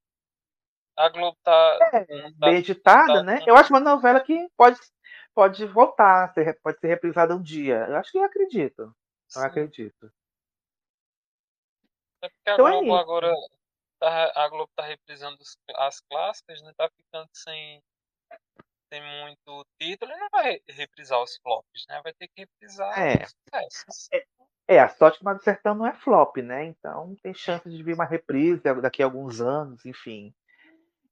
A Globo tá. não tá- Bem editada, tá- né? Eu acho uma novela que pode, pode voltar, pode ser reprisada um dia. Eu acho que eu acredito. Eu sim. acredito. É porque a Então é Globo isso. agora. Tá, a Globo tá reprisando as clássicas, né? Tá ficando sem, sem muito título e não vai reprisar os flops, né? Vai ter que reprisar É. os sucessos. É, a sorte que do Sertão não é flop, né? Então tem chance de vir uma reprise daqui a alguns anos, enfim.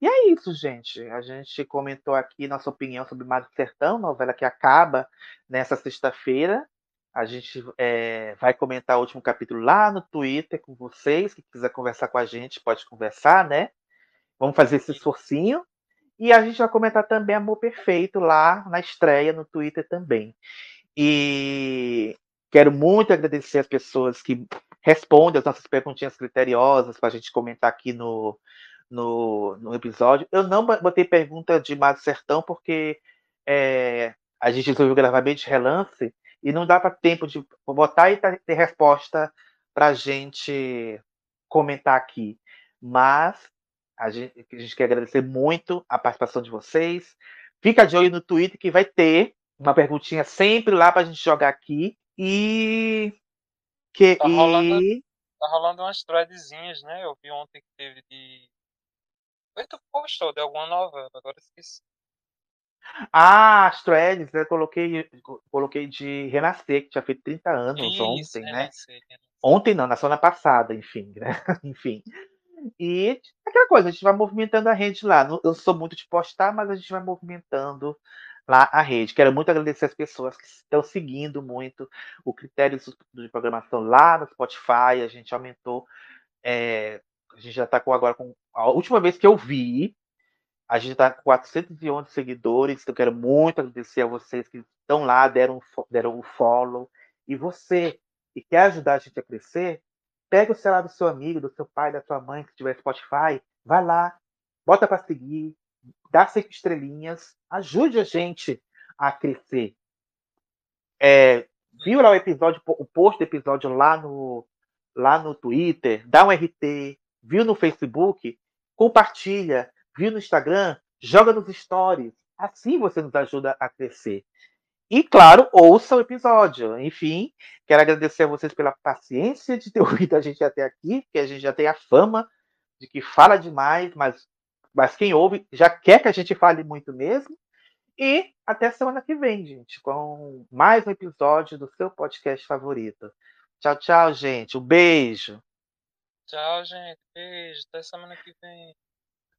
E é isso, gente. A gente comentou aqui nossa opinião sobre Mar do Sertão, novela que acaba nessa sexta-feira. A gente é, vai comentar o último capítulo lá no Twitter com vocês. Quem quiser conversar com a gente, pode conversar, né? Vamos fazer esse esforcinho. E a gente vai comentar também Amor Perfeito lá na estreia no Twitter também. E quero muito agradecer as pessoas que respondem as nossas perguntinhas criteriosas para a gente comentar aqui no, no, no episódio. Eu não botei pergunta de Mar do Sertão porque é, a gente resolveu gravar bem de relance e não dá para tempo de botar e tá- ter resposta para a gente comentar aqui. Mas a gente, a gente quer agradecer muito a participação de vocês. Fica de olho no Twitter que vai ter uma perguntinha sempre lá para a gente jogar aqui. E. Que, Tá rolando- e Tá rolando umas threadzinhas, né? Eu vi ontem que teve de. Foi tu postou de alguma novela, agora esqueci. Ah, as threads, eu coloquei, coloquei de Renascer, que tinha feito 30 anos Isso, ontem, né? né? Ontem não, na semana passada, enfim, né? enfim. E aquela coisa, a gente vai movimentando a rede lá. Não- Eu sou muito de postar, mas a gente vai movimentando lá a rede. Quero muito agradecer as pessoas que estão seguindo muito o critério de programação lá no Spotify. A gente aumentou. é, a gente já está com agora com. A última vez que eu vi, a gente está com 411 seguidores. Eu quero muito agradecer a vocês que estão lá, deram, deram o follow. E você que quer ajudar a gente a crescer, pega o celular do seu amigo, do seu pai, da sua mãe, que tiver Spotify, vai lá, bota para seguir, dá cinco estrelinhas, ajude a gente a crescer. É, viu lá o episódio, o post do episódio lá no, lá no Twitter, dá um RT, viu no Facebook, compartilha, viu no Instagram, joga nos stories. Assim você nos ajuda a crescer. E, claro, ouça o episódio. Enfim, quero agradecer a vocês pela paciência de ter ouvido a gente até aqui, porque a gente já tem a fama de que fala demais, mas, mas quem ouve já quer que a gente fale muito mesmo. E até semana que vem, gente, com mais um episódio do seu podcast favorito. Tchau, tchau, gente. Um beijo. Tchau, gente. Beijo. Até semana que vem.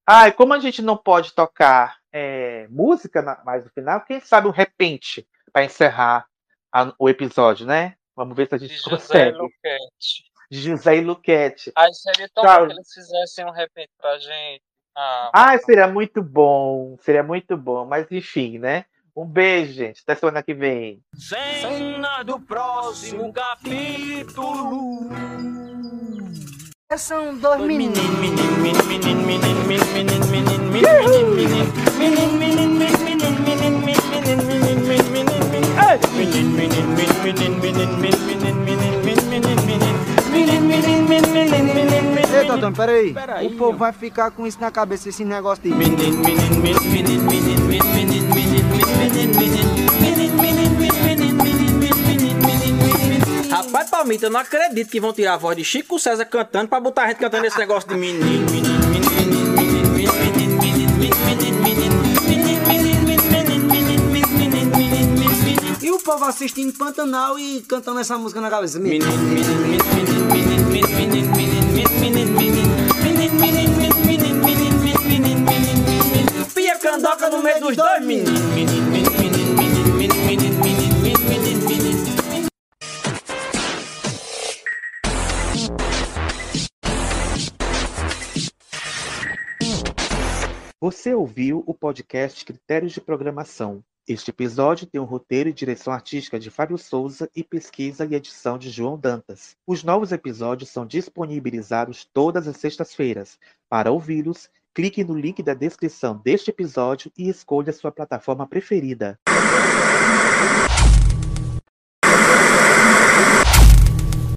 Ah, e como a gente não pode tocar é, música na- mais no final, quem sabe um repente para encerrar a- o episódio, né? Vamos ver se a De gente José consegue. Luquete. De José e Luquete. Aí seria tão Tchau. bom que eles fizessem um repente pra gente. Ah, Ah, seria muito bom. Seria muito bom. Mas enfim, né? Um beijo, gente. Até semana que vem. Cena do próximo capítulo. São dois meninos. Menino, menino, menino, menino, menino, menino, menino, menino, menino, menino, menino, menino, menino, menino, menino, menino, menino, menino, menino, menino, Ei! Eita, Antônio, peraí. Peraí, O povo vai ficar com isso na cabeça, esse negócio de. Rapaz, Palmito, eu não acredito que vão tirar a voz de Chico César cantando pra botar a gente cantando esse negócio de menino, menino, menino, menino, menino, menino, menino, menino, menino. E o povo assistindo Pantanal e cantando essa música na cabeça. Menino, menino, menino, menino, menino, menino, menino, menino, menino, menino, menino, menino. Pia candoca no meio dos dois, menino, menino, menino, Você ouviu o podcast Critérios de Programação. Este episódio tem um roteiro e direção artística de Fábio Souza e pesquisa e edição de João Dantas. Os novos episódios são disponibilizados todas as sextas-feiras. Para ouvi-los, clique no link da descrição deste episódio e escolha sua plataforma preferida.